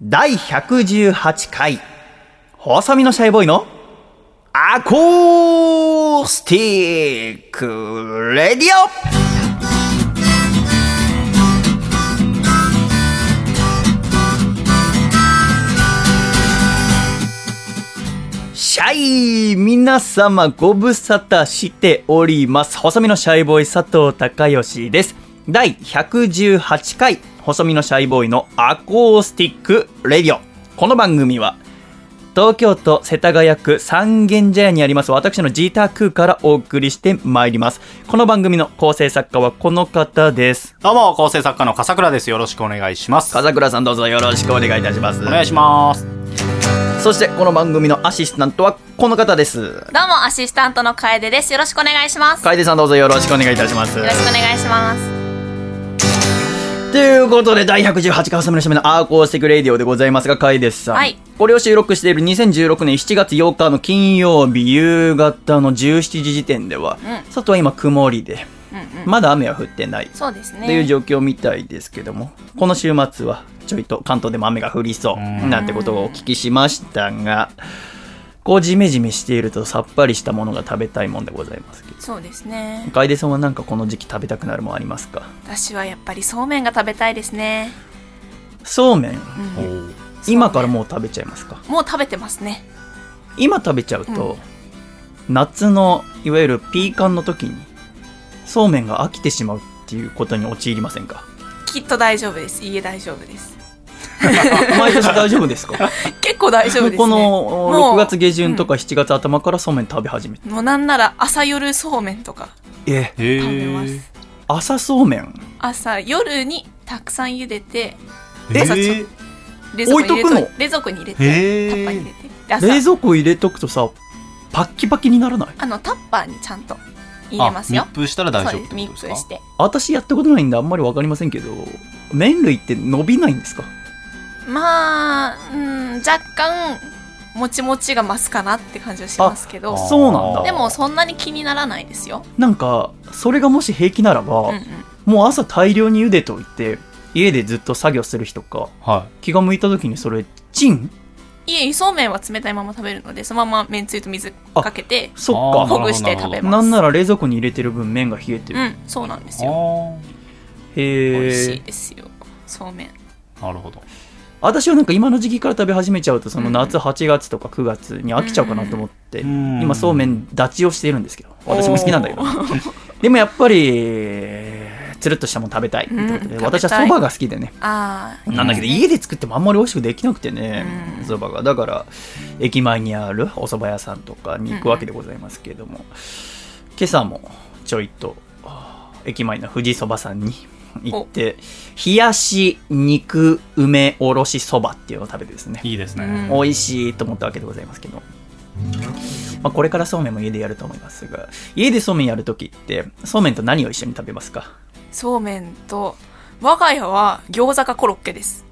第118回、細身のシャイボーイのアコースティックレディオシャイ皆様ご無沙汰しております。細身のシャイボーイ佐藤孝義です。第118回、細身のシャイボーイのアコースティックレディオ。この番組は、東京都世田谷区三軒茶屋にあります私のジータークからお送りしてまいります。この番組の構成作家はこの方です。どうも、構成作家の笠倉です。よろしくお願いします。笠倉さんどうぞよろしくお願いいたします。お願いします。そしてこの番組のアシスタントはこの方です。どうも、アシスタントの楓です。よろしくお願いします。よ楓さんどうぞよろしくお願いいたします。ろしくお願いします。ということで、第118回細身のシャイボーイのアコースティックレディオでございますが、楓さん。はいこれを収録している2016年7月8日の金曜日夕方の17時時点では、うん外は今曇りで、うんうん。まだ雨は降ってない。そうですね。という状況みたいですけども、この週末はちょいと関東でも雨が降りそううんなんてことをお聞きしましたが、こうジメジメしているとさっぱりしたものが食べたいもんでございますけど。そうですね。楓さんはなんかこの時期食べたくなるもんありますか？私はやっぱりそうめんが食べたいですね。そうめん、うん。今からもう食べちゃいますか？もう食べてますね。今食べちゃうと、うん夏のいわゆるピーカンの時にそうめんが飽きてしまうっていうことに陥りませんか？きっと大丈夫です。いいえ、大丈夫です。毎年大丈夫ですか？結構大丈夫ですね。このもう6月下旬とか7月頭からそうめん食べ始めて、もうなんなら朝夜そうめんとかえ。へ食べます。朝そうめん？朝夜にたくさん茹でて、え。朝ちょへ冷蔵庫に入れ置いとくの？冷蔵庫に入れへて、ー。タッパーに入れて。冷蔵庫入れとくとさパッキパキにならない？あの、タッパーにちゃんと入れますよ。密封したら大丈夫ってそうです。ことです。か密封して。私やったことないんであんまり分かりませんけど麺類って伸びないんですか？まあ、うん、若干、もちもちが増すかなって感じはしますけどあ、そうなんだでもそんなに気にならないですよ。なんかそれがもし平気ならば、うんうん。もう朝大量に茹でといて家でずっと作業する日とかは気が向いた時にそれチン？いえ、そうめんは冷たいまま食べるので、そのままめんつゆと水かけて、そっかほぐして食べます。なんなら冷蔵庫に入れてる分麺が冷えてる、うん、そうなんですい。よ。あへ美味しいえですよ。そうめん。あ、なるほど。私はなんか今の時期から食べ始めちゃうとそのうん夏8月とか9月に飽きちゃうかなと思って、うん。今そうめん立ちをしているんですけど私も好きなんだけど。でもやっぱりつるっとしたもの食べたいってことで、うん私はそばが好きでね。なんだけど家で作ってもあんまり美味しくできなくてねうん。そばが。だから駅前にあるお蕎麦屋さんとかに行くわけでございますけれども、今朝もちょいと駅前の富士そばさんに行って冷やし肉梅おろしそばっていうのを食べてですね。いいですね。うん。美味しいと思ったわけでございますけど、まあ、これからそうめんも家でやると思いますが家でそうめんやるときってそうめんと何を一緒に食べますか？そうめんと、我が家は餃子かコロッケです。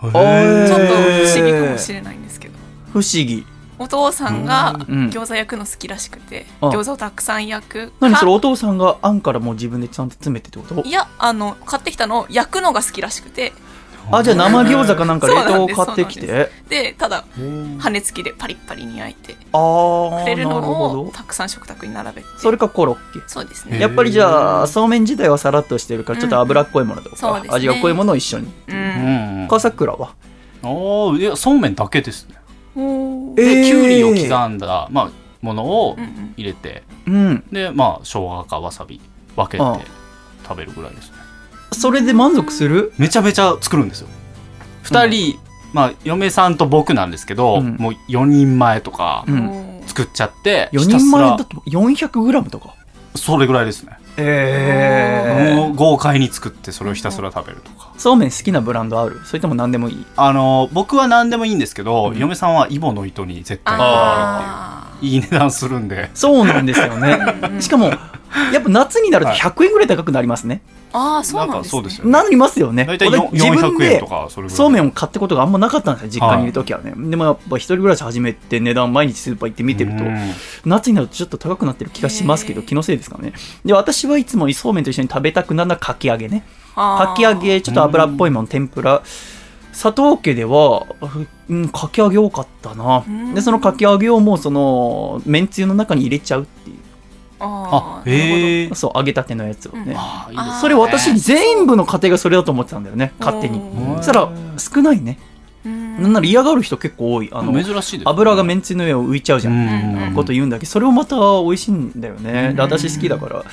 ちょっと不思議かもしれないんですけど。不思議お父さんがうん。餃子焼くの好きらしくて、あ。餃子をたくさん焼く。か何それお父さんがあんからもう自分でちゃんと詰めてってこと？いやあの買ってきたのを焼くのが好きらしくて。あじゃあ生餃子かなんか冷凍を買ってきて？でただ羽根付きでパリッパリに焼いてああくれるのをど。たくさん食卓に並べて。それかコロッケ？そうですね。やっぱりじゃあそうめん自体はさらっとしてるからちょっと脂っこいものとか。そうですね。味が濃いものを一緒に。ううん。ん。笠倉は？ああ、いや、そうめんだけですね。おーえで、ー。きゅうりを刻んだ、まあ、ものをうんうん。入れて、うん。で、まあ、生姜かわさび分けて食べるぐらいですね。それで満足する？めちゃめちゃ作るんですよ。二人、まあ、嫁さんと僕なんですけど、うん。もう4人前とか作っちゃって、4ひたすら人前だと 400g とか？それぐらいですね。えもう豪快に作ってそれをひたすら食べるとか。そうめん好きなブランドある？それとも何でもいい？あの、僕は何でもいいんですけど、うん。嫁さんはイボの糸に絶対こだわあるっていう。いい値段するんで。そうなんですよね。うんしかもやっぱ夏になるとはい。100円ぐらい高くなりますね、あーそうなんなんですね。かそうですよね。なりますよね。大体俺よ自分400円でとか、それぐらい。そうめんを買ってことがあんまなかったんですよ実家に。いる時はね、でもやっぱ一人暮らし始めて値段毎日スーパー行って見てるとうん。夏になるとちょっと高くなってる気がしますけど気のせいですかね。で私はいつもそうめんと一緒に食べたくなるのはかき揚げね。かき揚げちょっと油っぽいもの天ぷら。好佐藤家では、うん、かき揚げ多かったな。うん。でそのかき揚げをもうそのめんつゆの中に入れちゃうっていうあーへえそう揚げたてのやつをね、それ私全部の家庭がそれだと思ってたんだよね勝手に。そしたら少ないね。うん。なんなら嫌がる人結構多い。あの珍しいね。油がめんつゆの上を浮いちゃうじゃん、うん。こと言うんだけどそれをまた美味しいんだよね、私好きだから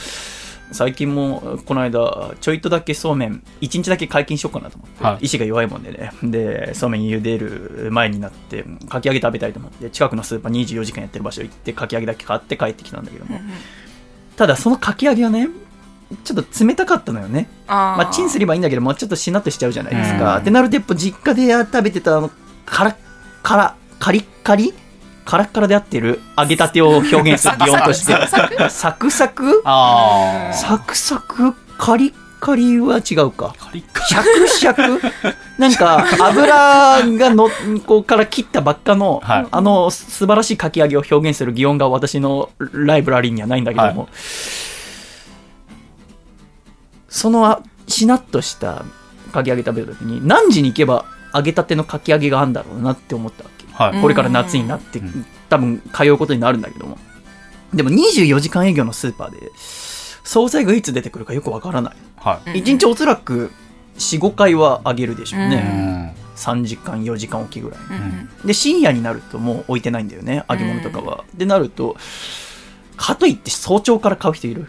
最近もこの間ちょいとだけそうめん1日だけ解禁しようかなと思って、はい。意志が弱いもんでね。でそうめん茹でる前になってかき揚げ食べたいと思って近くのスーパー24時間やってる場所行ってかき揚げだけ買って帰ってきたんだけども、ただそのかき揚げはねちょっと冷たかったのよね。あまあ、チンすればいいんだけど、まあ、ちょっとしなっとしちゃうじゃないですか。うん。ってなると、やっぱ実家で食べてたあの、カラッカラ、カリッカリカラッカラであってる揚げたてを表現する擬音として。サクサク？サクサク？カリッカリは違うか。シャクシャク？なんか、油がの、こうから切ったばっかの、はい。あの、素晴らしいかき揚げを表現する擬音が私のライブラリーにはないんだけども、はそのあしなっとしたかき揚げ食べるときに、何時に行けば揚げたてのかき揚げがあるんだろうなって思った。はいこれから夏になってうん、多分通うことになるんだけども。でも24時間営業のスーパーで、惣菜がいつ出てくるかよくわからない。はいうん1日おそらく4、5回は揚げるでしょううね。ん3時間、4時間おきぐらい。で、深夜になるともう置いてないんだよね、揚げ物とかは。で、なると、かといって早朝から買う人いる？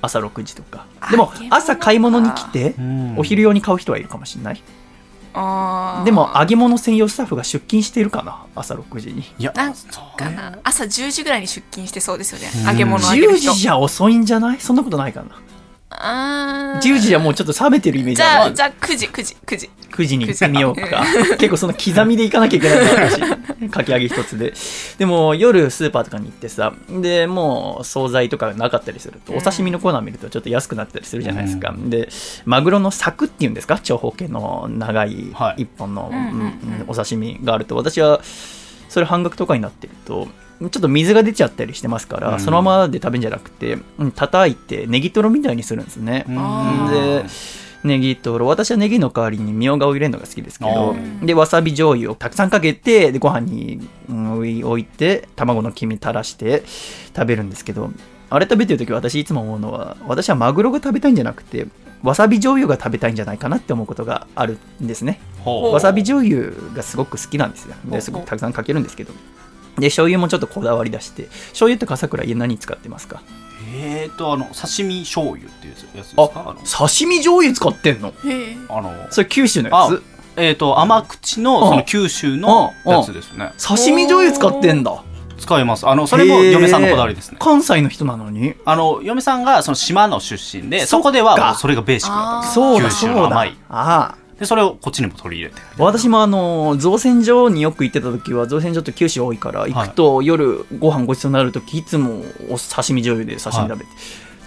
朝6時とか。でも朝買い物に来て、お昼用に買う人はいるかもしれない。でも、揚げ物専用スタッフが出勤しているかな、朝6時に。いやなんそうかな朝10時ぐらいに出勤してそうですよね。うん。揚げ物揚げる10人時じゃ遅いんじゃない？そんなことないかな。あー10時じゃもうちょっと冷めてるイメージある。じゃあじゃあ9時9時9時9時に行ってみようか。結構その刻みで行かなきゃいけないな私。かき揚げ一つで。でも夜スーパーとかに行ってさ、で、もう惣菜とかなかったりすると、お刺身のコーナー見るとちょっと安くなったりするじゃないですか。で、マグロの柵っていうんですか？長方形の長いはい一本の、うんうんうんうんお刺身があると、私はそれ半額とかになってると、ちょっと水が出ちゃったりしてますから、うん。そのままで食べるんじゃなくて、うん叩いてネギトロみたいにするんですね。あでネギトロ。私はネギの代わりにみょうがを入れるのが好きですけどうん。でわさび醤油をたくさんかけてでご飯に、うん置いて卵の黄身垂らして食べるんですけどあれ食べてる時私いつも思うのは私はマグロが食べたいんじゃなくてわさび醤油が食べたいんじゃないかなって思うことがあるんですね。わさび醤油がすごく好きなんですよ。ですごくたくさんかけるんですけどで醤油もちょっとこだわり出して醤油って笠倉家何使ってますか？えーとあの刺身醤油っていうやつですか？あの刺身醤油使ってんの？あのそれ九州のやつ？えーと甘口のうん。その九州のやつですね。刺身醤油使ってんだ。使います。あのそれも嫁さんのこだわりですね。関西の人なのに？あの嫁さんがその島の出身でそこではそれがベーシックだったんですそうだ九州そうだ。の甘いああでそれをこっちにも取り入れて。私もあの造船所によく行ってた時は造船所って九州多いから行くと夜ご飯ごちそうになる時いつもお刺身醤油で刺身食べて、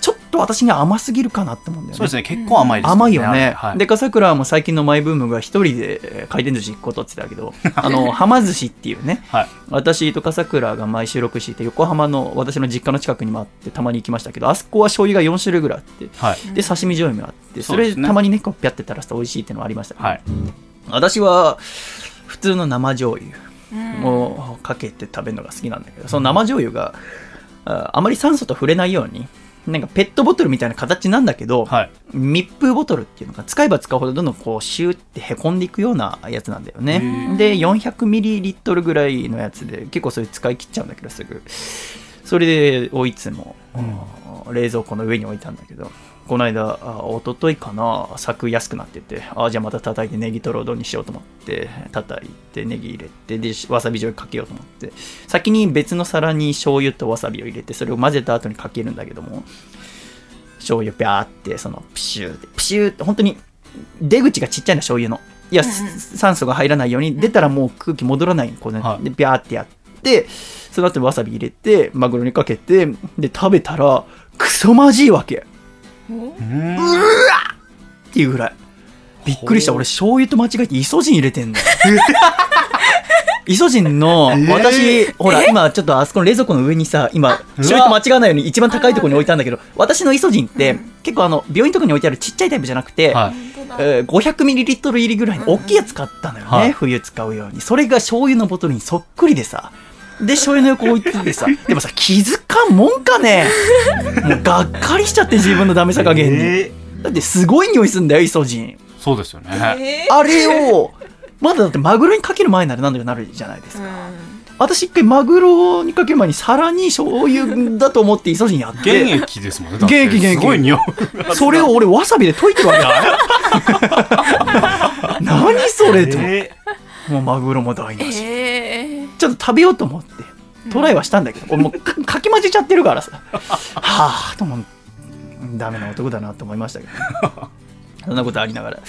ちょっと私には甘すぎるかなって思うんだよね。そうですね。結構甘いです甘いよね、はい。で笠倉も最近のマイブームが一人で回転寿司行くことって言ってたけどあのはま寿司っていうね はい。私と笠倉が前収録して横浜の私の実家の近くにもあってたまに行きましたけどあそこは醤油が4種類ぐらいあってはい。で刺身醤油もあってそれね。たまにねこうピャって垂らすと美味しいっていうのはありましたけど、はい。私は普通の生醤油うん。をかけて食べるのが好きなんだけどその生醤油がああまり酸素と触れないようになんかペットボトルみたいな形なんだけど、はい。密封ボトルっていうのが使えば使うほどどんどんこうシューってへこんでいくようなやつなんだよへねー。で400ミリリットルぐらいのやつで結構それ使い切っちゃうんだけどすぐ。それでをいつも、冷蔵庫の上に置いたんだけどこの間あ一昨日かな柵安くなっててあじゃあまた叩いてネギトロ丼にしようと思って叩いてネギ入れてでわさび醤油かけようと思って先に別の皿に醤油とわさびを入れてそれを混ぜた後にかけるんだけども醤油ピャーってそのプシューってプシューって本当に出口がちっちゃいの醤油の。いや、酸素が入らないように出たらもう空気戻らないこうね、はい。でビャーってやってその後わさび入れてマグロにかけてで食べたらクソまじいわけおうんっていうぐらい。びっくりした。俺醤油と間違えてイソジン入れてんの。イソジンの、ー。私、ほら、今ちょっとあそこの冷蔵庫の上にさ、今、醤油と間違わないように一番高いところに置いたんだけど、私のイソジンって、結構あの、病院とかに置いてあるちっちゃいタイプじゃなくて、はい。本当だ。えー 500ml 入りぐらいの大きいやつ買ったのよね、はい。冬使うように。それが醤油のボトルにそっくりでさ、で、醤油の横置いててさ、でもさ、気づかんもんかね。もうがっかりしちゃって自分のダメさ加減に。えだってすごい匂いすんだよ、イソジン。ーそうですよね。えあれを、まだだってマグロにかける前なら何とかなるじゃないですか。ーうん私一回マグロにかける前に皿に醤油だと思ってイソジンやっ現て、役ですもんね。だって現役現役すごい匂い。それを俺わさびで溶いてるわけだ 何それと。えもうマグロも台無し。えーちょっと食べようと思って、トライはしたんだけど、俺もうかかき混ぜちゃってるからさ。はぁと思う。ダメな男だなと思いましたけど。そんなことありながら。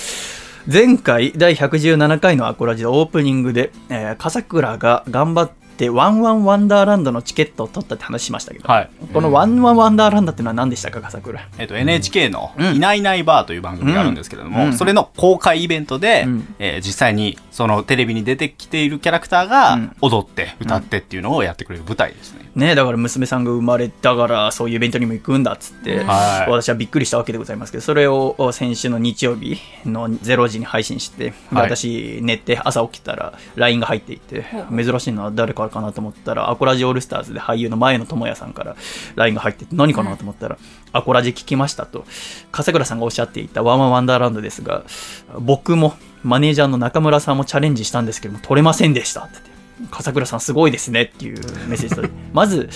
前回第117回のアコラジオオープニングで、えー、笠倉が頑張ってワンワンワンダーランドのチケットを取ったって話しましたけど、はい。このワンワンワンダーランドっていうのは何でしたか、笠倉？えっと、NHK のうんいないいないバーという番組があるんですけれども、うんそれの公開イベントで、うんえー実際にそのテレビに出てきているキャラクターがうん踊って歌ってっていうのをやってくれる舞台ですね。ねだから娘さんが生まれたからそういうイベントにも行くんだっつって、私はびっくりしたわけでございますけどそれをお先週の日曜日の0時に配信して、ではい。私寝て朝起きたら LINE が入っていて珍しいのは誰からかなと思ったらアコラジオールスターズで俳優の前野智也さんから LINE が入っていて何かなと思ったら、アコラジ聞きましたと笠倉さんがおっしゃっていたワンワンワンダーランドですが僕もマネージャーの中村さんもチャレンジしたんですけども取れませんでしたって言って笠倉さんすごいですねっていうメッセージとまず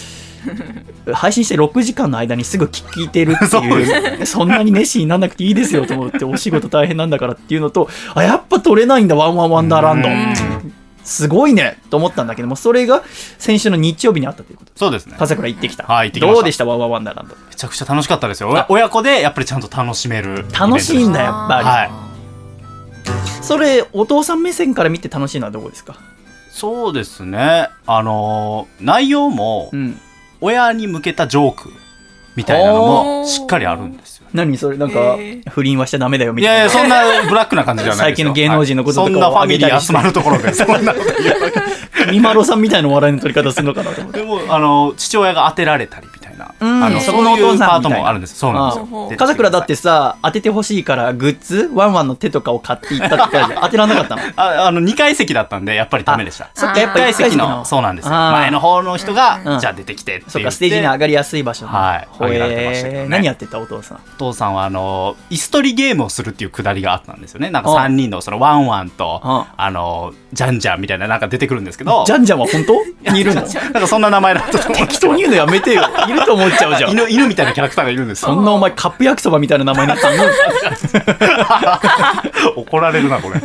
配信して6時間の間にすぐ聞いてるっていう そんなに熱心になんなくていいですよと思ってお仕事大変なんだからっていうのとあやっぱ取れないんだワンワンワンダーランド。うん。すごいねと思ったんだけどもそれが先週の日曜日にあったということそうですね。笠倉行ってきた、はい行ってきた。どうでしたワンワンワンダーランド？めちゃくちゃ楽しかったですよ。親親子でやっぱりちゃんと楽しめる。楽しいんだやっぱり、はい。それお父さん目線から見て楽しいのはどこですか？そうですね。あのー内容もうん。親に向けたジョークみたいなのもしっかりあるんですよ。何それ？なんか、不倫はしちゃダメだよみたいな。いやいや、そんなブラックな感じじゃないですよ。最近の芸能人のこととかをはい。そんなファミリー集まるところで、そんなこと言うわけみまろさんみたいな笑いの取り方するのかなと思って。でも、あの、父親が当てられたりな。うん。あの、そこのお父さんパートもあるんです。そうなんですあよ。で笠倉だってさ当ててほしいからグッズワンワンの手とかを買っていったって当てらんなかったの？ああの、2階席だったんで、やっぱりダメでした。1そっかやっぱ階席の、そうなんです前の方の人が、うん。じゃあ出てきてって言って。そっかステージに上がりやすい場所はい。ほえー上げられてましたけどね。何やってたお父さん？お父さんは、あの、椅子取りゲームをするっていうくだりがあったんですよね。なんかあ3人の、その、ワンワンと、ああの、ジャンジャンみたいななんか出てくるんですけど、ジャンジャンは本当？にいるの？なんかそんな名前だったと思う。適当に言うのやめてよ。いると思っちゃうじゃん。犬、犬みたいなキャラクターがいるんです。よ。そんなお前カップ焼きそばみたいな名前に。なってるの怒られるな、これ。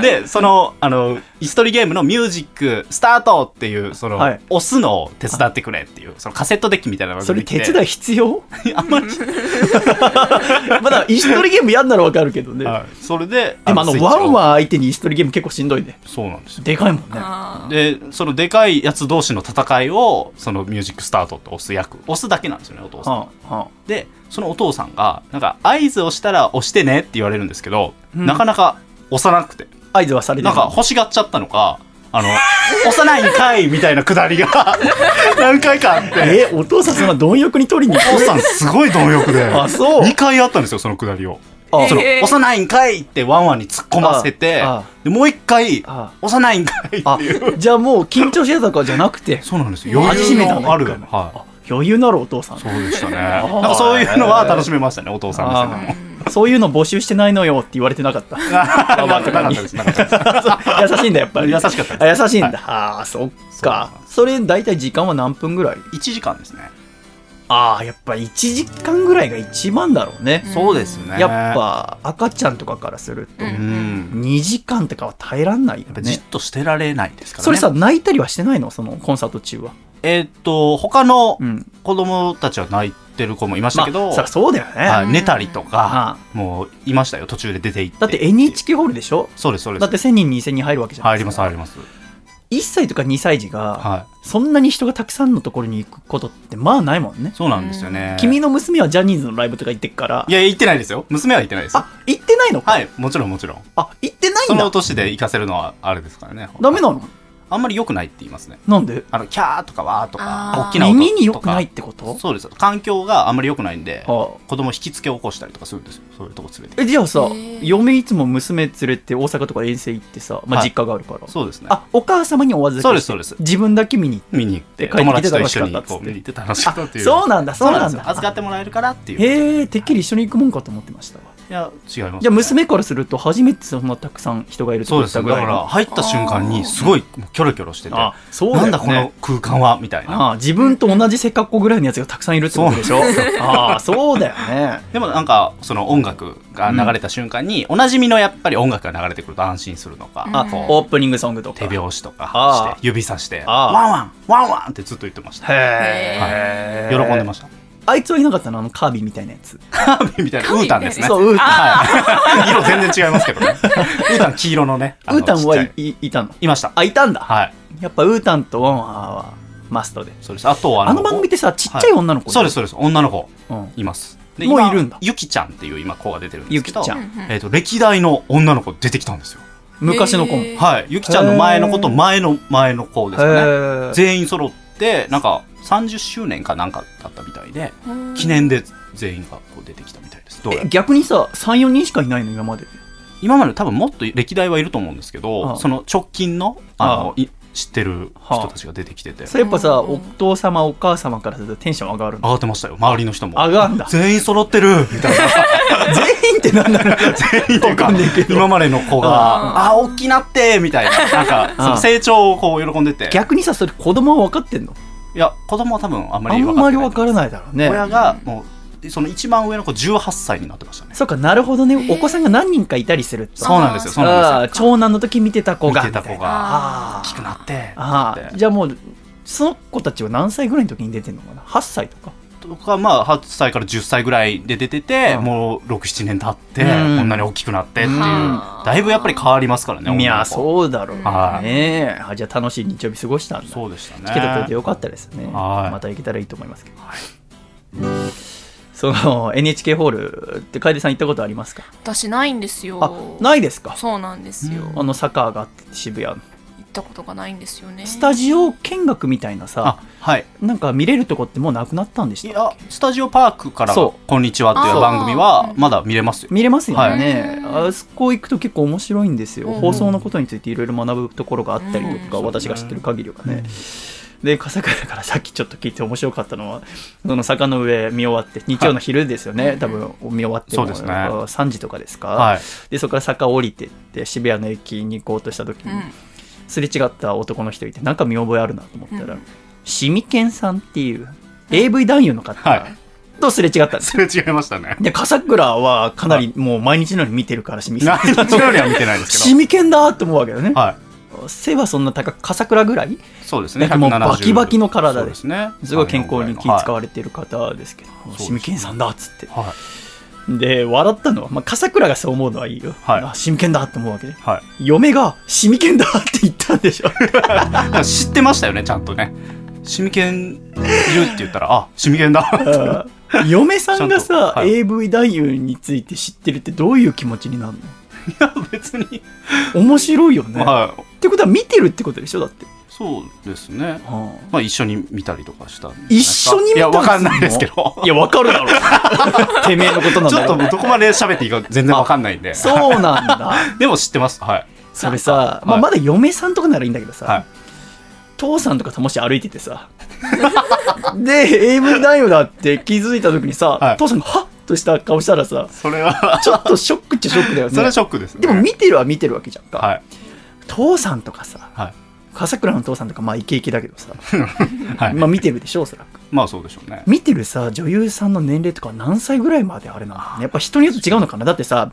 で、その、あの、椅子取りゲームのミュージック、スタートっていう、その、はい。押すのを手伝ってくれっていう、そのカセットデッキみたいなのがそれ手伝い必要？い あんまり、まだ石取りゲームやんならわかるけどね。はい。それで、でもあのワンワン相手に石取りゲーム結構しんどいね。そうなんですよ。でかいもんね。で、そのでかいやつ同士の戦いを、そのミュージックスタートって押す役、押すだけなんですよね、お父さん。はあはで、そのお父さんが、なんか、合図をしたら押してねって言われるんですけど、うんなかなか押さなくて。あ合図はされてるなんか欲しがっちゃったのか、あの、押さないんかいみたいなくだりが 何回かあって、えお父さんそんな貪欲に取りに行お父さんすごい貪欲で、あそう2回あったんですよ、そのくだりを。あその、えー押さないんかいってワンワンに突っ込ませてああ、でもう一回、あ押さないんかいってあいう。じゃあもう緊張してたとかじゃなくてそうなんですよ。味しめたのある。はあ余裕のあるお父さんい。そうでしたね。あなんかそういうのは楽しめましたね、お父さんでも。そういうの募集してないのよって言われてなかった。優しいんだやっぱり優しかった 優しいんだ、ああそっかそれ大体時間は何分ぐらい？1時間ですね。ああやっぱ1時間ぐらいが一番だろうね、そうですね。やっぱ赤ちゃんとかからすると、うんうん。2時間とかは耐えらんないよやっぱじっねとしてられないですからね。それさ泣いたりはしてないの？そのコンサート中はえーっと、他のうん子供たちは泣いてる子もいましたけど、まあ、そうだよね、はい寝たりとか、あもういましたよ、途中で出て行って。だって NHK ホールでしょ？そうです、そうです。だって1000人2000人入るわけじゃない入ります、入ります。1歳とか2歳児がはそんなに人がたくさんのところに行くことってまあないもんねい。そうなんですよね。君の娘はジャニーズのライブとか行ってっからいや、行ってないですよ。娘は行ってないです。あ行ってないのか、はい、もちろんもちろん。あ行ってないそのんだ年で行かせるのはあれですからね。ダメなの？あんまり良くないって言いますね。なんで？あのキャーとかワーとか大きな音とか。耳に良くないってこと？そうです。環境があんまり良くないんではあ。子供引きつけ起こしたりとかするんですよ。そういうとこ連れて。えじゃあさ嫁いつも娘連れて大阪とか遠征行ってさ、まあ、はい。実家があるから、そうですね。あお母様にお預けしてそうですそうです。自分だけ見に見に行って帰ってきて。友達と一緒に楽しかったっつってこう 見に行って楽しかったっていう。そうなんだそうなんだ。預かってもらえるからっていう。へえてっきり一緒に行くもんかと思ってましたわいや違います、じゃあ娘からすると初めてそんなたくさん人がいるそうですだから入った瞬間にすごいキョロキョロしててあそうだよね。なんだこの空間はみたいな。自分と同じ背格好ぐらいのやつがたくさんいるってことでしょ。ああそうだよね。でもなんかその音楽が流れた瞬間に、おなじみのやっぱり音楽が流れてくると安心するのか、オープニングソングとうか。手拍子とかして指さしてワンワンワンワンってずっと言ってました。へえ喜んでましたあいつはいなかったの？あのカービィみたいなやつ。カービィみたいな。ウータンですね。そうウータン。はい。色全然違いますけどね。ウータン黄色のねウータンはい。いいたの？いました。あいたんだ。はい。やっぱウータンとワンワンはマストで。そうです。あとはあの番組ってさちっちゃい女の子そうですそうです。女の子うん。います。でもう今いるんだ。ゆきちゃんっていう今子が出てるんですけどゆきちゃん。えっと歴代の女の子出てきたんですよ。昔の子も。はい。ゆきちゃんの前の子と前の前の子ですかね。全員揃ってなんか30周年かなんかだったみたいでうん記念で全員がこう出てきたみたいです。どうやら。え逆にさ34人しかいないの今まで。今まで多分もっと歴代はいると思うんですけどああ。その直近のああ。あのい知ってる人たちが出てきてて。それやっぱさうんお父様お母様からするとテンション上がるの？上がってましたよ。周りの人も。上がんだ。全員揃ってる！みたいな。全員ってなんだろう。全員っていうわか今までの子があ大きなってみたいな。なんかその成長をこう喜んでて。逆にさそれ子供は分かってんの？いや子供は多分あんまりあん分からないだろうね。親がもうその一番上の子18歳になってましたね。そうかなるほどね。お子さんが何人かいたりすると。そうなんですよそうなんああですよ。長男の時見てた子が見てた子が。あ大きくなってあって。じゃあもうその子たちは何歳ぐらいの時に出てんのかな？8歳とか？とかまあ8歳から10歳ぐらいで出てて、うん。もう67年経って、うん。こんなに大きくなってっていう、うんだいぶやっぱり変わりますからねいやそうだろうはい。ねあじゃあ楽しい日曜日過ごしたんだ。そうでしたね。チケット取れてよかったですね。はい。また行けたらいいと思いますけど。その NHK ホールって楓さん行ったことありますか？私ないんですよ。あないですか？そうなんですよ、あのサッカーがあって渋谷たことがないんですよね。スタジオ見学みたいなさあはい。なんか見れるとこってもうなくなったんでいしたやスタジオパークからそ「こんにちは」っていう番組はまだ見れますよ。見れますよね、はい。あそこ行くと結構面白いんですよ、うん。放送のことについていろいろ学ぶところがあったりとか、うん。私が知ってる限りはね、で笠倉から さっきちょっと聞いて面白かったのはその坂の上見終わって日曜の昼ですよね、はい。多分見終わってもそうですね。あ3時とかですか、はい。でそこから坂降りてって渋谷の駅に行こうとした時に、うんすれ違った男の人いてなんか見覚えあるなと思ったら、うん。シミケンさんっていう AV 男優の方はい。とすれ違ったんです。それ違いましたね。で笠倉はかなりもう毎日のように見てるからシミケン。何のようには見てないですけシミケンだって思うわけだね、どはい。背はそんな高く笠倉ぐらい？そうですね。170なんかもうバキバキの体で。すね。すごい健康に気使はわれてる方ですけど、い。シミケンさんだっつって。い。はで笑ったのは、まあ、笠倉がそう思うのはいいよ、はい。あシミケンだって思うわけでいはい。嫁がシミケンだって言ったんでしょ。知ってましたよねちゃんとね。シミケンいるって言ったらあシミケンだ。うん。嫁さんがさ、んとはい。AV 男優について知ってるってどういう気持ちになるいや別に。の面白いよね、はい。ってことは見てるってことでしょだって、そうですね。はあ。まあ一緒に見たりとかした一緒に見たいやわかんないですけど。いやわかるだろ てめえのことなんちょっとどこまで喋っていいか全然わかんないんで。そうなんだ。でも知ってます。はい。それさ、はい。まあ、まだ嫁さんとかならいいんだけどさ、はい。父さんとかともし歩いててさで AV 男優だって気づいた時にさ、はい父さんがハッとした顔したらさそれは。ちょっとショックっちゃショックだよね。それはショックですね。でも見てるは見てるわけじゃん。か、はい。父さんとかさはい。笠倉の父さんとかまあイケイケだけどさ、はい。まあ見てるでしょおそらく。まあそうでしょうね。見てるさ女優さんの年齢とかは何歳ぐらいまであれなんだろうねやっぱ人によって違うのかな。だってさ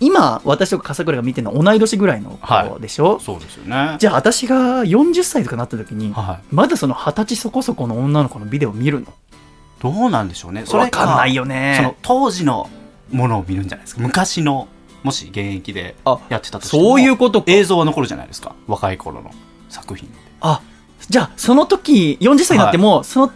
今私とか笠倉が見てるのは同い年ぐらいの子でしょ、そうですよね。じゃあ私が40歳とかなった時に、はまだその二十歳そこそこの女の子のビデオ見るの？どうなんでしょうね。それわかんないよね。その当時のものを見るんじゃないですか。昔のもし現役であやってたとしてもそういうことか。映像は残るじゃないですか。若い頃の作品あじゃあその時40歳になっても、その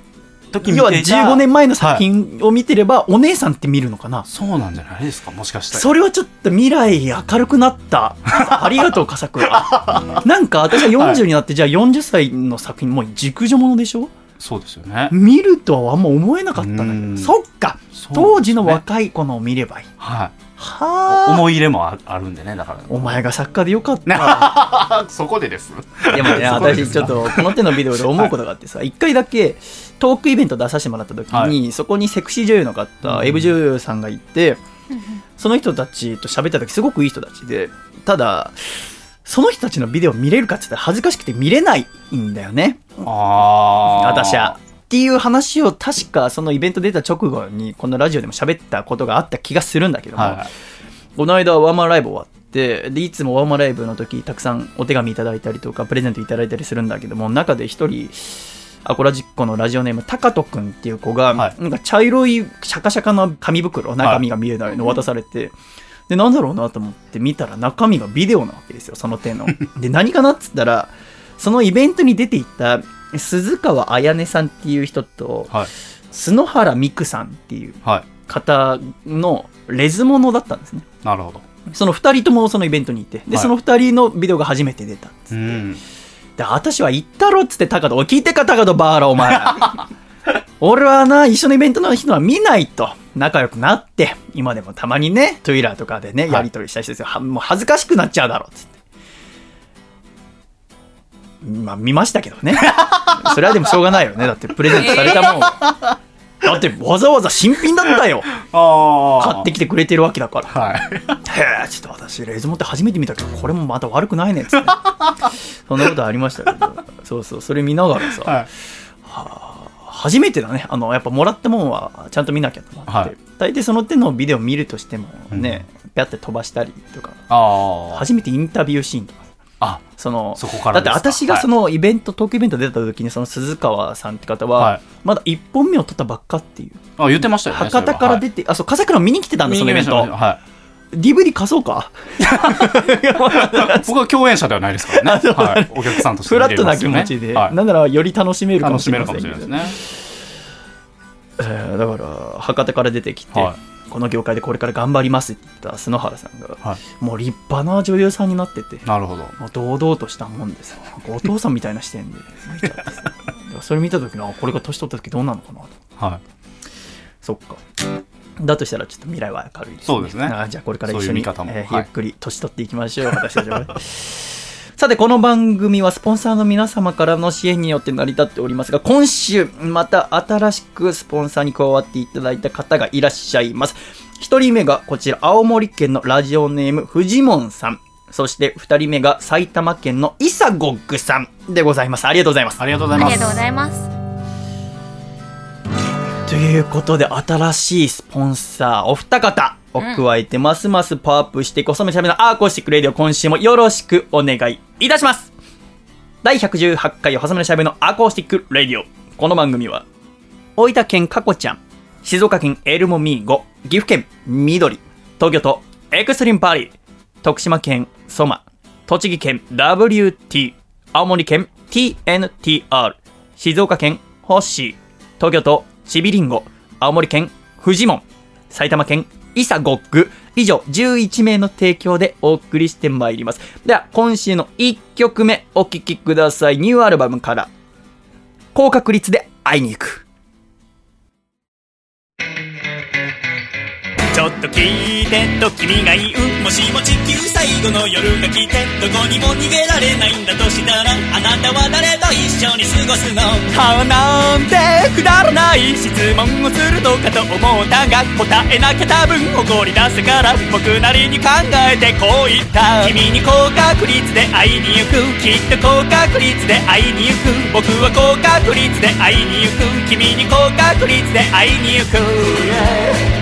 時見要はていた15年前の作品を見てれば、お姉さんって見るのかな？そうなんじゃないですかもしかしたらそれはちょっと未来明るくなった。ありがとう、笠倉。なんか私は40になって、じゃあ40歳の作品、もう熟女ものでしょ？そうですよね見るとはあんま思えなかったんだけうんど。そっか。そう当時の若い子のを見ればいい。はいはあ。思い入れもああるんでねだからお前が作家でよかった。そこでですでもね、私ちょっとこの手のビデオで思うことがあってさ、一回だけトークイベント出させてもらった時に、はそこにセクシー女優の方、エブ女優さんがいて、その人たちと喋った時すごくいい人たちで、ただ、その人たちのビデオ見れるかって言ったら恥ずかしくて見れないんだよね。ああ私は。っていう話を確かそのイベント出た直後にこのラジオでも喋ったことがあった気がするんだけども、はいこの間ワンマンライブ終わってでいつもワンマンライブの時たくさんお手紙いただいたりとかプレゼントいただいたりするんだけども中で一人アコラジッコのラジオネームタカトくんっていう子が、はいなんか茶色いシャカシャカの紙袋中身が見えないの渡されて、でなんだろうなと思って見たら中身がビデオなわけですよその手の。で何かなっつったらそのイベントに出ていた鈴川彩音さんっていう人とはい。篠原美久さんっていうはい。方のレズモノだったんですね。なるほど。その2人ともそのイベントにいて、で、はい。その2人のビデオが初めて出たっつって。うん。で、私は行ったろっつって、高戸、おい聞いてか、高戸バーラ、お前。俺はな、一緒のイベントの人は見ないと。仲良くなって、今でもたまにね、トゥイラーとかでね、いやり取りしたりしてるんですよはもう恥ずかしくなっちゃうだろ、つって。まあ、見ましたけどね。それはでもしょうがないよね。だって、プレゼントされたもん。だって、わざわざ新品だったよ。ああ買ってきてくれてるわけだから。はいへえ、ちょっと私、レズモって初めて見たけど、これもまた悪くないねっつって。そんなことありましたけど、そうそう、それ見ながらさ、はい初めてだね、あの、やっぱもらったもんはちゃんと見なきゃと思って、はい。大抵その手のビデオ見るとしてもね、ぴゃって飛ばしたりとか、初めてインタビューシーンとか、あその、そこからだって私がそのイベント、トークイベント出た時に、その鈴川さんって方は、はい。まだ1本目を撮ったばっかっていう、あ言ってましたよね博多から出て、あ、そう、笠倉見に来てたんだ、そのイベント。は DVD 貸そうか？い 僕は共演者ではないですからね。はい。お客さんとしてフラットな気持ちで、はい。なんならより楽しめるかも楽しれないですね。えーだから博多から出てきて、はこの業界でこれから頑張りますって言った篠原さんが、はい。もう立派な女優さんになっててなるほど。もう堂々としたもんでさお父さんみたいな視点で見ちゃって それ見た時にあこれが年取った時どうなのかなと。はい。そっかだとしたらちょっと未来は明るいですねそうですねあじゃあこれから一緒にえーゆっくり年取っていきましょう、私たちはね さて、この番組はスポンサーの皆様からの支援によって成り立っておりますが、今週、また新しくスポンサーに加わっていただいた方がいらっしゃいます。一人目がこちら、青森県のラジオネーム、フジモンさん。そして、二人目が埼玉県のイサゴッグさんでございます。ありがとうございます。ありがとうございますありがということで、新しいスポンサー、お二方を加えて、ますますパワーアップしていく、細身のシャイボーイのアコースティックレディオ、今週もよろしくお願いいたします。第118回、細めのしゃべのアーコースティックレディオ。この番組は、大分県かこちゃん、静岡県エルモミーゴ、岐阜県緑、東京都エクストリームパーリー、徳島県ソマ、栃木県 WT、青森県 TNTR、静岡県ホッシー、東京都ちびりんご、青森県フジモン、埼玉県イサゴック、以上11名の提供でお送りしてまいります。では、今週の1曲目お聴きください。ニューアルバムから、高確率で会いに行く。ちょっと聞いてと君が言うもしも地球最後の夜が来てどこにも逃げられないんだとしたらあなたは誰と一緒に過ごすのはなんてくだらない質問をするのかと思ったが答えなきゃ多分怒り出すから僕なりに考えてこう言った。君に高確率で会いに行く。きっと高確率で会いに行く僕は高確率で会いに行く。君に高確率で会いに行く。Yes!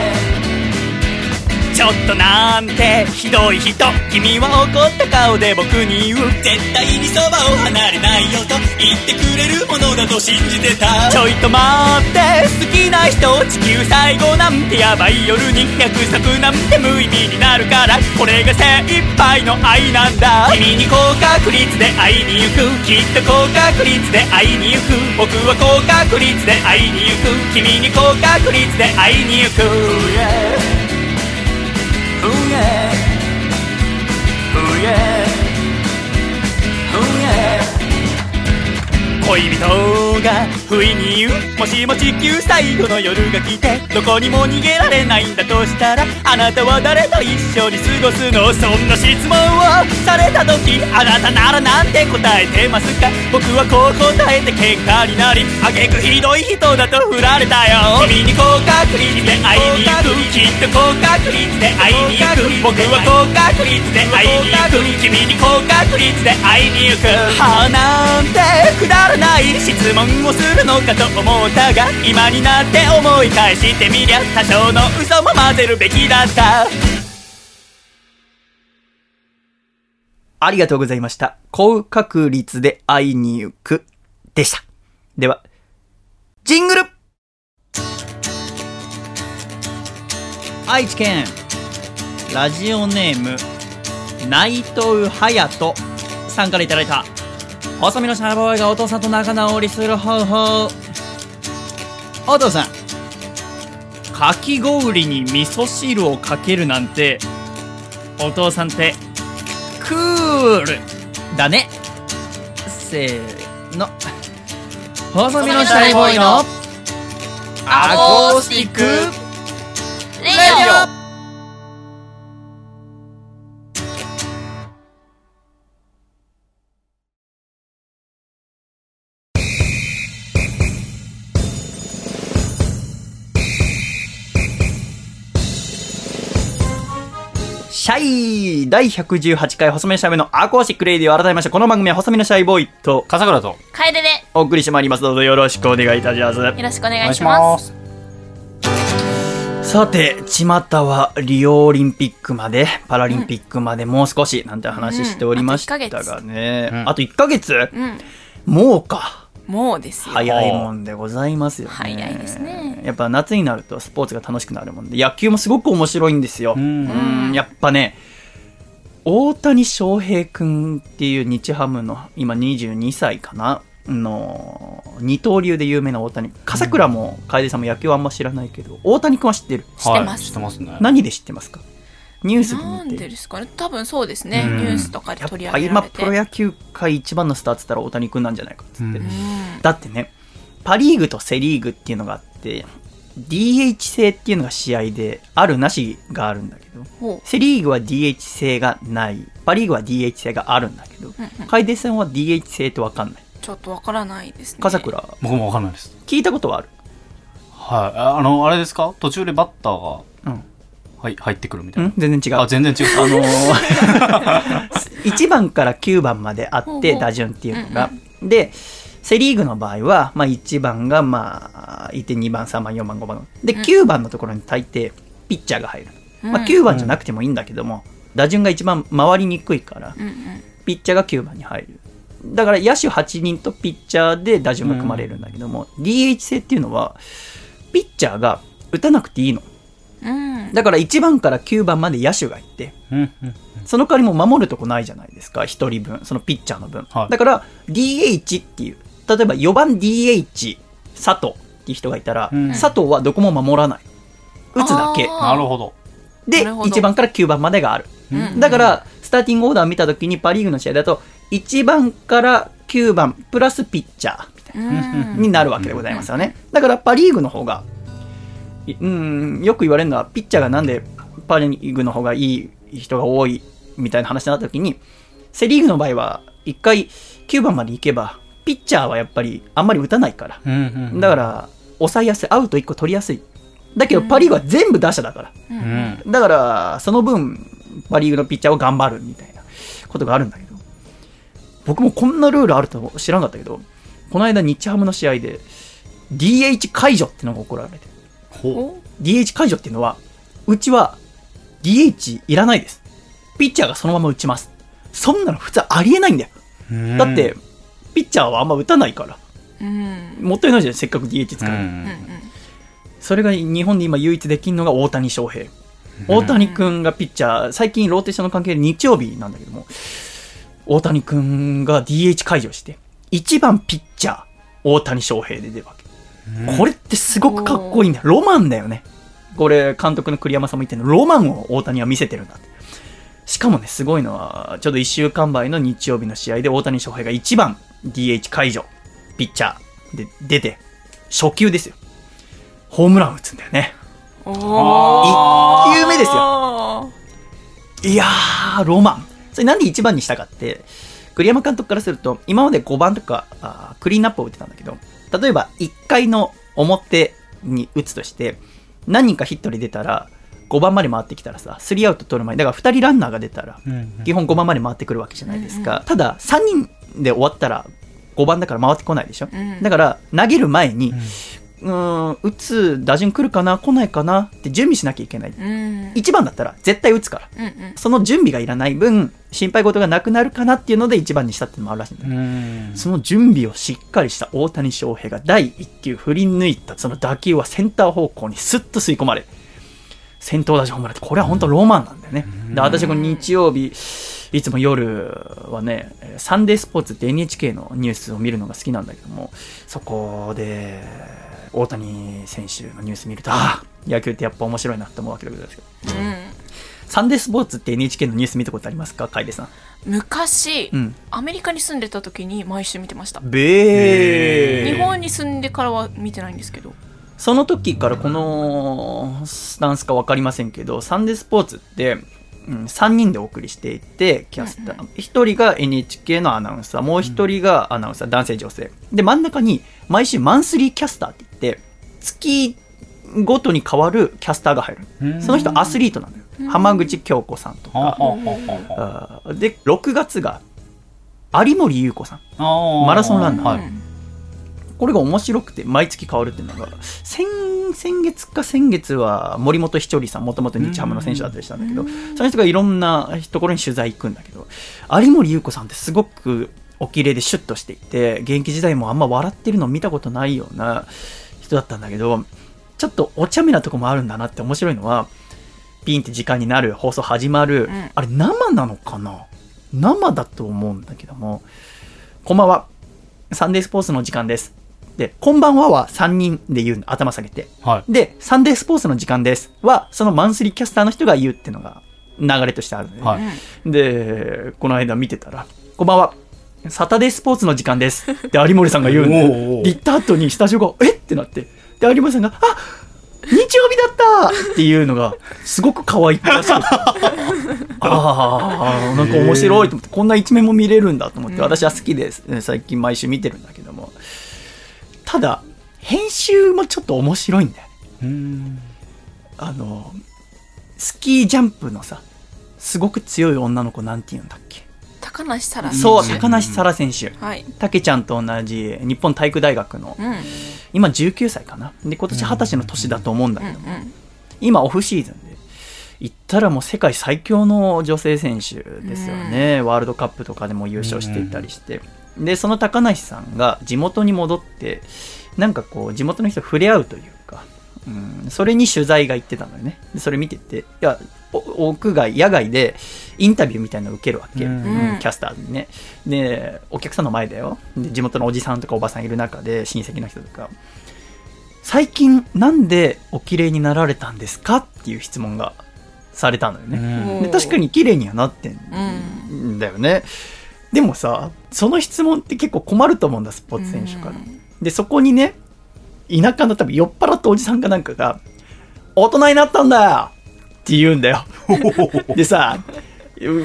ちょっとなんてひどい人。君は怒った顔で僕に言う。絶対にそばを離れないよと言ってくれるものだと信じてた。ちょいと待って好きな人地球最後なんてヤバい夜に。約束なんて無意味になるからこれが精一杯の愛なんだ。君に高確率で会いに行く。きっと高確率で会いに行く。僕は高確率で会いに行く。君に高確率で会いに行く。Oh 恋人が不意に言うもしも地球最後の夜が来てどこにも逃げられないんだとしたらあなたは誰と一緒に過ごすのそんな質問をされた時あなたならなんて答えてますか僕はこう答えて喧嘩になりあげくひどい人だと振られたよ。君に高確率で会いに行く。きっと高確率で会いに行く僕は高確率で会いに行く。君に高確率で会いに行く。はあなんてくだらない質問をするのかと思ったが今になって思い返してみりゃ多少の嘘も混ぜるべきだったありがとうございました。高確率で会いに行くでした。では、ジングル愛知県、ラジオネーム、内藤隼人さんからいただいた、細身のシャーボーイがお父さんと仲直りする方法。お父さん、かき氷に味噌汁をかけるなんて、お父さんってクールだねせーの細身のシャイボーイのアコースティックレディオシャイ第118回細身のシャイボーイのアコースティックレディオ改めましてこの番組は細身のシャイボーイと笠倉と楓で。お送りしてまいります。どうぞよろしくお願いいたします。よろしくおお願いします。さて、巷はリオオリンピックまで、パラリンピックまでもう少しなんて話しておりましたうん。あと1ヶがね、うん。あと1ヶ月、うん。もうか。もうですよ。早いもんでございますよね。早いですね。やっぱ夏になるとスポーツが楽しくなるもんで、野球もすごく面白いんですよ。うん。うん。やっぱね、大谷翔平君っていう日ハムの今22歳かな。の二刀流で有名な大谷。笠倉も楓さんも野球はあんま知らないけど大谷君は知ってる？知ってます。はい、知ってますね。何で知ってますか？ニュースでなんでですかね。多分そうですね。うん。ニュースとかで取り上げられて。プロ野球界一番のスターっつったら大谷君なんじゃないかっつって、うん。うん。だってねパ・リーグとセ・リーグっていうのがあって DH 制っていうのが試合であるなしがあるんだけどほセ・リーグは DH 制がない。パ・リーグは DH 制があるんだけどううんうん。楓さんは DH 制って分かんない。ちょっとわからないですね。笠倉。僕もわかんないです。聞いたことはある。はい。ああのあれですか？途中でバッターがうんはい入ってくるみたいな。うん？全然違う。あ全然違う。あのー、1番から9番まであって、打順っていうのが。で、セ・リーグの場合は、まあ、1番が、まあ、いて2番、3番、4番、5番。で、うん。9番のところに大抵、ピッチャーが入る。まあ、うん。9番じゃなくてもいいんだけども、打順が一番回りにくいから、うんうん。ピッチャーが9番に入る。だから、野手8人とピッチャーで打順が組まれるんだけども、DH 制っていうのは、ピッチャーが打たなくていいの。うんだから1番から9番まで野手がいて、うんうんその代わりも守るとこないじゃないですか、一人分、そのピッチャーの分。はいだから、DH っていう、例えば4番 DH 佐藤っていう人がいたら、うん佐藤はどこも守らない。打つだけ。あなるほどで、なるほど1番から9番までがある。うんだから、スターティングオーダー見たときにパ・リーグの試合だと、1番から9番プラスピッチャーみたいな。うんになるわけでございますよね。だからパ・リーグの方が、いうん、よく言われるのは、ピッチャーがなんでパ・リーグの方がいい人が多いみたいな話になった時に、セ・リーグの場合は、一回9番まで行けば、ピッチャーはやっぱりあんまり打たないから。うんうんだから、抑えやすい。アウト1個取りやすい。だけど、パ・リーグは全部打者だから。ううんんだから、その分、パ・リーグのピッチャーを頑張るみたいなことがあるんだけど、僕もこんなルールあると知らなかったけど、この間日ハムの試合で、DH 解除ってのが起こられて、DH 解除っていうのは、うちは DH いらないです。ピッチャーがそのまま打ちます。そんなの普通ありえないんだよ。うだって、ピッチャーはあんま打たないから。うんもったいないじゃん、せっかく DH 使う。うそれが日本で今唯一できるのが大谷翔平。大谷くんがピッチャー、最近ローテーションの関係で日曜日なんだけども、大谷くんが DH 解除して、1番ピッチャー、大谷翔平で出るわけ。これってすごくかっこいいんだよ。ロマンだよね。これ、監督の栗山さんも言ってるの、ロマンを大谷は見せてるんだって。しかもね、すごいのは、ちょうど1週間前の日曜日の試合で大谷翔平が1番 DH 解除、ピッチャーで出て、初球ですよ。ホームラン打つんだよね。お一球目ですよ。よいやー、ロマン。それなんで1番にしたかって、栗山監督からすると、今まで5番とかクリーンアップを打ってたんだけど、例えば1回の表に打つとして、何人かヒットで出たら、5番まで回ってきたらさ、3アウト取る前に、だから2人ランナーが出たら、基本5番まで回ってくるわけじゃないですか。ただ、3人で終わったら、5番だから回ってこないでしょ。うんだから、投げる前に、うーん、打つ打順来るかな来ないかなって準備しなきゃいけない。うん1番だったら絶対打つから。うんうんその準備がいらない分、心配事がなくなるかなっていうので1番にしたっていうのもあるらしいんだよ。うんその準備をしっかりした大谷翔平が第1球振り抜いたその打球はセンター方向にスッと吸い込まれ、先頭打者ホームランってこれは本当ロマンなんだよね。で、私この日曜日、いつも夜はね、サンデースポーツって NHK のニュースを見るのが好きなんだけども、そこで、大谷選手のニュース見ると、ああ、野球ってやっぱ面白いなって思うわけでございますけど。うんサンデースポーツって NHK のニュース見たことありますか？楓さん。昔、うん。アメリカに住んでた時に毎週見てましたべ日本に住んでからは見てないんですけどその時からこのスタンスか分かりませんけど、サンデースポーツって、うん、3人でお送りしていて、キャスター。1人が NHK のアナウンサー、もう1人がアナウンサー、男性、女性。で、真ん中に毎週マンスリーキャスターって言って、月ごとに変わるキャスターが入る。その人アスリートなのよ。浜口京子さんとか。で、6月が有森裕子さん。マラソンランナー。はいこれが面白くて毎月変わるっていうのが先先月か先月は森本ひちょりさんもともと日ハムの選手だったりしたんだけどその人がいろんなところに取材行くんだけど有森裕子さんってすごくお綺麗でシュッとしていて現役時代もあんま笑ってるの見たことないような人だったんだけどちょっとお茶目なとこもあるんだなって面白いのはピンって時間になる放送始まる、ん。あれ生なのかな？生だと思うんだけども。こんばんは。サンデースポーツの時間ですで、こんばんはは3人で言うの、頭下げて。はい。で、サンデースポーツの時間です。は、そのマンスリーキャスターの人が言うっていうのが流れとしてあるので、はい。で、この間見てたら、こんばんは。サタデースポーツの時間です。で、有森さんが言うんで、行った後にスタジオが、えっ？てなって、で、有森さんが、あ日曜日だった！っていうのが、すごく可愛くて、ああ、なんか面白いと思って、こんな一面も見れるんだと思って、私は好きです。最近毎週見てるんだけども。ただ、編集もちょっと面白いんだよね。うんあの、スキージャンプのさ、すごく強い女の子なんて言うんだっけ？高梨沙羅そう、選手高梨沙羅選手。はいたけちゃんと同じ日本体育大学の、うんうん今19歳かな？で、今年20歳の年だと思うんだけども、うん今オフシーズンで、行ったらもう世界最強の女性選手ですよね。ワールドカップとかでも優勝していたりして。で、その高梨さんが地元に戻って、なんかこう、地元の人と触れ合うというか、うん、それに取材が行ってたのよね。でそれ見てて、いや、お屋外、野外でインタビューみたいなの受けるわけ。うんうんキャスターにね。で、お客さんの前だよ。で、地元のおじさんとかおばさんいる中で、親戚の人とか、最近なんでお綺麗になられたんですかっていう質問がされたのよね。うんで確かに綺麗にはなってんうんだよね。でもさ、その質問って結構困ると思うんだ、スポーツ選手から。で、そこにね、田舎の多分酔っ払ったおじさんかなんかが、大人になったんだよって言うんだよ。でさ、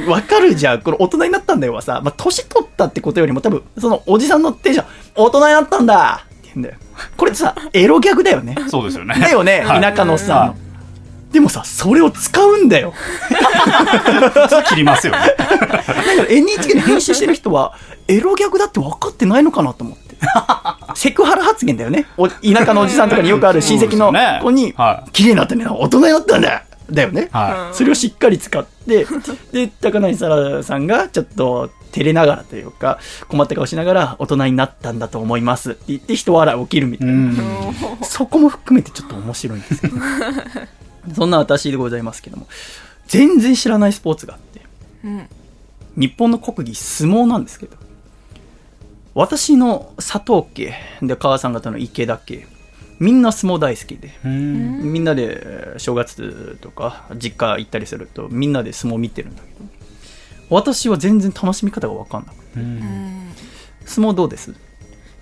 わかるじゃん。これ大人になったんだよはさ、まあ、年取ったってことよりも多分、そのおじさんのテンション、大人になったんだって言うんだよ。これってさ、エロギャグだよね。そうですよねだよね、はい田舎のさ。でもさ、それを使うんだよ。切りますよねだから NHK で編集してる人は、エロギャグだって分かってないのかなと思って。セクハラ発言だよね。お田舎のおじさんとかによくある親戚の子に綺麗になったね、大人になったんだっだよね。はそれをしっかり使って、で、高梨沙羅さんがちょっと照れながらというか、困った顔しながら大人になったんだと思いますって言って人笑い起きるみい。たいうな。ん。そこも含めてちょっと面白いんですけど。そんな私でございますけども、全然知らないスポーツがあって、うん。日本の国技相撲なんですけど、私の佐藤家で母さん方の池田家、みんな相撲大好きで、うん。みんなでえー正月とか実家行ったりするとみんなで相撲見てるんだけど私は全然楽しみ方が分かんなくてうん。相撲どうです？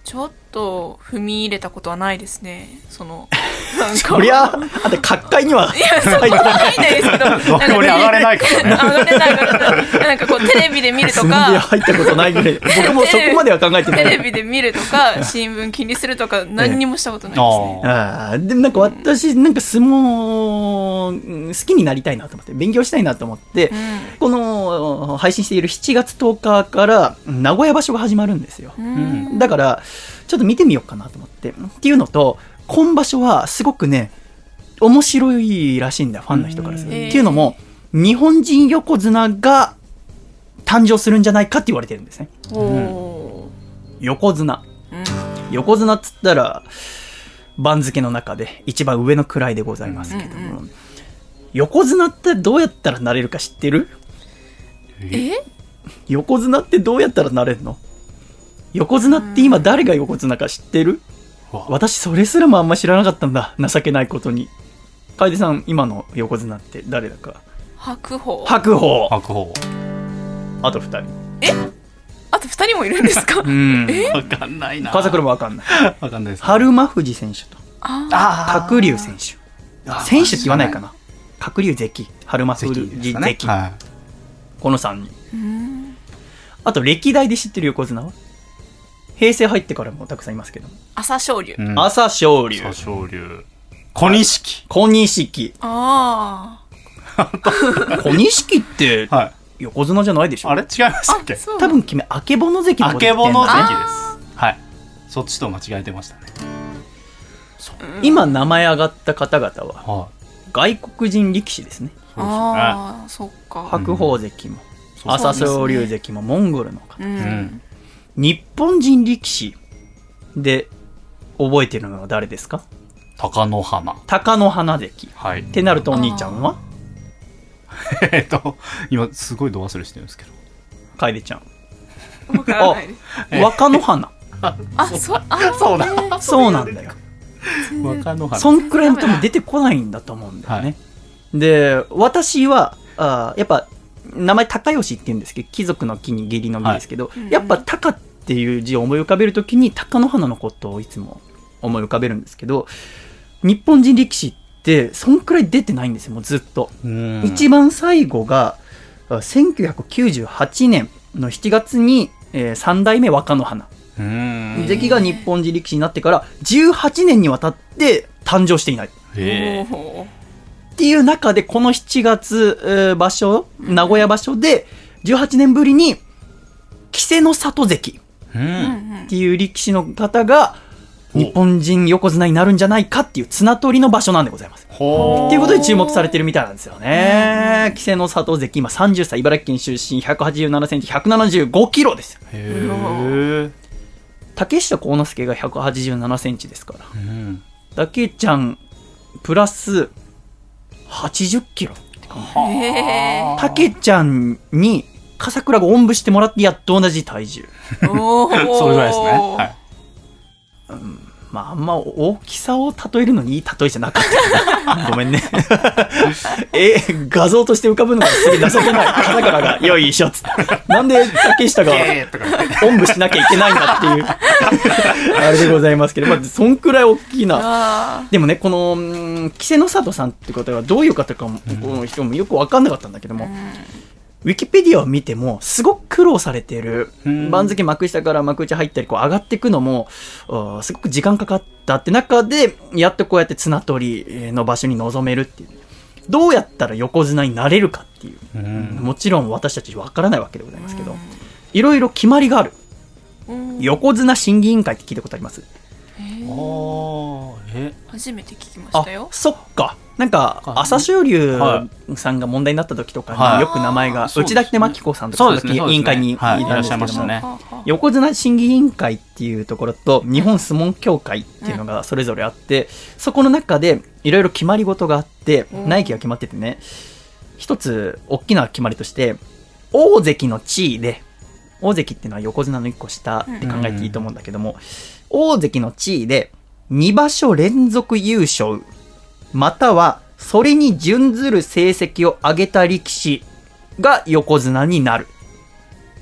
ちょっと踏み入れたことはないですね。その そりゃあで角界には いやそこはないんですけど。どこに上がれないからね。上がれない上がれなんかこうテレビで見るとか。入ったことないぐらい。僕もそこまでは考えてなテレいビで見るとか新聞気にするとか何にもしたことないですね。ああー。でもなんか私なんか相撲うん好きになりたいなと思って勉強したいなと思って、この配信している7月10日から名古屋場所が始まるんですよ、だから、ちょっと見てみようかなと思って。っていうのと、今場所はすごくね、面白いらしいんだよ、ファンの人からすると。うん。っていうのも、日本人横綱が誕生するんじゃないかって言われてるんですね。お横綱。ーうん。横綱っつったら、番付の中で一番上の位でございますけども、うん横綱ってどうやったらなれるか知ってる？え？横綱ってどうやったらなれるの？横綱って今誰が横綱か知ってる？わ。私それすらもあんま知らなかったんだ。情けないことに。楓さん今の横綱って誰だか。白鵬。白鵬。白鵬。あと2人。あと二人もいるんですか？うん。わかんないな。川桜もわかんない。わかんないです。春馬富士選手と。ああ鶴竜選手。選手って言わないかな。鶴竜関。春馬富士関。はこの3人。あと歴代で知ってる横綱は？平成入ってからもたくさんいますけども、朝青龍い。うん朝青龍朝青龍。小錦。小錦あ 小錦ってはい。横綱じゃないでしょ？あれ？違いましたっけ？あそう多分君、あけぼの関のあこと言ってんだけぼの関ねです。はい。そっちと間違えてましたね。今名前上がった方々はは外国人力士ですね。あああそっか白鵬関も、そう朝青龍関もモンゴルの方。うい。うんん。日本人力士で覚えてるのは誰ですか？鷹の花。鷹の花関。はい。ってなるとお兄ちゃんは？えっと、今すごい度忘れしてるんですけど。楓ちゃん。わからないですえ若の花。あそうあ そうだ。そうなんだよ。若の花。そんくらいの多分出てこないんだと思うんだよね。で、私は、あーやっぱ、名前高吉って言うんですけど、貴族の木に義理の義ですけど、いやっぱ高っていう字を思い浮かべるときに、鷹の花のことをいつも思い浮かべるんですけど、日本人力士って、そんくらい出てないんですよ、もうずっと。うん。一番最後が、あ1998年の7月に、えー三代目若の花。うん。関が日本人力士になってから、18年にわたって誕生していない。っていう中で、この7月えー場所、名古屋場所で、18年ぶりに、稀勢の里関っていう力士の方が、お日本人横綱になるんじゃないかっていう綱取りの場所なんでございます。ほっていうことで注目されてるみたいなんですよね。稀勢の里関、今30歳、茨城県出身、187センチ、175キロですよ。へえ。竹下幸之助が187センチですから。うん。だけちゃん、プラス、80キロ。へたけちゃんに、笠倉がおんぶしてもらってやっと同じ体重。それぐらいですね。はい。まあ、あんま大きさを例えるのにいい例えじゃなかったな。ごめんね。え、画像として浮かぶのがすげえ情けない。笠倉が、よいしょっつって。なんで竹下が。おんぶしなきゃいけないんだっていう、あれでございますけど、まあ、そんくらい大きな。あでもね、この、うん稀勢の里さんって方がどういう方かも、この人もよくわかんなかったんだけども、ウィキペディアを見ても、すごく苦労されてるうん。番付幕下から幕内入ったり、こう上がっていくのも、すごく時間かかったって中で、やっとこうやって綱取りの場所に臨めるっていう。どうやったら横綱になれるかっていう。うん。もちろん私たちわからないわけでございますけど、いろいろ決まりがある。ー横綱審議委員会って聞いたことあります？ああ、え、初めて聞きまあしたよ、そっか。なんか、朝青龍さんが問題になった時とかに、はい。よく名前が、内田真紀子さんとか、委員会にいらっしゃいましたね。横綱審議委員会っていうところと、日本相撲協会っていうのがそれぞれあって、そこの中で、いろいろ決まり事があって、うん。内規が決まっててね、一つ、大きな決まりとして、大関の地位で、大関っていうのは横綱の一個下って考えていいと思うんだけども、大関の地位で2場所連続優勝、またはそれに準ずる成績を上げた力士が横綱になる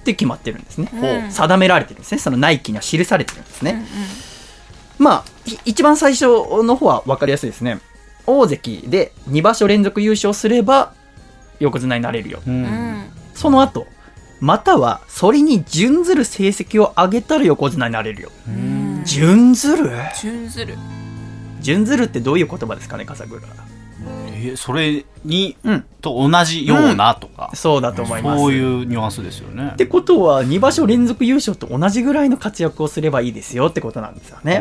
って決まってるんですね。うん定められてるんですね。その内規には記されてるんですうんね。まあ、い一番最初の方は分かりやすいですね。大関で2場所連続優勝すれば横綱になれるよ。ううんんその後、またはそれに準ずる成績を上げたら横綱になれるよ。うん準ずる？準ずる準ずるってどういう言葉ですかね、笠倉。えそれにうん。と同じようなとか、そうだと思います。そういうニュアンスですよねってことは、2場所連続優勝と同じぐらいの活躍をすればいいですよってことなんですよね。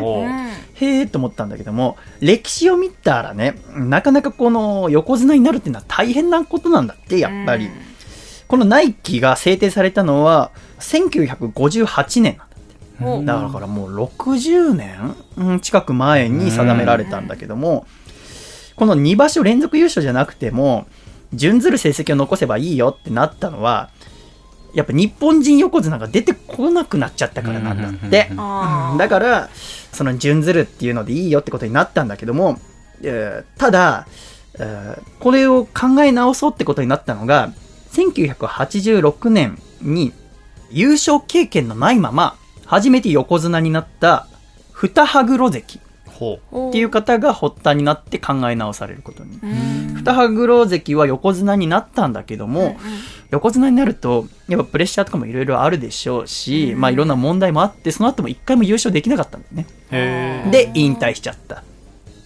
へえと思ったんだけども、歴史を見たらね、なかなかこの横綱になるっていうのは大変なことなんだって、やっぱり。このナイキが制定されたのは、1958年だからもう60年うん近く前に定められたんだけども、この2場所連続優勝じゃなくても、準ずる成績を残せばいいよってなったのは、やっぱ日本人横綱が出てこなくなっちゃったからなんだって。だから、その準ずるっていうのでいいよってことになったんだけども、えーただ、えーこれを考え直そうってことになったのが、1986年に優勝経験のないまま、初めて横綱になった二羽黒関ほっていう方が発端になって考え直されることに。うん二羽黒関は横綱になったんだけども、横綱になると、やっぱプレッシャーとかもいろいろあるでしょうし、うんまあいろんな問題もあって、その後も一回も優勝できなかったんだよね。で、引退しちゃった。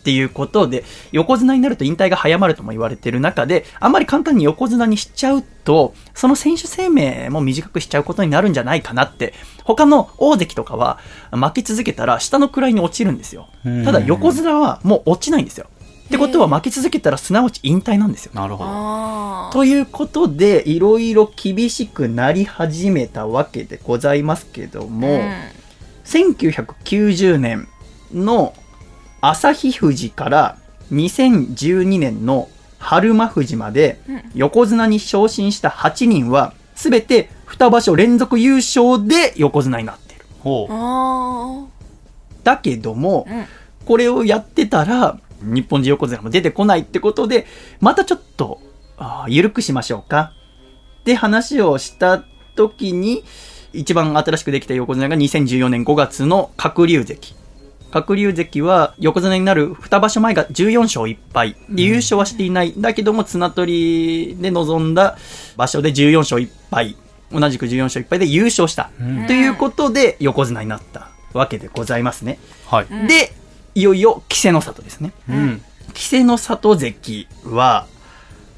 っていうことで、横綱になると引退が早まるとも言われてる中で、あんまり簡単に横綱にしちゃうと、その選手生命も短くしちゃうことになるんじゃないかなって、他の大関とかは負け続けたら下の位に落ちるんですよ。ただ横綱はもう落ちないんですよ。ってことは負け続けたらすなわち引退なんですよ。なるほどということで、いろいろ厳しくなり始めたわけでございますけども、うん1990年の朝日富士から2012年の春馬富士までうん横綱に昇進した8人は全て2場所連続優勝で横綱になっている。ほうあだけどもー、うんこれをやってたら日本人横綱も出てこないってことで、またちょっと、緩くしましょうか。って話をした時に、一番新しくできた横綱が2014年5月の鶴竜関。鶴竜関は横綱になる2場所前が14勝1敗。で優勝はしていない。だけども綱取りで臨んだ場所で14勝1敗。同じく14勝1敗で優勝した。うんということで横綱になったわけでございますね。はいうんで、いよいよ、稀勢の里ですね。うん稀勢の里関は、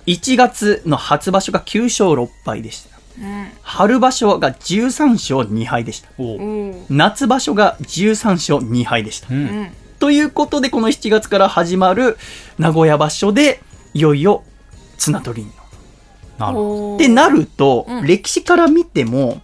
1月の初場所が9勝6敗でした。うん春場所が13勝2敗でした。夏場所が13勝2敗でした。ということで、この7月から始まる名古屋場所で、いよいよ綱取りに。なるってなると、うん歴史から見ても、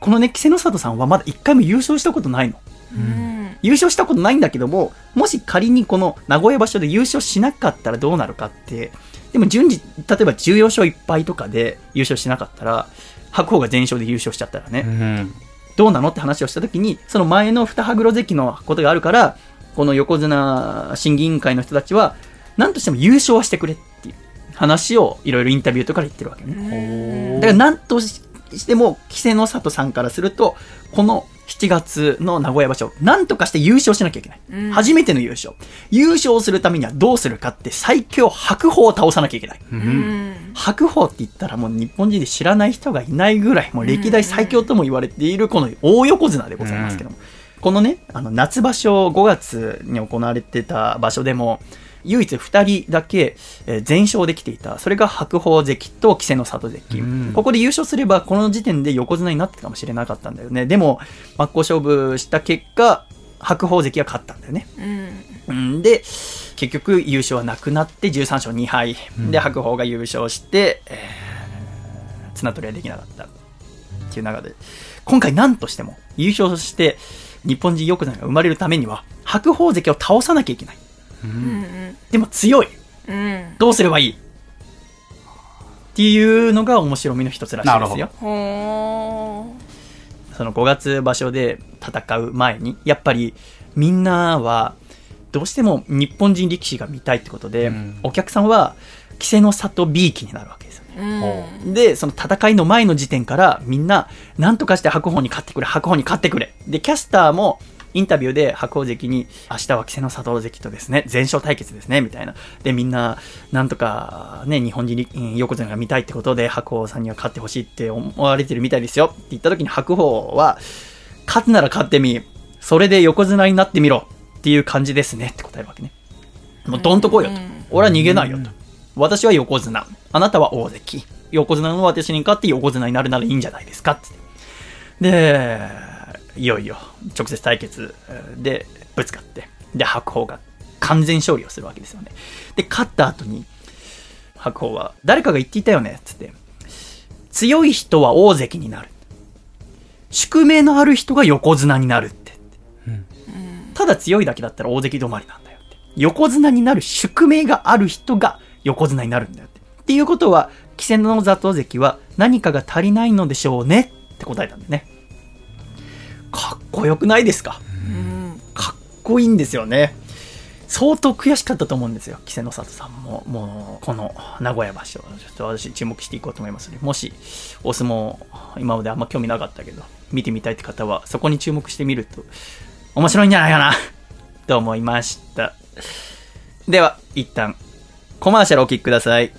このね、稀勢の里さんはまだ1回も優勝したことないの。うん優勝したことないんだけども、もし仮にこの名古屋場所で優勝しなかったらどうなるかって、でも順次、例えば14勝1敗とかで優勝しなかったら、白鵬が全勝で優勝しちゃったらね、どうんどうなのって話をした時に、その前の二羽黒関のことがあるから、この横綱審議委員会の人たちは、何としても優勝はしてくれっていう話をいろいろインタビューとかで言ってるわけね。うんだから何としても、稀勢の里さんからすると、この7月の名古屋場所、何とかして優勝しなきゃいけない。うん初めての優勝。優勝するためにはどうするかって最強白鵬を倒さなきゃいけない。ううんん白鵬って言ったらもう日本人で知らない人がいないぐらい、もう歴代最強とも言われているこの大横綱でございますけども。このね、あの夏場所5月に行われてた場所でも、唯一2人だけえー全勝できていた。それが白鵬関と稀勢の里関。うんここで優勝すれば、この時点で横綱になってたかもしれなかったんだよね。でも、真っ向勝負した結果、白鵬関が勝ったんだよね。うんうんで、稀結局優勝はなくなって13勝2敗、で白鵬が優勝して、えー綱取りはできなかったっていう中で今回何としても優勝して日本人横綱が生まれるためには白鵬関を倒さなきゃいけないうんでも強い。うんうんどうすればいい？っていうのが面白みの一つらしいですよ。ほその5月場所で戦う前にやっぱりみんなはどうしても日本人力士が見たいってことで、うん。お客さんは稀勢の里 B 期になるわけですよね。ーう。んでその戦いの前の時点からみんな何とかして白鵬に勝ってくれ白鵬に勝ってくれ。でキャスターもインタビューで白鵬関に明日は稀勢の里関とですね全勝対決ですねみたいな。でみんななんとかね日本人力うん横綱が見たいってことで白鵬さんには勝ってほしいって思われてるみたいですよ。って言った時に白鵬は勝つなら勝ってみそれで横綱になってみろっていう感じですねって答えるわけね。もうどんとこいよと。うん俺は逃げないよと。私は横綱。あなたは大関。横綱の私に勝って横綱になるならいいんじゃないですかって。でいよいよ直接対決でぶつかってで白鵬が完全勝利をするわけですよね。で勝った後に白鵬は誰かが言っていたよねっつって。強い人は大関になる。宿命のある人が横綱になるって。ただ強いだけだったら大関止まりなんだよって。横綱になる宿命がある人が横綱になるんだよって。っていうことは稀勢の里関は何かが足りないのでしょうねって答えたんだよねかっこよくないですか？うん。かっこいいんですよね。相当悔しかったと思うんですよ稀勢の里さんも。もうこの名古屋場所ちょっと私注目していこうと思いますのでもしお相撲今まであんま興味なかったけど見てみたいって方はそこに注目してみると面白いんじゃないかな と思いました。では一旦コマーシャルお聞きください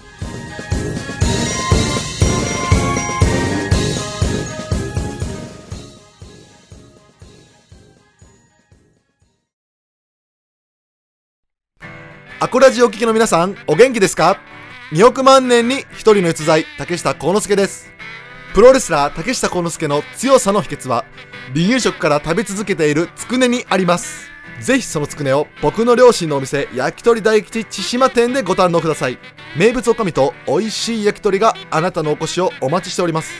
アコラジオ聞きの皆さん、お元気ですか ?2 億万年に一人の逸材、竹下幸之助です。プロレスラー竹下幸之助の強さの秘訣は、離乳食から食べ続けているつくねにあります。ぜひそのつくねを僕の両親のお店、焼き鳥大吉千島店でご堪能ください。名物おかみと美味しい焼き鳥があなたのお越しをお待ちしております。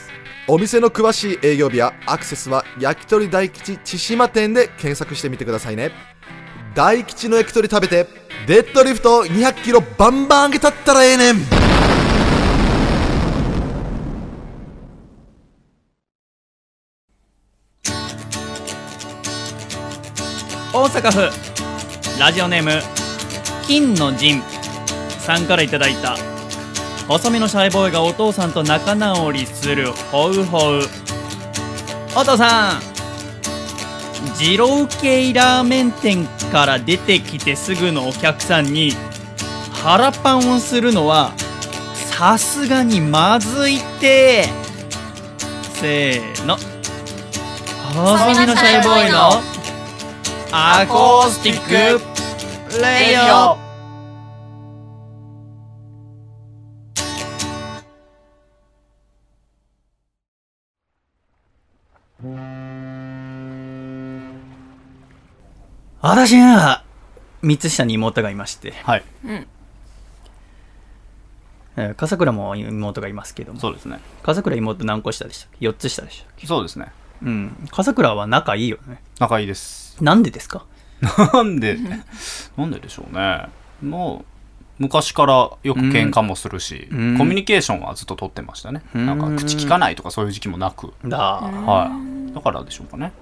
お店の詳しい営業日やアクセスは焼き鳥大吉千島店で検索してみてくださいね。大吉の焼き鳥食べてデッドリフト200キロバンバン上げたったらええねん。大阪府ラジオネーム金の陣。さんからいただいた細身のシャイボーイがお父さんと仲直りするホウホウ。お父さん二郎系ラーメン店から出てきてすぐのお客さんに腹パンをするのはさすがにまずいって。せーの。細身のシャイボーイのアコースティックレイオ私には3つ下に妹がいまして、はい。えー笠倉も妹がいますけども。そうですね。笠倉妹何個下でしたっけ ?4 つ下でしたっけ？そうですね。うん。笠倉は仲いいよね。仲いいです。なんでですか？なんで？なんででしょうね。もう昔からよく喧嘩もするし、うん。コミュニケーションはずっと取ってましたね、うん。なんか口聞かないとかそういう時期もなく、だ、はい。だからでしょうかね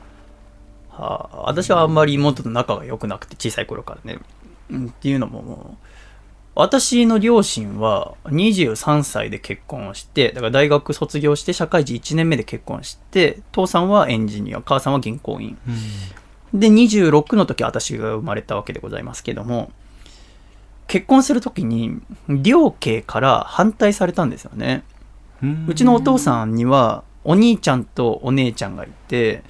はあ、私はあんまり妹と仲が良くなくて小さい頃からね、うん、っていうのももう私の両親は23歳で結婚をしてだから大学卒業して社会人1年目で結婚して父さんはエンジニア母さんは銀行員。で26の時私が生まれたわけでございますけども結婚する時に両家から反対されたんですよね。うちのお父さんにはお兄ちゃんとお姉ちゃんがいて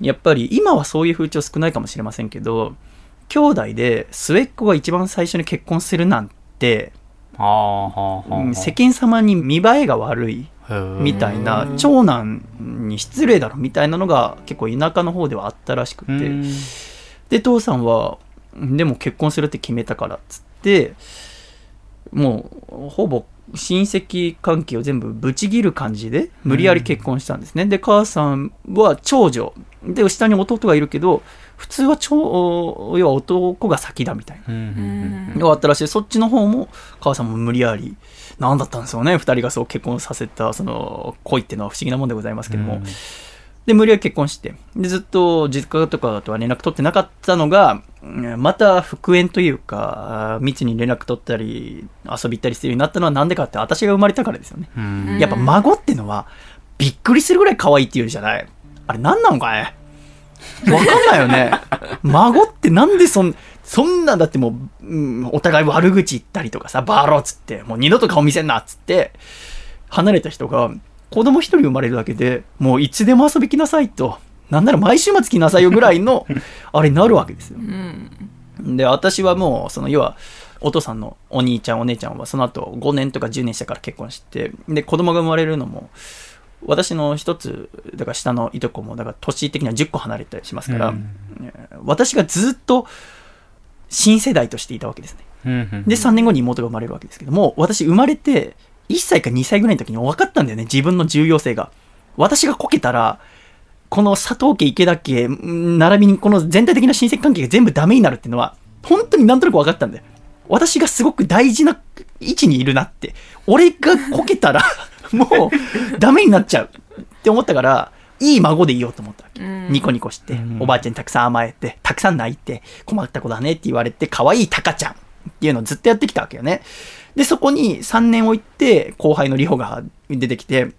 やっぱり今はそういう風潮少ないかもしれませんけど兄弟で末っ子が一番最初に結婚するなんて、世間様に見栄えが悪いみたいな長男に失礼だろみたいなのが結構田舎の方ではあったらしくて。で父さんはでも結婚するって決めたからっつって、もう、ほぼ親戚関係を全部ぶち切る感じで、無理やり結婚したんですね。で、母さんは長女。で、下に弟がいるけど、普通は長、要は男が先だみたいな。うんうんがあったらしい。そっちの方も、母さんも無理やり、なんだったんですよね。二人がそう結婚させた、その、恋っていうのは不思議なもんでございますけども。うんで、無理やり結婚して、で、ずっと実家とかとは連絡取ってなかったのが、うんまた復縁というか、密に連絡取ったり、遊び行ったりするようになったのはなんでかって、私が生まれたからですよね。うんやっぱ孫ってのは、びっくりするぐらい可愛いって言うじゃない？あれ何なのかねわかんないよね。孫ってなんでそん、そんな、だってもう、うんお互い悪口言ったりとかさ、バーローっつって、もう二度と顔見せんなっつって、離れた人が、子供一人生まれるだけで、もういつでも遊び来なさいと、なんなら毎週末来なさいよぐらいの、あれになるわけですよ。うんで、私はもう、その、要は、お父さんのお兄ちゃん、お姉ちゃんは、その後、5年とか10年したから結婚して、で、子供が生まれるのも、私の一つ、だから下のいとこも、だから年的には10個離れたりしますから、うんえー私がずっと、新世代としていたわけですね。うんで、3年後に妹が生まれるわけですけども、私生まれて、1歳か2歳ぐらいの時に分かったんだよね、自分の重要性が。私がこけたら、この佐藤家、池田家、ん並びにこの全体的な親戚関係が全部ダメになるっていうのは、本当になんとなく分かったんだよ。私がすごく大事な位置にいるなって。俺がこけたら、もうダメになっちゃうって思ったから、いい孫でいようと思ったわけ。うんニコニコして、うんおばあちゃんにたくさん甘えて、たくさん泣いて、困った子だねって言われて、可愛いタカちゃんっていうのをずっとやってきたわけよね。で、そこに3年置いて、後輩のリホが出てきて、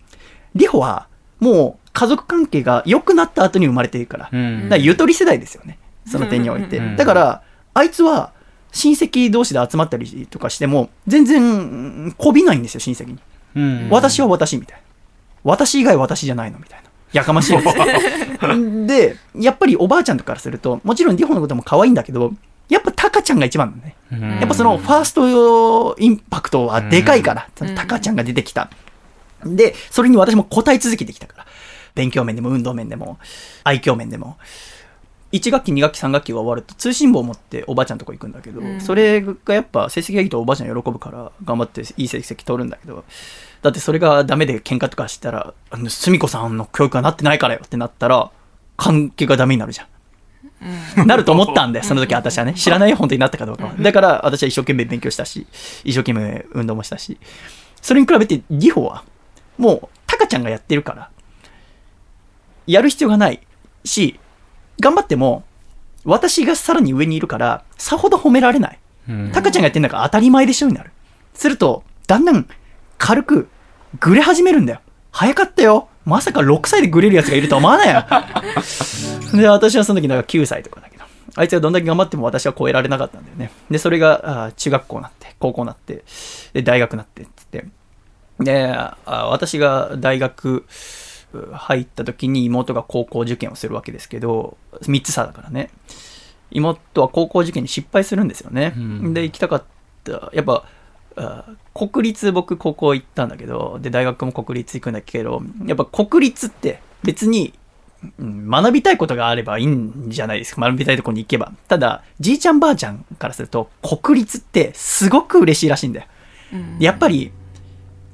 リホはもう家族関係が良くなった後に生まれているから、うんだからゆとり世代ですよね。その点において。うんだから、あいつは親戚同士で集まったりとかしても、全然うんこびないんですよ、親戚に。うん私は私みたいな。私以外私じゃないのみたいな。やかましいですよ で、やっぱりおばあちゃんとかからすると、もちろんリホのことも可愛いんだけど、やっぱタカちゃんが一番なのね。うんやっぱそのファーストインパクトはでかいから、タカちゃんが出てきた。で、それに私も答え続けてきたから。勉強面でも運動面でも、愛嬌面でも。1学期、2学期、3学期が終わると通信簿を持っておばあちゃんとこ行くんだけど、うんそれがやっぱ成績がいいとおばあちゃん喜ぶから頑張っていい成績取るんだけど、だってそれがダメで喧嘩とかしたら、すみこさんの教育がなってないからよってなったら、関係がダメになるじゃん。なると思ったんだよ、その時私はね。知らないよ、本当になったかどうかは。だから私は一生懸命勉強したし、一生懸命運動もしたし。それに比べて、リホは、もう、タカちゃんがやってるから、やる必要がないし、頑張っても、私がさらに上にいるから、さほど褒められない。うんタカちゃんがやってんだから当たり前でしょになる。すると、だんだん軽くグレ始めるんだよ。早かったよ。まさか6歳でグレるやつがいるとは思わないよ。で、私はその時なんか9歳とかだけど、あいつがどんだけ頑張っても私は超えられなかったんだよね。で、それがあー中学校になって、高校になって、で、大学になって、つって。で、あ私が大学う入った時に妹が高校受験をするわけですけど、3つ差だからね。妹は高校受験に失敗するんですよね。うんで、行きたかった。やっぱ、あ国立僕高校行ったんだけど、で、大学も国立行くんだけど、やっぱ国立って別に、うん学びたいことがあればいいんじゃないですか。学びたいところに行けば。ただ、じいちゃんばあちゃんからすると、国立ってすごく嬉しいらしいんだよ。やっぱり、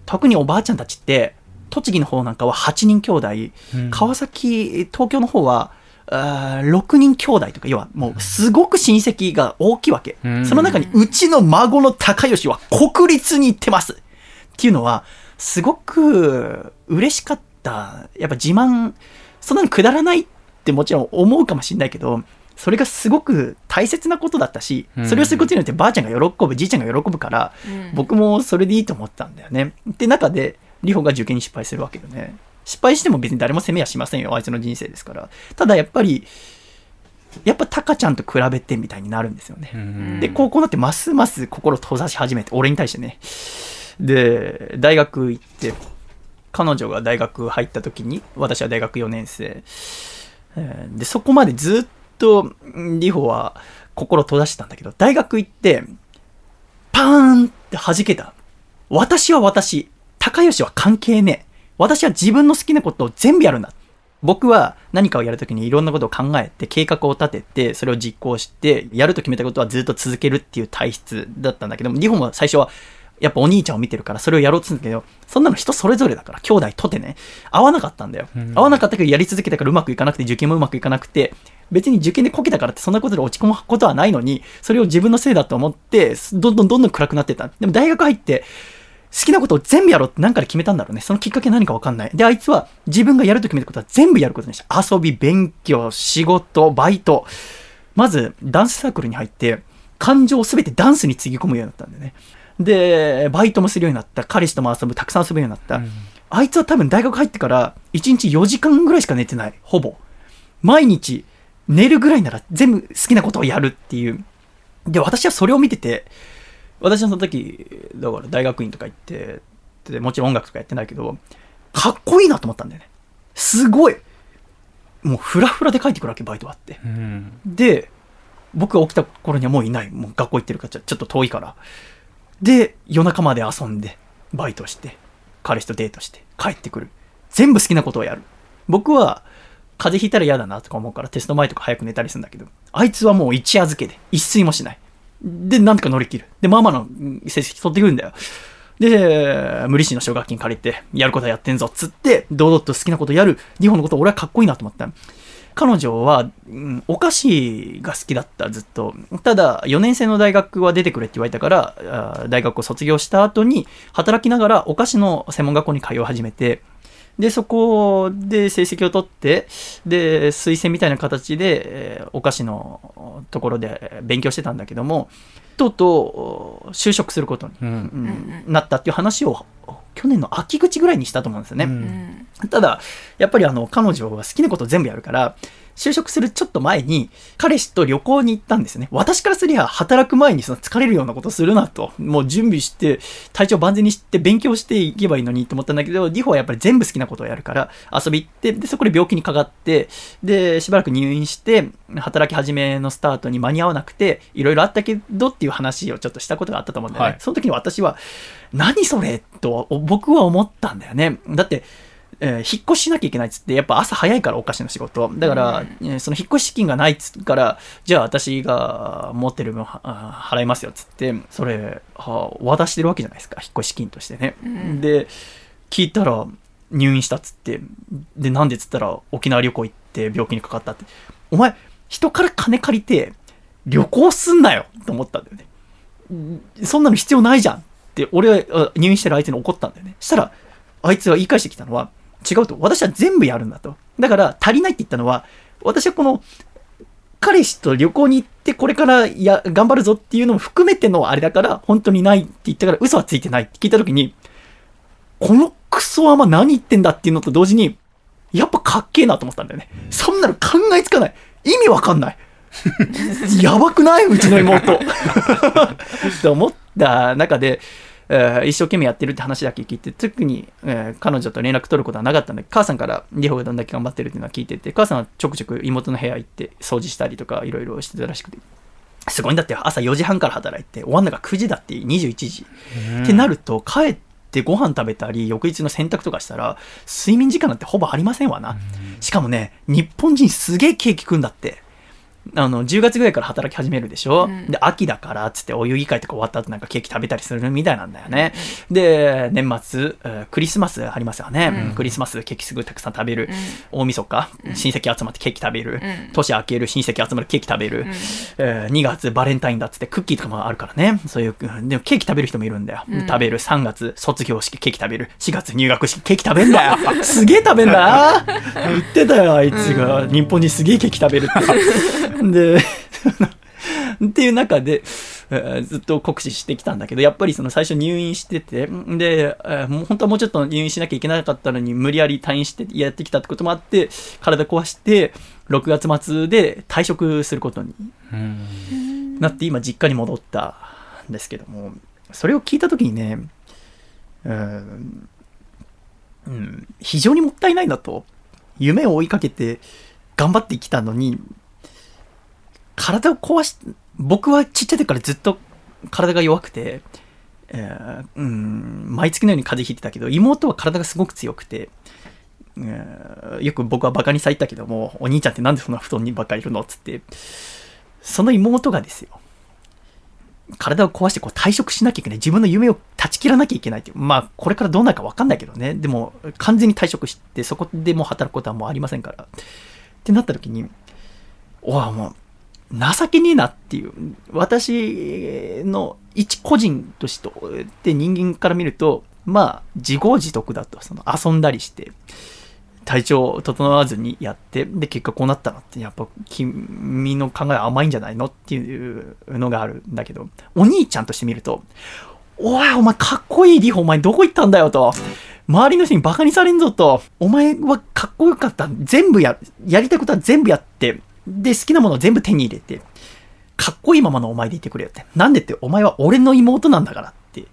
特におばあちゃんたちって、栃木の方なんかは8人兄弟、うん川崎、東京の方は、6人兄弟とか、要はもうすごく親戚が大きいわけ。うんその中に、うちの孫の高吉は国立に行ってますっていうのは、すごく嬉しかった。やっぱ自慢、そんなのくだらないってもちろん思うかもしれないけど、それがすごく大切なことだったし、それをすることによってばあちゃんが喜ぶ、じいちゃんが喜ぶから、うん僕もそれでいいと思ったんだよね。って中で、リホが受験に失敗するわけよね。失敗しても別に誰も責めはしませんよ。あいつの人生ですから。ただやっぱり、やっぱタカちゃんと比べてみたいになるんですよね。うんで、高校になってますます心閉ざし始めて、俺に対してね。で、大学行って、彼女が大学入った時に、私は大学4年生。えーで、そこまでずっと、んリホは心閉ざしてたんだけど、大学行って、パーンって弾けた。私は私。高吉は関係ねえ。私は自分の好きなことを全部やるんだ。僕は何かをやるときにいろんなことを考えて、計画を立てて、それを実行して、やると決めたことはずっと続けるっていう体質だったんだけども、リホも最初は、やっぱお兄ちゃんを見てるから、それをやろうとするんだけど、そんなの人それぞれだから、兄弟とてね、合わなかったんだよ。合わなかったけど、やり続けたからうまくいかなくて、受験もうまくいかなくて、別に受験でこけたからってそんなことで落ち込むことはないのに、それを自分のせいだと思って、どんどんどんどん暗くなってった。でも大学入って、好きなことを全部やろうって何かで決めたんだろうね。そのきっかけ何かわかんない。で、あいつは自分がやると決めたことは全部やることにした。遊び、勉強、仕事、バイト。まず、ダンスサークルに入って、感情をすべてダンスにつぎ込むようになったんだよね。で、バイトもするようになった。彼氏とも遊ぶ、たくさん遊ぶようになった。あいつは多分大学入ってから1日4時間ぐらいしか寝てない。ほぼ。毎日寝るぐらいなら全部好きなことをやるっていう。で、私はそれを見てて、私はその時、だから大学院とか行って、でもちろん音楽とかやってないけど、かっこいいなと思ったんだよね。すごいもうフラフラで帰ってくるわけ、バイトあって。うんで、僕が起きた頃にはもういない。もう学校行ってるからちょちょっと遠いから。で、夜中まで遊んで、バイトして、彼氏とデートして、帰ってくる。全部好きなことをやる。僕は、風邪ひいたら嫌だなとか思うからテスト前とか早く寝たりするんだけど、あいつはもう一夜漬けで、一睡もしない。で、なんとか乗り切る。で、ママのうん成績取ってくるんだよ。で、無利子の奨学金借りて、やることはやってんぞつって、堂々と好きなことやる。リホのこと俺はかっこいいなと思った。彼女は、うんお菓子が好きだった、ずっと。ただ、4年生の大学は出てくれって言われたから、大学を卒業した後に、働きながらお菓子の専門学校に通い始めて、で、そこで成績を取って、で、推薦みたいな形で、えーお菓子のところで勉強してたんだけども、とうとう就職することに、うん。うんなったっていう話を、去年の秋口ぐらいにしたと思うんですよね。うん。うん。ただ、やっぱりあの、彼女は好きなことを全部やるから、就職するちょっと前に、彼氏と旅行に行ったんですね。私からすりゃ、働く前にその疲れるようなことするなと。もう準備して、体調万全にして、勉強していけばいいのにと思ったんだけど、リホはやっぱり全部好きなことをやるから、遊び行って、で、そこで病気にかかって、で、しばらく入院して、働き始めのスタートに間に合わなくて、いろいろあったけどっていう話をちょっとしたことがあったと思うんだよね。はいその時に私は、何それと僕は思ったんだよね。だって、えー引っ越ししなきゃいけないっつって、やっぱ朝早いからお菓子の仕事。だから、えーその引っ越し資金がないっつうから、じゃあ私が持ってる分はあ払いますよっつって、それ、は渡してるわけじゃないですか、引っ越し資金としてね。うんで、聞いたら、入院したっつって、で、なんでっつったら、沖縄旅行行って病気にかかったって。お前、人から金借りて、旅行すんなよと思ったんだよね。そんなの必要ないじゃんって、俺はあ入院してる相手に怒ったんだよね。したら、あいつが言い返してきたのは、違うと。私は全部やるんだと。だから、足りないって言ったのは、私はこの、彼氏と旅行に行って、これからや、頑張るぞっていうのも含めてのあれだから、本当にないって言ったから、嘘はついてないって聞いたときに、このクソアマ何言ってんだっていうのと同時に、やっぱかっけえなと思ったんだよね。そんなの考えつかない。意味わかんない。やばくない？うちの妹。って思った中で、えー一生懸命やってるって話だけ聞いて、特に、えー彼女と連絡取ることはなかったんだけど、母さんからリホがどんだけ頑張ってるっていうのは聞いてて、母さんはちょくちょく妹の部屋行って掃除したりとかいろいろしてたらしくて、すごいんだって朝4時半から働いて、終わんのが9時だって21時。ってなると、帰ってご飯食べたり、翌日の洗濯とかしたら、睡眠時間なんてほぼありませんわな。しかもね、日本人すげえケーキ食うんだって。あの、10月ぐらいから働き始めるでしょ、うんで、秋だから、つってお遊戯会とか終わった後なんかケーキ食べたりするみたいなんだよね。で、年末、えークリスマスありますよね。うんクリスマスケーキすぐたくさん食べる。うん大晦日、親戚集まってケーキ食べる。うん年明ける親戚集まるケーキ食べる。うんえー2月バレンタインだっつってクッキーとかもあるからね。そういう、うんでもケーキ食べる人もいるんだよ。うん食べる。3月卒業式ケーキ食べる。4月入学式ケーキ食べんだよ。すげえ食べんだ言ってたよ、あいつが。日本人すげえケーキ食べるって。で、っていう中で、えーずっと酷使してきたんだけど、やっぱりその最初入院してて、で、えーもう本当はもうちょっと入院しなきゃいけなかったのに、無理やり退院してやってきたってこともあって、体壊して、6月末で退職することにうんなって、今実家に戻ったんですけども、それを聞いたときにね、うーん、うん、非常にもったいないなと。夢を追いかけて頑張ってきたのに、体を壊し、僕はちっちゃい時からずっと体が弱くて、えーうん、毎月のように風邪ひいてたけど、妹は体がすごく強くて、えーよく僕はバカにされたけども、お兄ちゃんってなんでそんな布団にばっかりいるのっつって、その妹がですよ、体を壊してこう退職しなきゃいけない。自分の夢を断ち切らなきゃいけないって。まあ、これからどうなるかわかんないけどね。でも、完全に退職して、そこでもう働くことはもうありませんから。ってなった時に、おわ、もう、情けねえなっていう。私の一個人として人間から見ると、まあ、自業自得だと。その遊んだりして、体調を整わずにやって、で、結果こうなったのって、やっぱ君の考え甘いんじゃないのっていうのがあるんだけど、お兄ちゃんとして見ると、おい、お前かっこいいリホ、お前どこ行ったんだよと。周りの人にバカにされんぞと。お前はかっこよかった。全部や、やりたいことは全部やって、で、好きなものを全部手に入れて、かっこいいままのお前でいてくれよって。なんでって、お前は俺の妹なんだからって。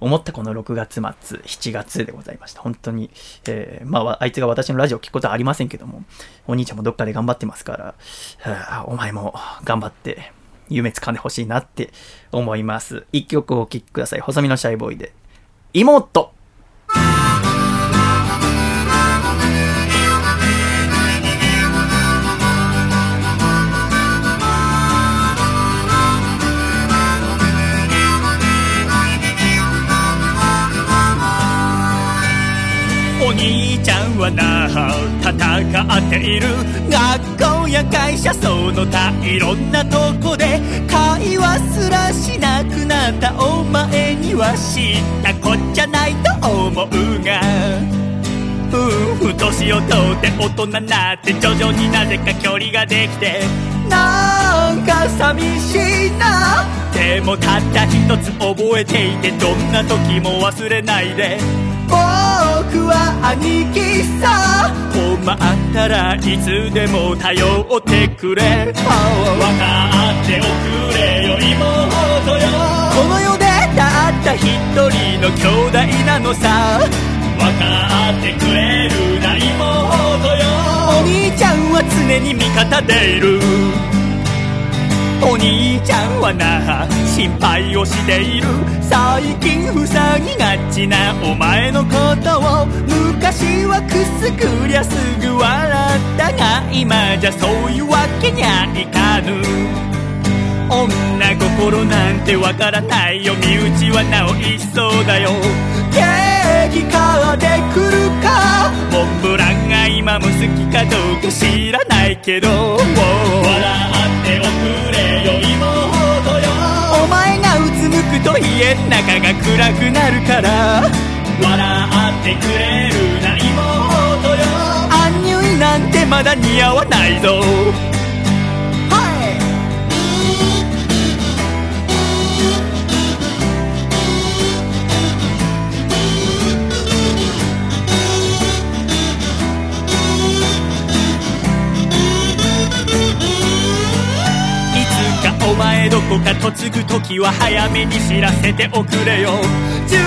思ったこの6月末、7月でございました。本当に、えーまあ、あいつが私のラジオを聞くことはありませんけども、お兄ちゃんもどっかで頑張ってますから、はあお前も頑張って、夢掴んでほしいなって思います。一曲お聴きください。細身のシャイボーイで、妹兄ちゃんはな戦っている。学校や会社その他いろんなとこで会話すらしなくなったお前には知ったこっちゃないと思うが。うん年を取って大人になって徐々になぜか距離ができてなんか寂しいな。でもたった一つ覚えていてどんな時も忘れないで。僕は兄貴さ。困ったらいつでも頼ってくれ。分かっておくれよ妹よこの世でたった一人の兄弟なのさ。分かってくれるな妹よお兄ちゃんは常に味方でいるお兄ちゃんはな心配をしている。最近塞ぎがちなお前のことを。昔はくすぐりゃすぐ笑ったが今じゃそういうわけにはいかぬ。女心なんてわからないよ。身内はなお一層だよ。ケーキ買ってくるか？モンブランが今も好きかどうか知らないけど。笑っておくれよ妹よ。お前がうつむくと家の中が暗くなるから。笑ってくれるな妹よ。アンニュイなんてまだ似合わないぞどこか嫁ぐ時は早めに知らせておくれよ。準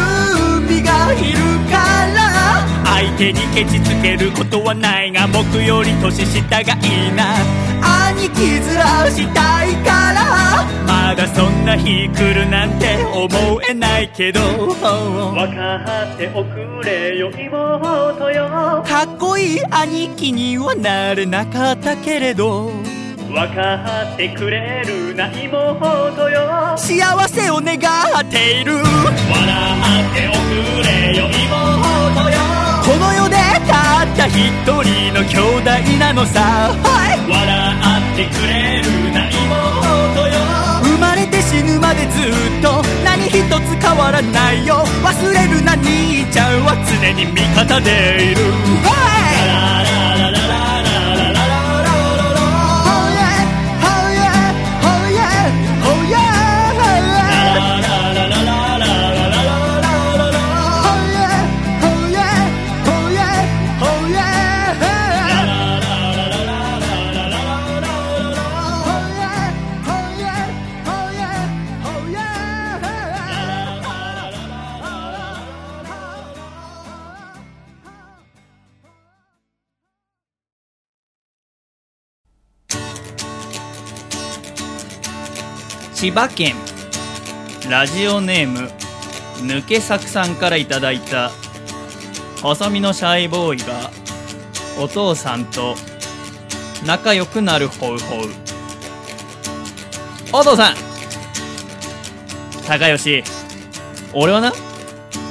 備がいるから相手にケチつけることはないが僕より年下がいいな。兄貴面したいからまだそんな日来るなんて思えないけど。分かっておくれよ妹よ。かっこいい兄貴にはなれなかったけれど分かってくれるな妹よ。幸せを願っている。笑っておくれよ妹よ。この世でたった一人の兄弟なのさ、はい、笑ってくれるな妹よ。生まれて死ぬまでずっと何一つ変わらないよ。忘れるな兄ちゃんは常に味方でいる、はい千葉県。ラジオネーム抜け作さんからいただいた細身のシャイボーイがお父さんと仲良くなるホウホウお父さん高吉俺はな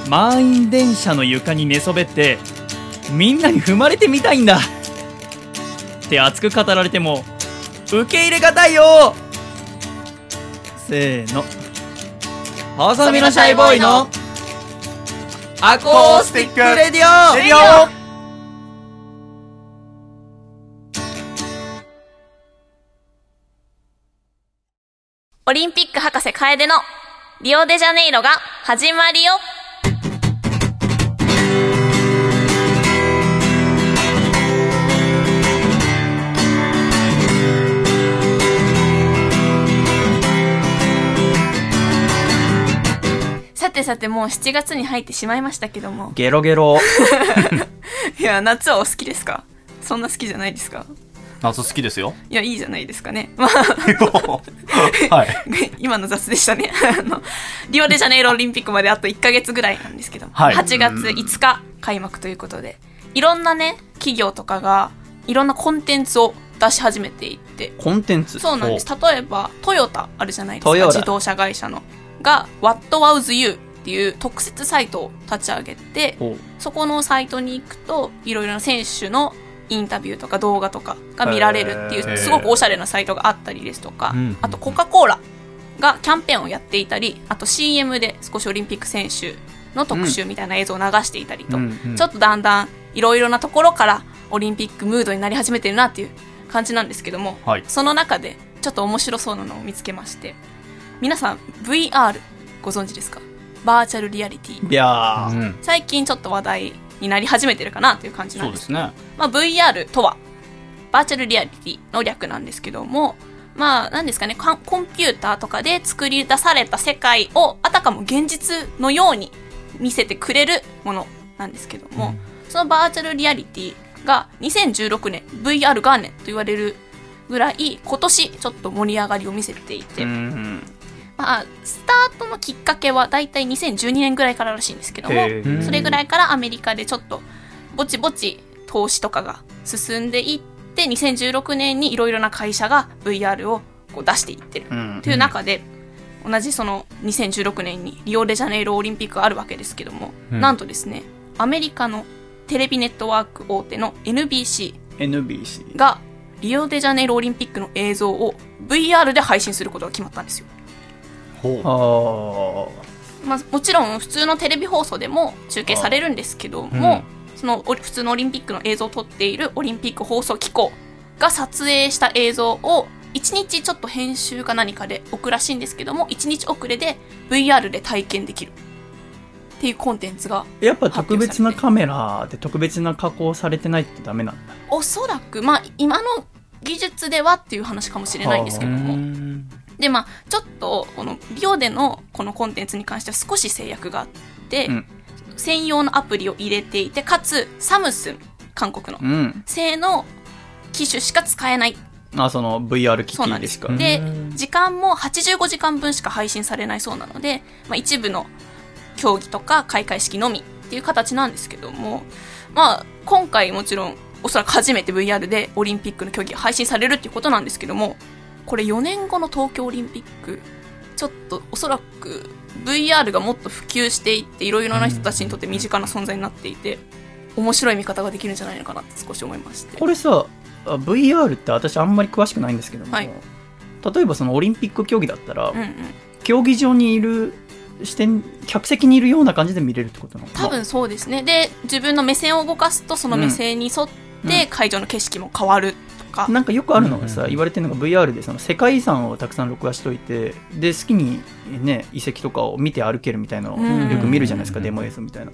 満員電車の床に寝そべってみんなに踏まれてみたいんだって熱く語られても受け入れがたいよせーの。細身のシャイボーイのアコースティックレディオ。レディオ。オリンピック博士楓のリオデジャネイロが始まりよさてさてもう7月に入ってしまいましたけども。ゲロゲロ。いや夏はお好きですか？そんな好きじゃないですか？夏好きですよ。いやいいじゃないですかね。ま あ はい。今の雑でしたね。あのリオデジャネイロオリンピックまであと1ヶ月ぐらいなんですけど、はい。8月5日開幕ということで。いろんなね企業とかがいろんなコンテンツを出し始めていって。コンテンツ？そうなんです。例えばトヨタあるじゃないですか。自動車会社のが「What was you」っていう特設サイトを立ち上げてそこのサイトに行くといろいろな選手のインタビューとか動画とかが見られるっていうすごくおしゃれなサイトがあったりですとか、うんあとコカ・コーラがキャンペーンをやっていたりあと CM で少しオリンピック選手の特集みたいな映像を流していたりと、ちょっとだんだんいろいろなところからオリンピックムードになり始めてるなっていう感じなんですけども、はい。その中でちょっと面白そうなのを見つけまして皆さん VR ご存知ですか？バーチャルリアリティいやー、うん。最近ちょっと話題になり始めてるかなという感じなんでそうですすね。まあ、VR とはバーチャルリアリティの略なんですけどもまあ何ですかねかコンピューターとかで作り出された世界をあたかも現実のように見せてくれるものなんですけども、そのバーチャルリアリティが2016年 VR 元年と言われるぐらい今年ちょっと盛り上がりを見せていて、うんまあ、スタートのきっかけはだいたい2012年ぐらいかららしいんですけどもそれぐらいからアメリカでちょっとぼちぼち投資とかが進んでいって2016年にいろいろな会社が VR をこう出していってるうん。という中で、同じその2016年にリオデジャネイロオリンピックがあるわけですけども、うん。なんとですねアメリカのテレビネットワーク大手の NBC がリオデジャネイロオリンピックの映像を VR で配信することが決まったんですよまあ、もちろん普通のテレビ放送でも中継されるんですけども、そのお普通のオリンピックの映像を撮っているオリンピック放送機構が撮影した映像を1日ちょっと編集か何かで置くらしいんですけども1日遅れで VR で体験できる。っていうコンテンツがーやっぱ特別なカメラで特別な加工されてないとダメなんだ。おそらく、まあ、今の技術ではっていう話かもしれないんですけう。ども、ん。でまあちょっとこのリオでのこのコンテンツに関しては少し制約があって、うん。専用のアプリを入れていてかつサムスン韓国のうん。製の機種しか使えない。あその VR 機そうなんで器です。すかで時間も85時間分しか配信されないそうなので、まあ、一部の競技とか開会式のみっていう形なんですけどもまあ今回もちろんおそらく初めて VR でオリンピックの競技が配信されるっていうことなんですけどもこれ4年後の東京オリンピックちょっとおそらく VR がもっと普及していっていろいろな人たちにとって身近な存在になっていて面白い見方ができるんじゃないのかなって少し思いまして。これさあ VR って私あんまり詳しくないんですけども、はい。例えばそのオリンピック競技だったら、うんうん。競技場にいる視点客席にいるような感じで見れるってことなの？多分そうですね。で自分の目線を動かすとその目線に沿って会場の景色も変わるとか、なんかよくあるのがさ、うん言われてるのが VR でその世界遺産をたくさん録画しといてで好きにね遺跡とかを見て歩けるみたいなのをうんよく見るじゃないですか、うんデモ映像みたいな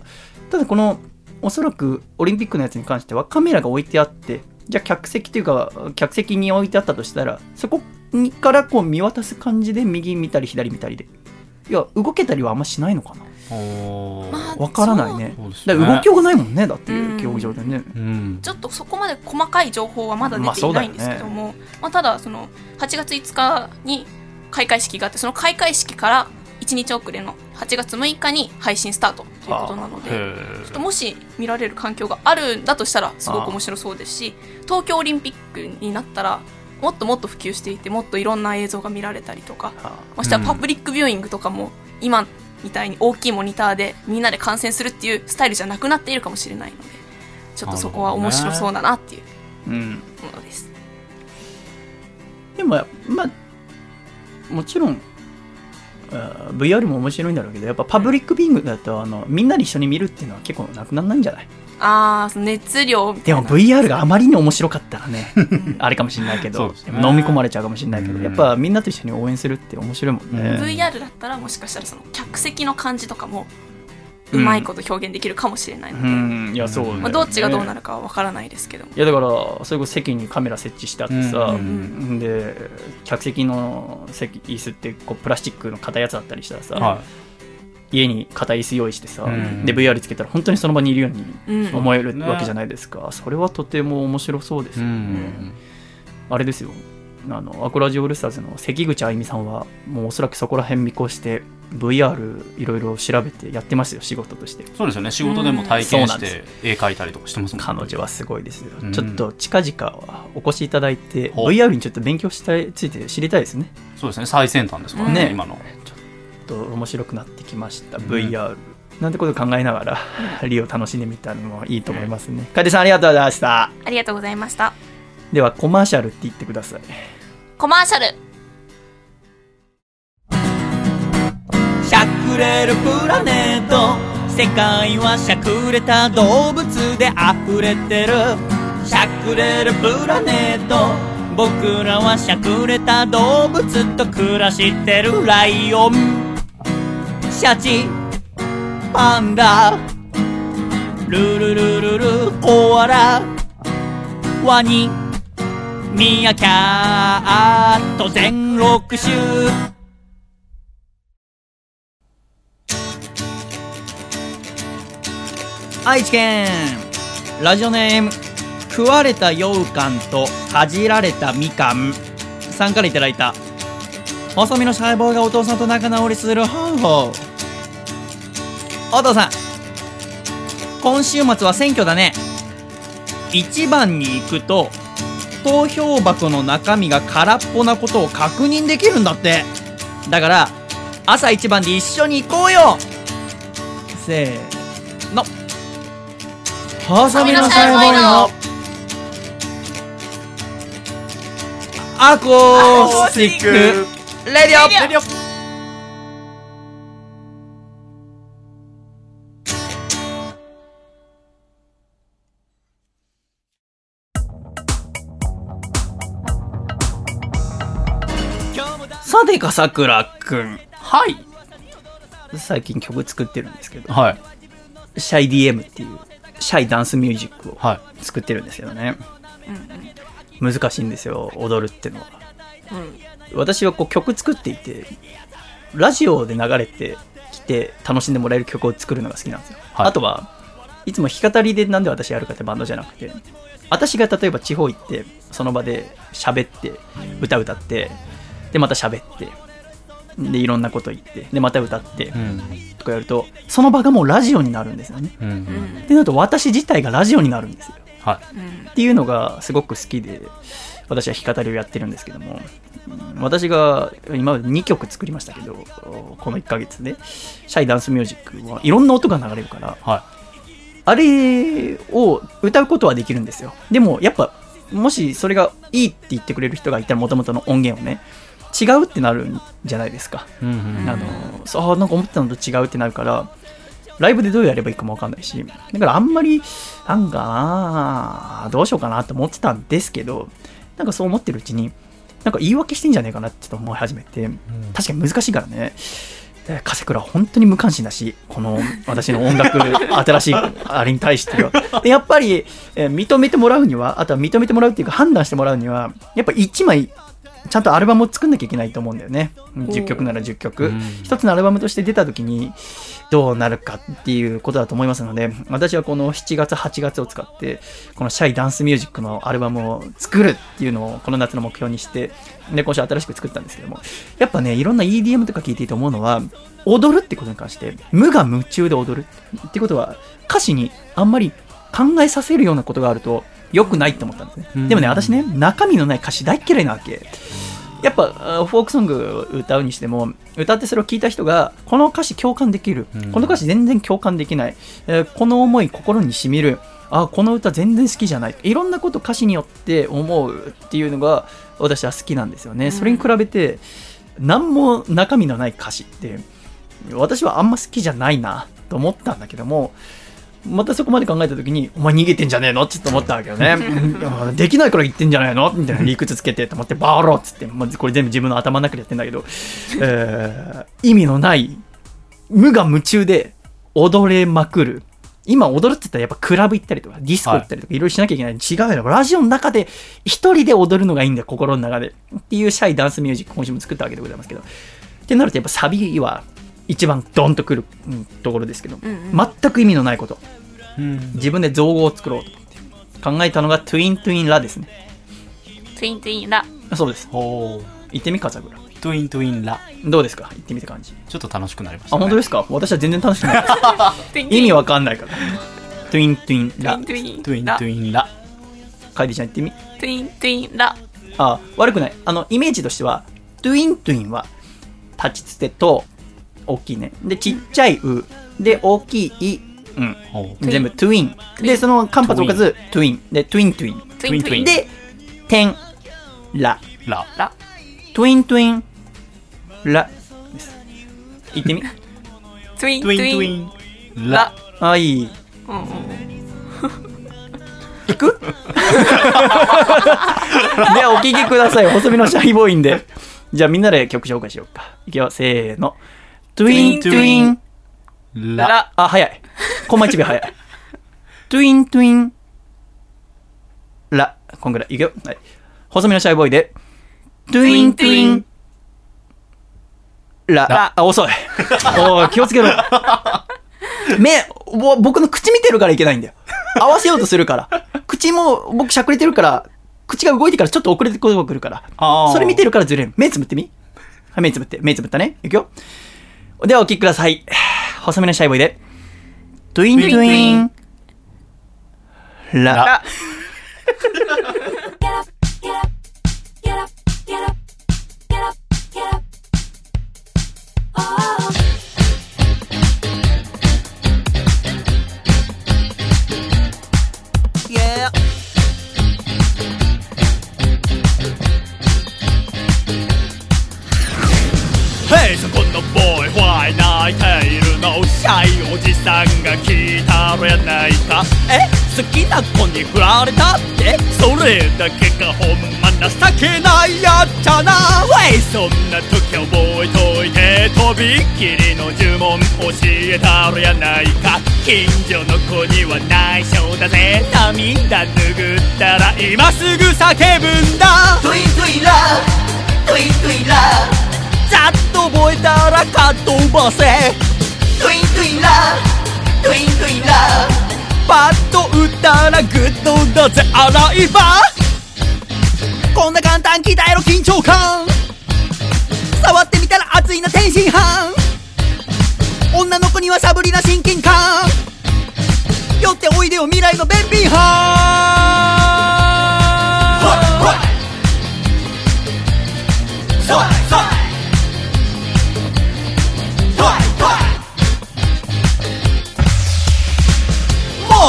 ただこのおそらくオリンピックのやつに関してはカメラが置いてあってじゃあ客席というか客席に置いてあったとしたらそこにからこう見渡す感じで右見たり左見たりで。いや動けたりはあんましないのかなまあわからないね。動きようがないもんねだってうん。競技場でね。うん。ちょっとそこまで細かい情報はまだ出まあていうないんですけども、まあただその8月5日に開会式があってその開会式から1 1日遅れの8月6日に配信スタートということなので、へちょっともし見られる環境があるんだとしたらすごく面白そうですし東京オリンピックになったらもっともっと普及していてもっといろんな映像が見られたりとかましてはパブリックビューイングとかも今みたいに大きいモニターでみんなで観戦するっていうスタイルじゃなくなっているかもしれないのでちょっとそこは面白そうだなっていう。ものです。でも、まあ、もちろん、VR も面白いんだろうけど、やっぱパブリックビングだと、あの、みんなで一緒に見るっていうのは結構なくならないんじゃない？あーその熱量でも VR があまりに面白かったらね、あれかもしれないけど、ね。飲み込まれちゃうかもしれないけど、うん。やっぱみんなと一緒に応援するって面白いもんね。うん VR だったらもしかしたらその客席の感じとかもうまいこと表現できるかもしれないので、うん、いや、そうね、まあ、どっちがどうなるかは分からないですけど。もいやだからそれこそ席にカメラ設置してあってさ、うん。で客席の席椅子ってこうプラスチックの硬いやつだったりしたらさ、は家に硬い椅子用意してさ、うん。で VR つけたら本当にその場にいるようにうん。思えるうんわけじゃないですか、それはとても面白そうですよね、ん。あれですよ。あのアコラジオールスターズの関口あゆみさんはもうおそらくそこら辺見越して VR いろいろ調べてやってますよ仕事として。そうですよね。仕事でも体験して絵描いたりとかしてますもん彼女はすごいですよ、うん。ちょっと近々お越しいただいて VR にちょっと勉強したいついて知りたいですね。そうですね。最先端ですからね、ね。今の。ちょっと面白くなってきました、VR なんてことを考えながらリオ楽しんでみたのもいいと思いますね。楓さんありがとうございました。ありがとうございました。ではコマーシャルって言ってください。コマーシャル。しゃくれるプラネット。世界はしゃくれた動物で溢れてる。しゃくれるプラネット。僕らはしゃくれた動物と暮らしてるライオンシャチ。パンダ。ルルルルル。コアラ。ワニ。ミヤキャット全6種。愛知県。ラジオネーム。食われた羊羹とかじられたみかん。さんからいただいた。細身の細胞がお父さんと仲直りする方法。お父さん。今週末は選挙だね。一番に行くと投票箱の中身が空っぽなことを確認できるんだって。だから朝一番で一緒に行こうよ。せーの。細身の細胞の。アコースティック。レディオかさくらくんはい。最近曲作ってるんですけど。はい。シャイ DM っていうシャイダンスミュージックをは作ってるんですけどね、難しいんですよ踊るってのは、私はこう曲作っていてラジオで流れてきて楽しんでもらえる曲を作るのが好きなんですよ、はい。あとはいつも弾き語りでなんで私やるかってバンドじゃなくて私が例えば地方行ってその場で喋って歌歌ってでまた喋ってでいろんなこと言ってでまた歌ってい。うん。とかやるとその場がもうラジオになるんですよねうん。ってなると私自体がラジオになるんですよはい。っていうのがすごく好きで私は弾き語りをやってるんですけどもうん私が今まで2曲作りましたけどこの1ヶ月でシャイダンスミュージックはいろんな音が流れるからはあれを歌うことはできるんですよでもやっぱもしそれがいいって言ってくれる人がいたらもともとの音源をね違うってなるんじゃないですかい。うんうん。あのそうなんか思ってたのと違うってなるからライブでどうやればいいかもわかんないしだからあんまりなんかなどうしようかなって思ってたんですけどなんかそう思ってるうちになんか言い訳してんじゃねえかなってちょっと思い始めて確かに難しいからねで笠倉は本当に無関心だしこの私の音楽 新しいあれに対してはでやっぱり、えー認めてもらうにはあとは認めてもらうっていうか判断してもらうにはやっぱ1枚ちゃんとアルバムを作んなきゃいけないと思うんだよね。10曲なら10曲うん。一つのアルバムとして出た時にどうなるかっていうことだと思いますので、私はこの7月、8月を使って、このシャイダンスミュージックのアルバムを作るっていうのをこの夏の目標にして、で、今週新しく作ったんですけども、やっぱね、いろんな EDM とか聞いていて思うのは、踊るってことに関して、無我夢中で踊るってことは、歌詞にあんまり考えさせるようなことがあると、良くないって思ったんですね。うん。でもね、私ね、中身のない歌詞大っ嫌いなわけ。やっぱあフォークソングを歌うにしても歌ってそれを聞いた人がこの歌詞共感できる、うん。この歌詞全然共感できない、えーこの思い心にしみる。あこの歌全然好きじゃない。いろんなこと歌詞によって思うっていうのが私は好きなんですよね、それに比べて何も中身のない歌詞って私はあんま好きじゃないなと思ったんだけどもまたそこまで考えた時にお前逃げてんじゃねえの？ってちょっと思ったわけよね。できないから言ってんじゃないの？みたいな理屈つけてと思ってバーローっつって、まあ、これ全部自分の頭の中でやってんだけど、えー意味のない無我夢中で踊れまくる。今踊るって言ったらやっぱクラブ行ったりとかディスコ行ったりとかい。ろいろしなきゃいけない、違うよ。ラジオの中で一人で踊るのがいいんだよ心の中で。っていうシャイダンスミュージック今週も作ったわけでございますけど。ってなるとやっぱサビは一番ドンとくる、うんところですけど、うんうん。全く意味のないこと。うん。自分で造語を作ろうと思って考えたのがトゥイントゥインラですね。トゥイントゥインラ。そうです。ほう。言ってみ笠倉トゥイントゥインラ。どうですか？言ってみた感じ。ちょっと楽しくなりました、ね、あ本当ですか？私は全然楽しくない 意味わかんないから。トゥイントゥインラ。トゥイントゥインラ。ゥインラ。カイディちゃん言ってみ。トゥイントゥインラ。あ悪くない。あのイメージとしてはトゥイントゥインは立ちつてと大きいね。でちっちゃいう。で大きいい。うん。全部トゥインでその間髪置かずトゥインでトゥイントゥイントゥイントゥインで点ラララトゥイントゥインラです言ってみ。トゥイントゥイントゥインララあいい。うんうん。行く？ではお聴きください。細身のシャイボーイで。じゃあみんなで曲紹介しようか。いくよ。せーのトゥイントゥインララあ早い。コンマ1秒早い。トゥイントゥインラこんぐらい。いくよ、はい、細身のシャイボーイで。トゥイントゥインララあ遅い。おい気をつけろ。目ぼ僕の口見てるからいけないんだよ。合わせようとするから。口も僕しゃくれてるから口が動いてからちょっと遅れてくるから。それ見てるからずれる。目つぶってみ。はい目つぶって。目つぶったね。いくよではお聴きください。細身のシャイボーイで。トゥイントゥイン。ラ。ラ シャイおじさんが聞いたらやないかえ好きな子に振られたって？それだけがほんま情けないやっちゃな。ウェイそんな時は覚えといてとびっきりの呪文教えたらやないか。近所の子には内緒だぜ。涙拭ったら今すぐ叫ぶんだ。トゥイントゥインラトゥイントゥインラざっと覚えたらかっ飛ばせトゥイントゥインラトゥイントゥインラパッと打ったらグッドだぜ洗い場こんな簡単聞いたやろ緊張感。触ってみたら熱いな天津飯。女の子にはサブリな親近感。寄っておいでよ未来の便秘派も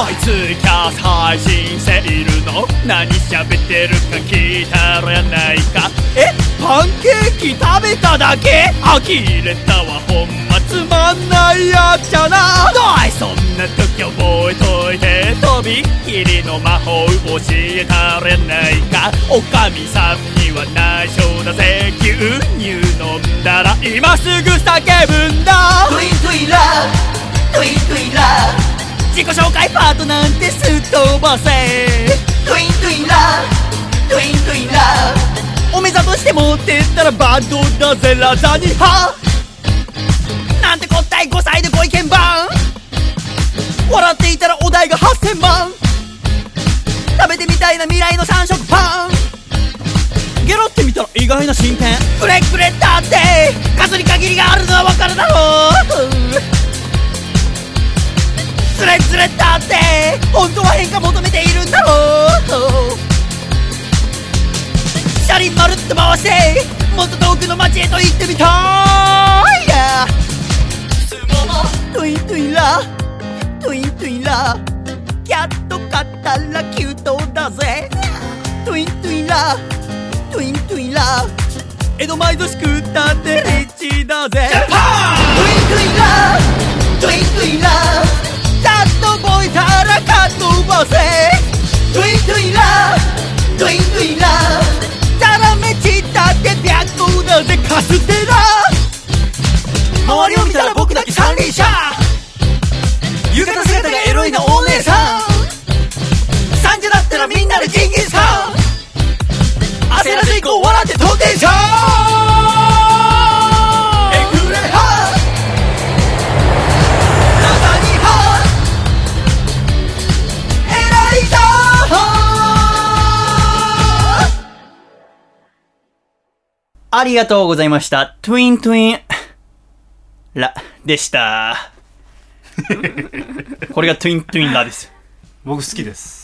ういつキャス配信しているの？何喋ってるか聞いたらやないか？え？パンケーキ食べただけ？呆れたわ。ほんまつまんないやっちゃな！おい！そんな時覚えといて。とびっきりの魔法教えたらやないか？おかみさんには内緒だぜ。牛乳飲んだら今すぐ叫ぶんだ。己紹介パートなんてすっ飛ばせトゥイントゥインラトゥイントゥインラお目覚だとしてもってったらバンドだぜラザニハなんてこったい5歳でご意見番笑っていたらお題が8000万食べてみたいな未来の三色パン。ゲロってみたら意外な新店くれくれだって数に限りがあるのは分かるだろう。つれつれだって本当は変化求めているんだろう。車輪まるっと回してもっと遠くの街へと行ってみたい、yeah、トゥイントゥインラトゥイントゥインラキャット買ったらキュートだぜ。トゥイントゥインラトゥイントゥインラ江戸前寿司食ったってリッチだぜ。トゥイン！トゥインラトゥイラトゥイントゥインラトゥイントゥインラザラメちったって白子だぜカステラ周りを見たら僕だけ三輪車。浴衣姿がエロいなお姉さん。3時だったらみんなでジンギスカン焦らず行こう笑って飛んでんじゃんありがとうございました。トゥイントゥイン、ラ、でした。これがトゥイントゥインラです。僕好きです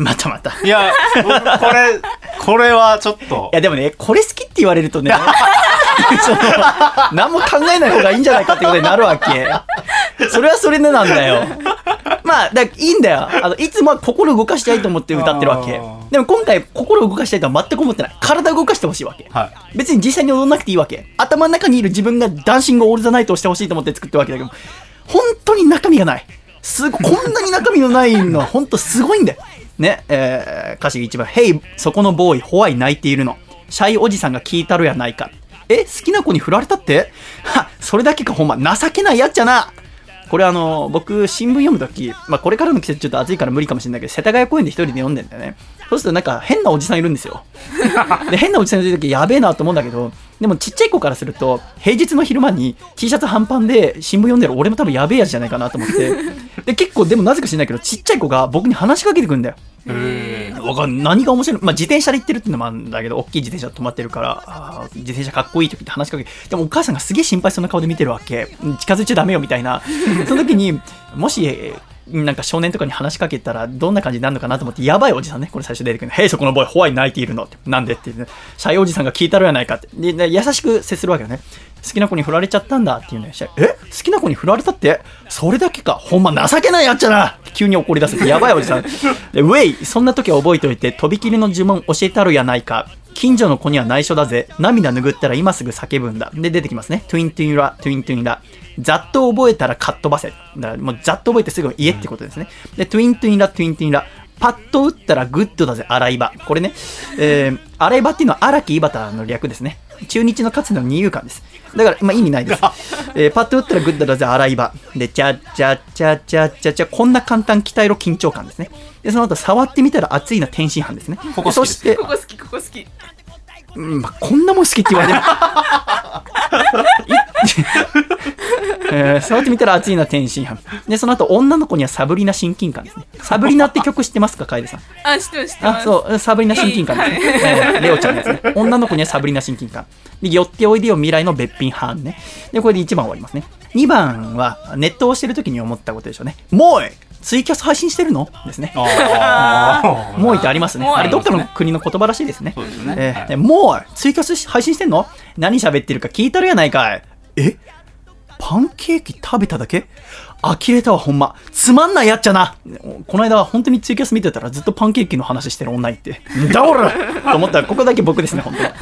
またまた。いいや僕これこれはちょっとやでもね、これ好きって言われるとね、その何も考えない方がいいんじゃないかってことになるわけ。それはそれでなんだよ。まあ、だいいんだよ。あの、いつもは心動かしたいと思って歌ってるわけ。でも今回、心動かしたいとは全く思ってない。体動かしてほしいわけ。はい別に実際に踊んなくていいわけ。頭の中にいる自分がダンシングオールザナイトをしてほしいと思って作ってるわけだけど、本当に中身がない。すご、こんなに中身のないのは本当すごいんだよ。ね、えー、歌詞が一番、ヘイ、そこのボーイ、ホワイ泣いているの。シャイおじさんが聞いたろやないか。え、好きな子に振られたっては、それだけかほんま、情けないやっちゃな。これあの、僕、新聞読むとき、まあこれからの季節ちょっと暑いから無理かもしれないけど、世田谷公園で一人で読んでんだよね。そうするとなんか変なおじさんいるんですよ。で、変なおじさんいるときやべえなと思うんだけど、でもちっちゃい子からすると、平日の昼間に T シャツ半パンで新聞読んでる俺も多分やべえやつじゃないかなと思って。で、結構でもなぜか知らないけど、ちっちゃい子が僕に話しかけてくんだよ。わかんない何が面白いまあ自転車で行ってるっていうのもあるんだけど、大きい自転車止まってるから、自転車かっこいい時って話しかけでもお母さんがすげえ心配そうな顔で見てるわけ。うん近づいちゃダメよみたいな。その時に、もし、えーなんか少年とかに話しかけたらどんな感じになるのかなと思って、やばいおじさんね、これ最初出てくるの。へい、そこのボーイ、ホワイ泣いているの？って。なんでって言うね。シャイおじさんが聞いたろやないかって。で、優しく接するわけよね。好きな子に振られちゃったんだっていうね。シャイえ？好きな子に振られたって？それだけか？ほんま情けないやっちゃな急に怒り出すやばいおじさん。で、ウェイ、そんな時は覚えておいて、とびきりの呪文教えたるやないか。近所の子には内緒だぜ。涙拭ったら今すぐ叫ぶんだ。で、出てきますね。トゥイントゥインラ、トゥイントゥインラ。ざっと覚えたらかっ飛ばせ。だからもうざっと覚えてすぐ言えってことですね。で、トゥイントゥインラ、トゥイントゥインラ。パッと打ったらグッドだぜ、アライバ。これね、えー、アライバっていうのは荒木井端の略ですね。中日のかつての二遊間です。だから、まあ意味ないです。えー、パッと打ったらグッドだぜ、アライバ。で、チャッチャッチャッチャッチャッチャ、こんな簡単鍛えろ緊張感ですね。で、その後、触ってみたら熱いな天津飯ですね。ここ好きですそして、ここ好きここ好きうんまあ、こんなもん好きって言われても。えー触ってみたら熱いな天津飯。で、その後、女の子にはサブリナ親近感ですね。サブリナって曲知ってますか、楓さん？あ知ってます知ってまあ、すそう、サブリナ親近感ですね。えーレオちゃんのやつね。女の子にはサブリナ親近感。で、寄っておいでよ未来のべっぴん班ね。で、これで1番終わりますね。2番は、ネットをしてる時に思ったことでしょうね。もういツイキャス配信してるの？ですね。あ もういってありますね。あれ、どっかの国の言葉らしいですね。そうですねえもう、ツイキャス配信してんの？何喋ってるか聞いたるやないかい。え？パンケーキ食べただけ？呆れたわ、ほんま。つまんないやっちゃな。この間、本当にツイキャス見てたらずっとパンケーキの話してる女いて。んだおらと思ったら、ここだけ僕ですね、本当は。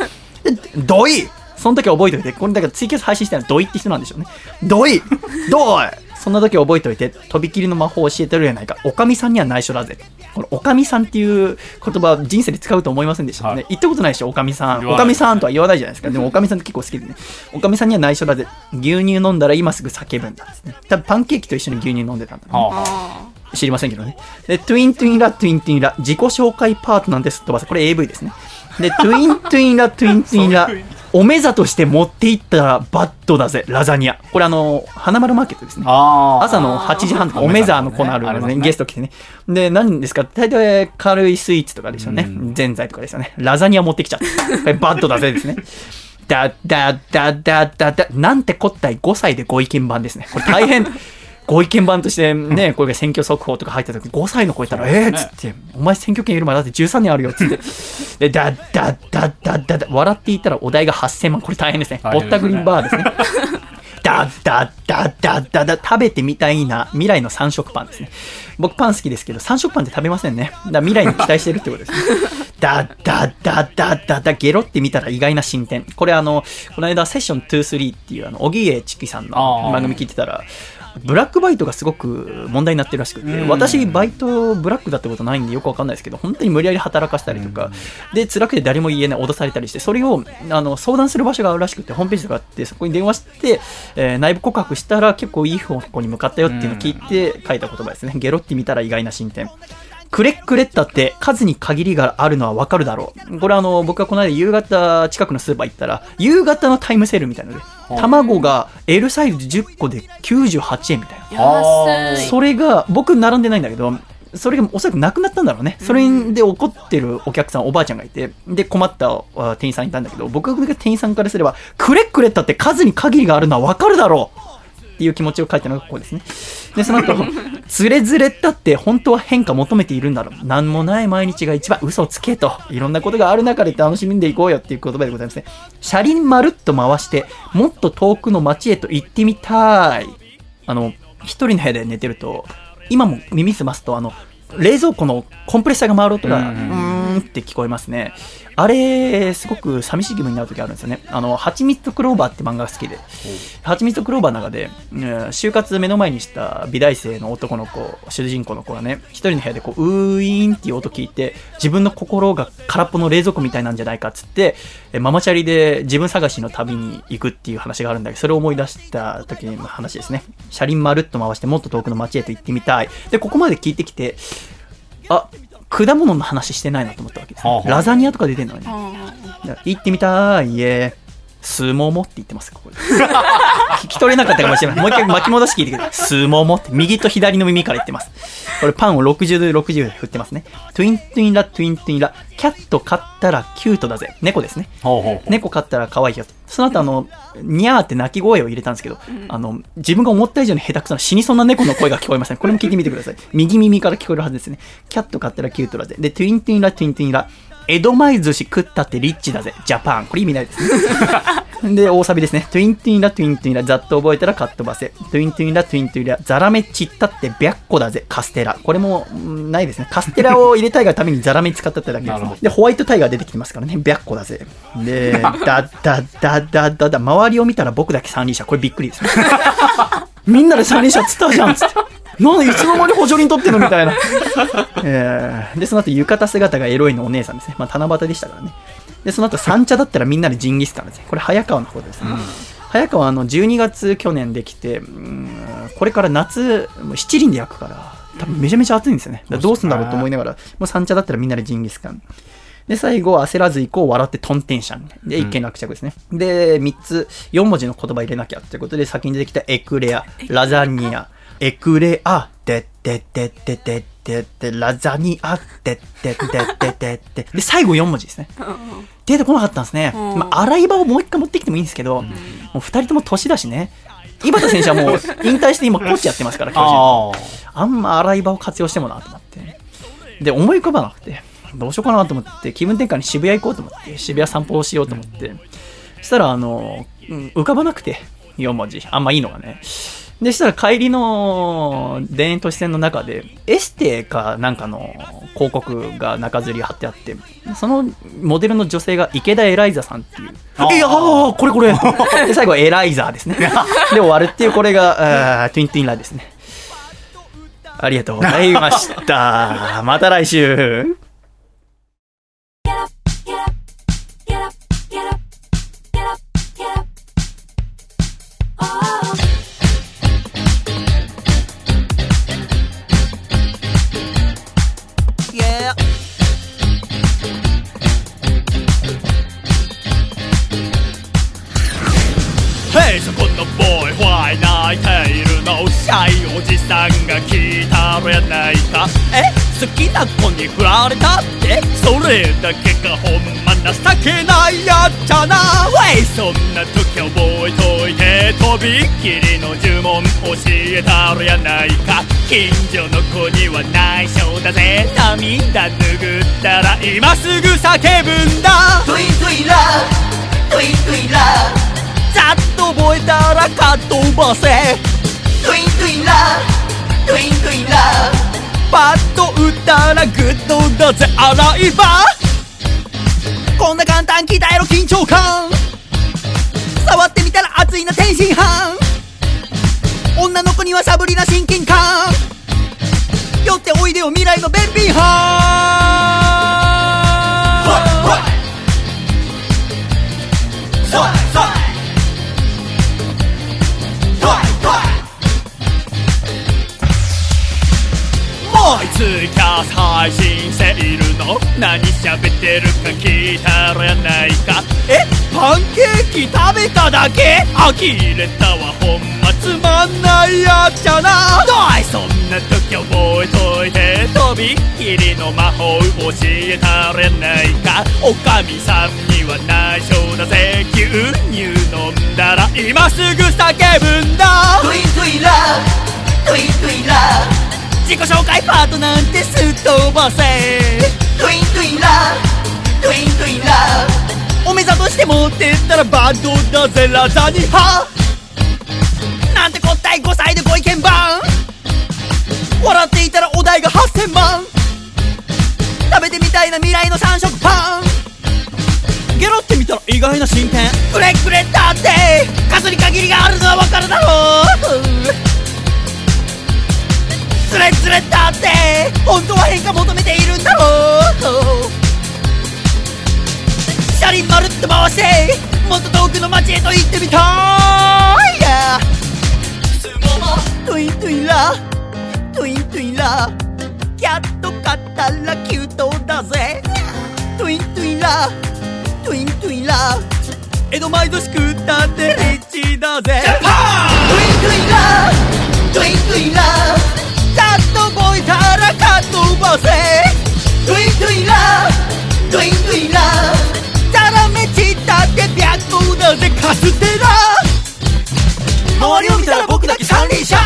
でどいその時は覚えておいて、これだからツイキャス配信してるのはドイって人なんでしょうね。ドイどいそんな時は覚えておいて、とびきりの魔法を教えてるやないか。おかみさんには内緒だぜ。このおかみさんっていう言葉は人生で使うと思いませんでしたね。はい言ったことないでしょ、おかみさん。おかみさんとは言わないじゃないですか。でもおかみさんって結構好きでね。おかみさんには内緒だぜ。牛乳飲んだら今すぐ叫ぶんだですね。多分パンケーキと一緒に牛乳飲んでたんだ、ね。はあ知りませんけどね。で、トゥイントゥインラ、トゥイントゥインラ、自己紹介パートなんてすっ飛ばせ。これ AV ですね。で、トゥイントゥインラ、トゥイントゥインラ、おめざとして持っていったらバッドだぜ、ラザニア。これあの、花丸マーケットですね。あ朝の8時半とかおめざのコーナーあるので、ね、ゲスト来てね。で、何ですか大体軽いスイーツとかでしょうね。ぜんざいとかですよね。ラザニア持ってきちゃった。これバッドだぜですね。だ、だ、だ、だ、だ、だ、なんてこったい5歳でご意見番ですね。これ大変。ご意見番としてね、これが選挙速報とか入った時5歳の子いたら、えーっつって、お前選挙権いるまでだって13年あるよっつって、で、だ、だ、だ、だ、だ、だ、笑っていたらお題が8000万。これ大変ですね。ぼったくりバーですね。だ、だ、だ、だ、だ、だ、食べてみたいな未来の三色パンですね。僕パン好きですけど、三色パンって食べませんね。だ未来に期待してるってことですね。だ、だ、だ、だ、だ、だ、ゲロってみたら意外な進展。これあの、この間セッション23っていうあの、小木家チキさんの番組聞いてたら、ブラックバイトがすごく問題になってるらしくて、私、バイトブラックだってことないんでよくわかんないですけど、本当に無理やり働かせたりとか、で、辛くて誰も言えない、脅されたりして、それをあの相談する場所があるらしくて、ホームページとかあって、そこに電話して、えー内部告白したら結構いい方向に向かったよっていうのを聞いて書いた言葉ですね。ゲロってみたら意外な進展。クレックレッタって数に限りがあるのはわかるだろう。これあの、僕はこの間夕方近くのスーパー行ったら、夕方のタイムセールみたいなので、卵が L サイズ10個で98円みたいな。安いそれが、僕並んでないんだけど、それがおそらくなくなったんだろうね。それで怒ってるお客さん、おばあちゃんがいて、で、困ったあ店員さんいたんだけど、僕が店員さんからすれば、くれっくれったって数に限りがあるのはわかるだろうっていう気持ちを書いたのがここですね。で、その後、つれづれったって本当は変化求めているんだろう。なんもない毎日が一番嘘をつけと。いろんなことがある中で楽しんでいこうよっていう言葉でございますね。車輪まるっと回して、もっと遠くの街へと行ってみたい。あの、一人の部屋で寝てると、今も耳すますと、あの、冷蔵庫のコンプレッサーが回る音が、ううんーんって聞こえますね。あれ、すごく寂しい気分になる時あるんですよね。あの、はちみつとクローバーって漫画が好きで、はちみつとクローバーの中で、うん就活目の前にした美大生の男の子、主人公の子がね、一人の部屋でこう、うーいーんっていう音聞いて、自分の心が空っぽの冷蔵庫みたいなんじゃないかっつって、えママチャリで自分探しの旅に行くっていう話があるんだけど、それを思い出した時の話ですね。車輪まるっと回してもっと遠くの街へと行ってみたい。で、ここまで聞いてきて、あ、果物の話してないなと思ったわけです、はあはあラザニアとか出てるのに。うん行ってみたい、 yeah。相撲もって言ってます、ここで。聞き取れなかったかもしれない。もう一回巻き戻し聞いてください。相撲もって、右と左の耳から言ってます。これパンを60度、60で振ってますね。トゥイントゥインラ、トゥイントゥインラ。キャット飼ったらキュートだぜ。猫ですね。ほうほうほう猫飼ったら可愛いよと。その後あの、ニャーって鳴き声を入れたんですけど、あの、自分が思った以上に下手くそな死にそうな猫の声が聞こえません。これも聞いてみてください。右耳から聞こえるはずですね。キャット飼ったらキュートだぜ。で、トゥイントゥインラ、トゥイントゥインラ。江戸前寿司食ったってリッチだぜ。ジャパン。これ意味ないですね。で、大サビですね。トゥイントゥインラ、トゥイントゥインラ。ざっと覚えたらかっ飛ばせ。トゥイントゥインラ、トゥイントゥインラ。ザラメちったって白子だぜ。カステラ。これも、うんないですね。カステラを入れたいがためにザラメ使ったってだけです。で、ホワイトタイガー出てきてますからね。白子だぜ。で、だ、だ、だ、だ、だ、だ、周りを見たら僕だけ三輪車。これびっくりですね。みんなで三輪車つったじゃんっつって。なんでいつの間に補助輪取ってんのみたいな。えーで、その後浴衣姿がエロいのお姉さんですね。まあ、七夕でしたからね。で、その後三茶だったらみんなでジンギスカンですね。これ早川の方ですね。早川はあの12月去年できて、うんこれから夏、もう七輪で焼くから、多分めちゃめちゃ暑いんですよね。どうすんだろうと思いながら、もう三茶だったらみんなでジンギスカン。で、最後、焦らず行こう、笑ってトンテンシャン。で、一見落着ですね。で、三つ、四文字の言葉入れなきゃってことで、先に出てきたエクレア、ラザニア、エクレア、でってってってってってって、ラザニア、でってってってってって。で、最後四文字ですね。出てこなかったんですね。うんまあ、洗い場をもう一回持ってきてもいいんですけど、もう二人とも年だしね。井端選手はもう引退して今コーチやってますから、巨人ああんま洗い場を活用してもなと思って。で、思い浮かばなくて、どうしようかなと思って、気分転換に渋谷行こうと思って、渋谷散歩をしようと思って、そしたら、あの、うん浮かばなくて、4文字。あんまいいのがね。で、したら帰りの田園都市線の中で、エステかなんかの広告が中吊り貼ってあって、そのモデルの女性が池田エライザさんっていう。あーいやー、これこれ。で、最後エライザーですね。で、終わるっていう、これが、トゥイントゥインラですね。ありがとうございました。また来週。シャイおじさんが聞いたらやないかえ好きな子に振られたってそれだけがほんま情けないやっちゃなウェイそんな時覚えといてとびっきりの呪文教えたらやないか近所の子には内緒だぜ涙拭ったら今すぐ叫ぶんだトゥイトゥイラトゥイトゥイラざっと覚えたらかっ飛ばせトゥイトゥイラトゥイトゥイラパッと打ったらグッドだぜ洗い場こんな簡単鍛えろ緊張感。触ってみたら熱いな天津飯。女の子にはサブリな親近感。寄っておいでよ未来の便秘班もういつか配信セールの？何喋ってるか聞いたらやないか？え？パンケーキ食べただけ？呆れたわ。ほんまつまんないやつじゃな。どい！そんな時覚えといて。とびっきりの魔法教えたらやないか？おかみさんには内緒だぜ。牛乳飲んだら今すぐ叫ぶんだ。トゥイトゥイラトゥイトゥイラ自己紹介パートなんてすっ飛ばせトゥイントゥインラトゥイントゥインラお目ざとして持ってったらバッドだぜラザニハなんてこったい5歳でご意見番笑っていたらお題が8000万。食べてみたいな未来の三色パン。ゲロってみたら意外な進展。くれくれだって。数に限りがあるのはわかるだろう。つれつれだって本当は変化求めているんだろう。車輪まるっと回してもっと遠くの街へと行ってみたい、yeah、トゥイントゥイラトゥイントゥイラ。キャット買ったらキュートだぜ。トゥイントゥイラトゥイントゥイラ。江戸前寿司食ったってリッチだぜ。トゥイトゥイラトゥイトゥイラざっと覚えたらかっ飛ばせ。トゥイントゥイラトゥイントゥイラザラメチったって白だぜカステラ周りを見たら僕だけ三輪車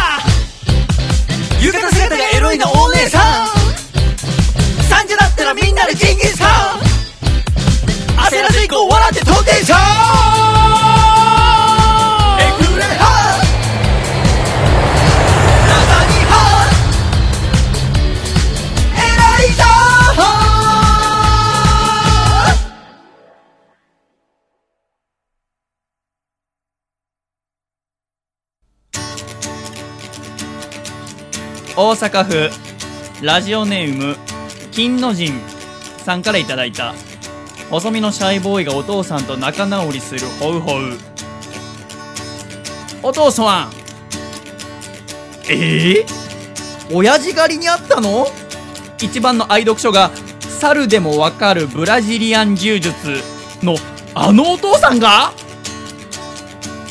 浴衣姿がエロいなお姉さん。三時だったらみんなでジンギスカン。焦らず行こう笑って飛んでんさ大阪府ラジオネーム金の神さんからいただいた細身のシャイボーイがお父さんと仲直りするホウホウ。お父さんええ親父狩りにあったの？一番の愛読書が猿でもわかるブラジリアン柔術のあのお父さんが？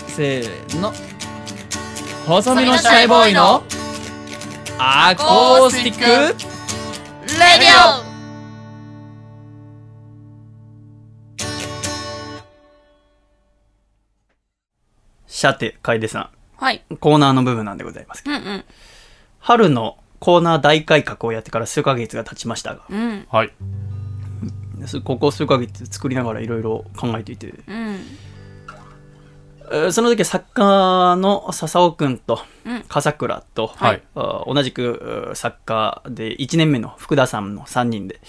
せーの。細身のシャイボーイのアコースティック？レディオ！さて楓さはい。んコーナーの部分なんでございますうんうん。春のコーナー大改革をやってから数ヶ月が経ちましたが。うん。はい。すここ数ヶ月作りながらいろいろ考えていて。うん。えーその時作家の笹尾くんとうん。笠倉と、同じくう作家で1年目の福田さんの3人で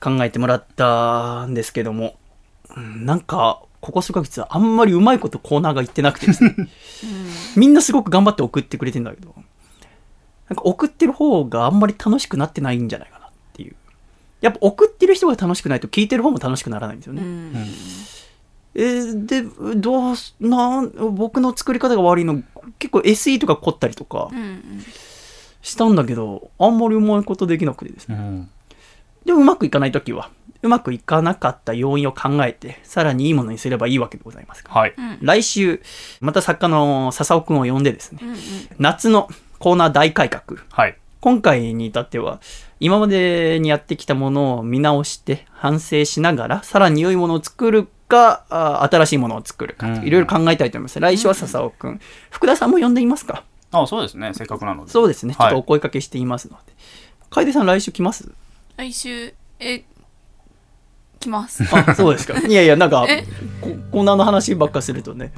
考えてもらったんですけどもうんなんかここ数ヶ月あんまりうまいことコーナーがいってなくてですね。みんなすごく頑張って送ってくれてんだけどなんか送ってる方があんまり楽しくなってないんじゃないかなっていう。やっぱ送ってる人が楽しくないと聞いてる方も楽しくならないんですよね、うんえーで、どうす、なん、僕の作り方が悪いの、結構 SE とか凝ったりとかうんしたんだけど、あんまりうまいことできなくてですね。うんでもうまくいかないときは、うまくいかなかった要因を考えて、さらにいいものにすればいいわけでございますから。はい。来週、また作家の笹尾くんを呼んでですね、うんうん夏のコーナー大改革。はい。今回に至っては、今までにやってきたものを見直して、反省しながら、さらに良いものを作るか、あ新しいものを作るかうんいろいろ考えたいと思います。来週は笹尾くん。福田さんも呼んでいますか？あ、そうですね。せっかくなので。そうですね。ちょっとおはい。声かけしていますので。楓さん来週来ます？来週え来ますあ、そうですか。いやいや、なんかえ、こコーナーの話ばっかするとね、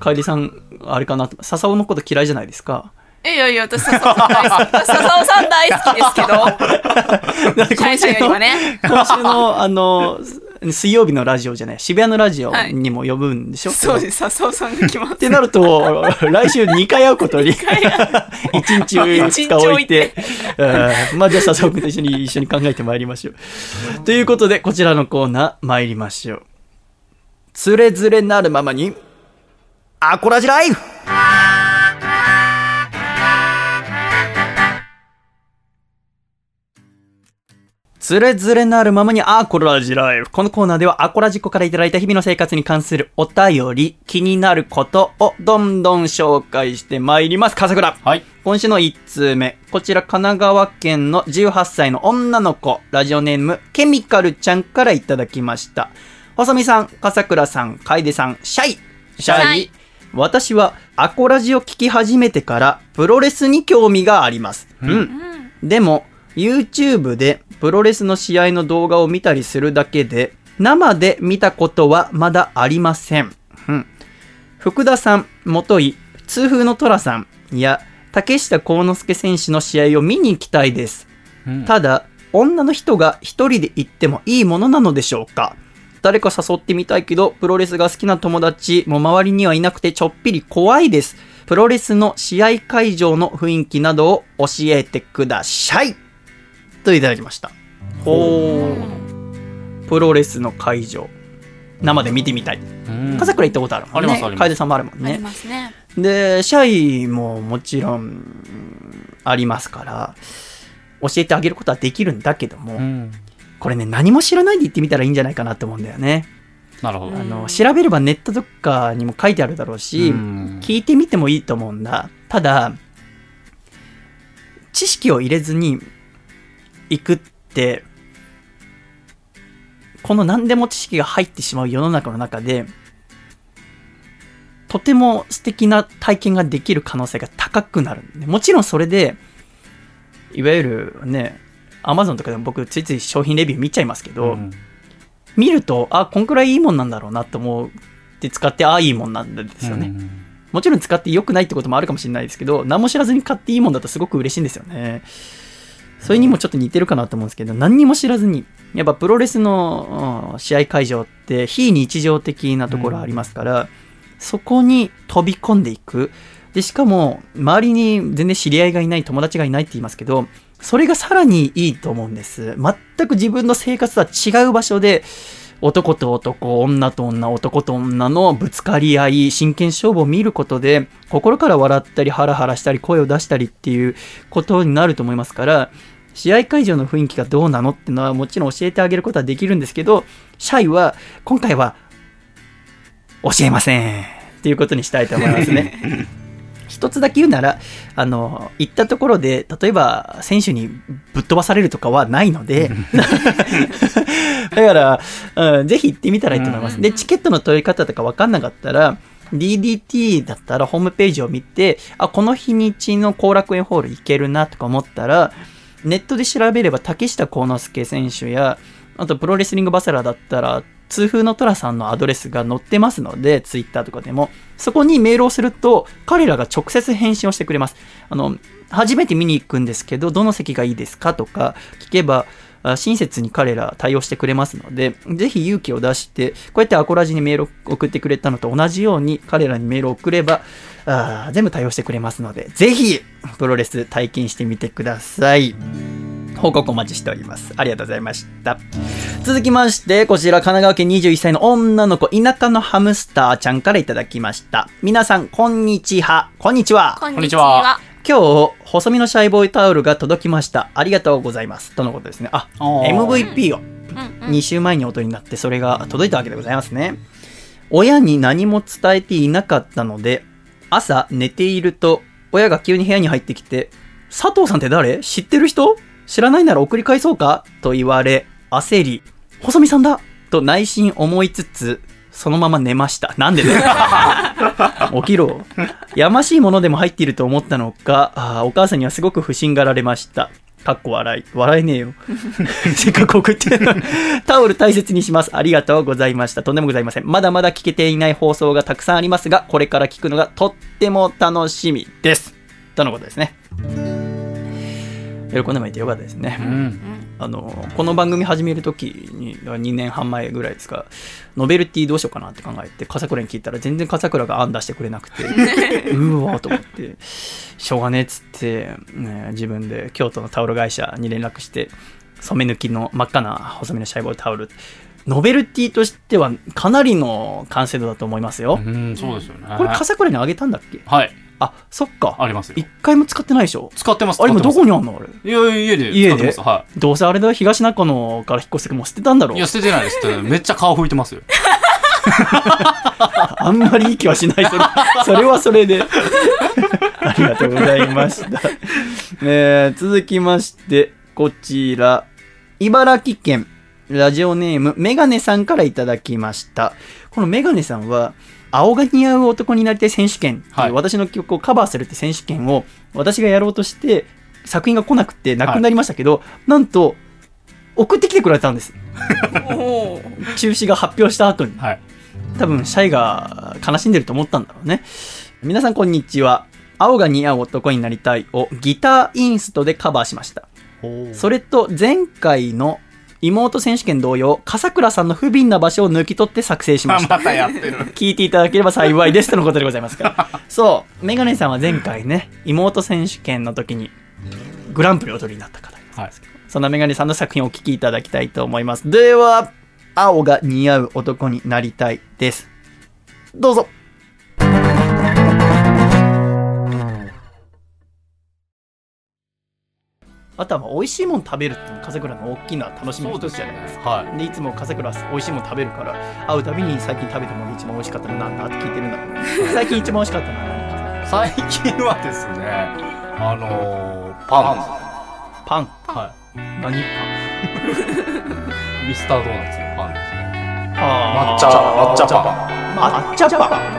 楓さん、あれかなと、笹尾のこと嫌いじゃないですか？いやいや私笹尾さん大好きですけどシャイシャイよりはね今週の、あの、水曜日のラジオじゃない、渋谷のラジオにも呼ぶんでしょ、そうです。笹尾さんが来ます。ってなると、来週2回会うことに、1日2日置いて、うん。まあじゃあ笹尾君と一緒に一緒に考えてまいりましょう。ということで、こちらのコーナー参りましょう。つれづれなるままに、アコラジライフつれづれなるままにアコラジライフ。このコーナーではアコラジコからいただいた日々の生活に関するお便り、気になることをどんどん紹介してまいります。笠倉。はい。今週の1通目。こちら神奈川県の18歳の女の子、ラジオネームケミカルちゃんからいただきました。細見さん、笠倉さん、楓さん、シャイ。シャイ私はアコラジを聞き始めてからプロレスに興味があります。うん。でも、YouTube でプロレスの試合の動画を見たりするだけで、生で見たことはまだありません。うん。福田さん、元井、痛風の寅さんや竹下幸之助選手の試合を見に行きたいです。うんただ、女の人が一人で行ってもいいものなのでしょうか誰か誘ってみたいけど、プロレスが好きな友達も周りにはいなくてちょっぴり怖いです。プロレスの試合会場の雰囲気などを教えてください。といただきました。ほー。プロレスの会場。生で見てみたい。うん笠倉行ったことあるもんね。ありますあります楓さんもあるもんありね。ますねで、シャイももちろんありますから、教えてあげることはできるんだけども、うん。これね、何も知らないで行ってみたらいいんじゃないかなと思うんだよね。なるほど。あの、調べればネットとかにも書いてあるだろうし、うん聞いてみてもいいと思うんだ。ただ、知識を入れずに行くって、この何でも知識が入ってしまう世の中の中で、とても素敵な体験ができる可能性が高くなる。もちろんそれで、いわゆるね、アマゾンとかでも僕ついつい商品レビュー見ちゃいますけど、うん見ると、あ、こんくらいいいもんなんだろうなと思って使って、あ、いいもんなんですよね。うんもちろん使って良くないってこともあるかもしれないですけど、何も知らずに買っていいもんだとすごく嬉しいんですよね。それにもちょっと似てるかなと思うんですけど、何にも知らずに、やっぱプロレスの試合会場って非日常的なところありますから、そこに飛び込んでいく。で、しかも、周りに全然知り合いがいない、友達がいないって言いますけど、それがさらにいいと思うんです。全く自分の生活とは違う場所で、男と男、女と女、男と女のぶつかり合い、真剣勝負を見ることで、心から笑ったり、ハラハラしたり、声を出したりっていうことになると思いますから、試合会場の雰囲気がどうなのっていうのはもちろん教えてあげることはできるんですけど、シャイは、今回は、教えません。っていうことにしたいと思いますね。一つだけ言うなら、あの、行ったところで、例えば、選手にぶっ飛ばされるとかはないので、だから、うん、ぜひ行ってみたらいいと思います。で、チケットの取り方とか分かんなかったら、DDT だったらホームページを見て、あ、この日にちの後楽園ホール行けるなとか思ったら、ネットで調べれば竹下幸之助選手や、あとプロレスリングバサラだったら、痛風の寅さんのアドレスが載ってますので、ツイッターとかでも、そこにメールをすると、彼らが直接返信をしてくれます。あの、初めて見に行くんですけど、どの席がいいですかとか聞けば、親切に彼ら対応してくれますので、ぜひ勇気を出して、こうやってアコラジにメールを送ってくれたのと同じように、彼らにメールを送れば、あ全部対応してくれますので、ぜひ、プロレス体験してみてください。報告お待ちしております。ありがとうございました。続きまして、こちら神奈川県21歳の女の子、田舎のハムスターちゃんからいただきました。皆さん、こんにちは。こんにちは。こんにちは今日、細身のシャイボーイタオルが届きました。ありがとうございます。とのことですね。あ、MVP をうんうん2週前に音になって、それが届いたわけでございますね。親に何も伝えていなかったので、朝寝ていると、親が急に部屋に入ってきて、佐藤さんって誰？知ってる人？知らないなら送り返そうかと言われ、焦り、細見さんだと内心思いつつ、そのまま寝ました。なんでだよ。起きろ。やましいものでも入っていると思ったのか、あお母さんにはすごく不審がられました。かっこ笑い。笑えねえよ。せっかく送ってるのにタオル大切にします。ありがとうございました。とんでもございません。まだまだ聞けていない放送がたくさんありますが、これから聞くのがとっても楽しみです。とのことですね。喜んでもらえてよかったですね。うん。あのこの番組始めるときに2年半前ぐらいですかノベルティどうしようかなって考えて笠倉に聞いたら全然笠倉が案出してくれなくて うーわーと思ってしょうがねえっつって、ね、自分で京都のタオル会社に連絡して染め抜きの真っ赤な細身のシャイボーイタオルノベルティとしてはかなりの完成度だと思いますよ、うん、そうですよね。これ笠倉にあげたんだっけ？はい。あそっかありますよ一。回も使ってないでしょ？使ってます。あれ今どこににあんのあれ？いや、家で家で？はどうせあれだよ東中野から引っ越してもう捨てたんだろい。いや、捨ててないです。めっちゃ顔拭いてますよ。あんまりいい気はしない。それ それはそれで。ありがとうございました。えー続きまして、こちら。茨城県、ラジオネーム、メガネさんからいただきました。このメガネさんは、青が似合う男になりたい選手権いう、はい私の曲をカバーするって選手権を私がやろうとして、作品が来なくてなくなりましたけど、なんと、送ってきてくれたんです。中止が発表した後に。はい。多分シャイが悲しんでると思ったんだろうね皆さんこんにちは青が似合う男になりたいをギターインストでカバーしましたそれと前回の妹選手権同様笠倉さんの不憫な場所を抜き取って作成しましたまたやってる。聞いていただければ幸いですとのことでございますから そうメガネさんは前回ね妹選手権の時にグランプリ踊りになった方はい。そんなメガネさんの作品をお聴きいただきたいと思います。では、青が似合う男になりたいです。どうぞ。あとはまあ美味しいもの食べるっていうのが笠倉の大きな楽しみの一つじゃないですか。はでいつも笠倉は美味しいもの食べるから会うたびに最近食べたもので一番美味しかったのなんだって聞いてるんだけど最近一番美味しかったのは。最近はですね、あのー、パン。パンは何？い。ミスタードーナツのパンですね。パン抹茶、抹茶パン。抹茶パン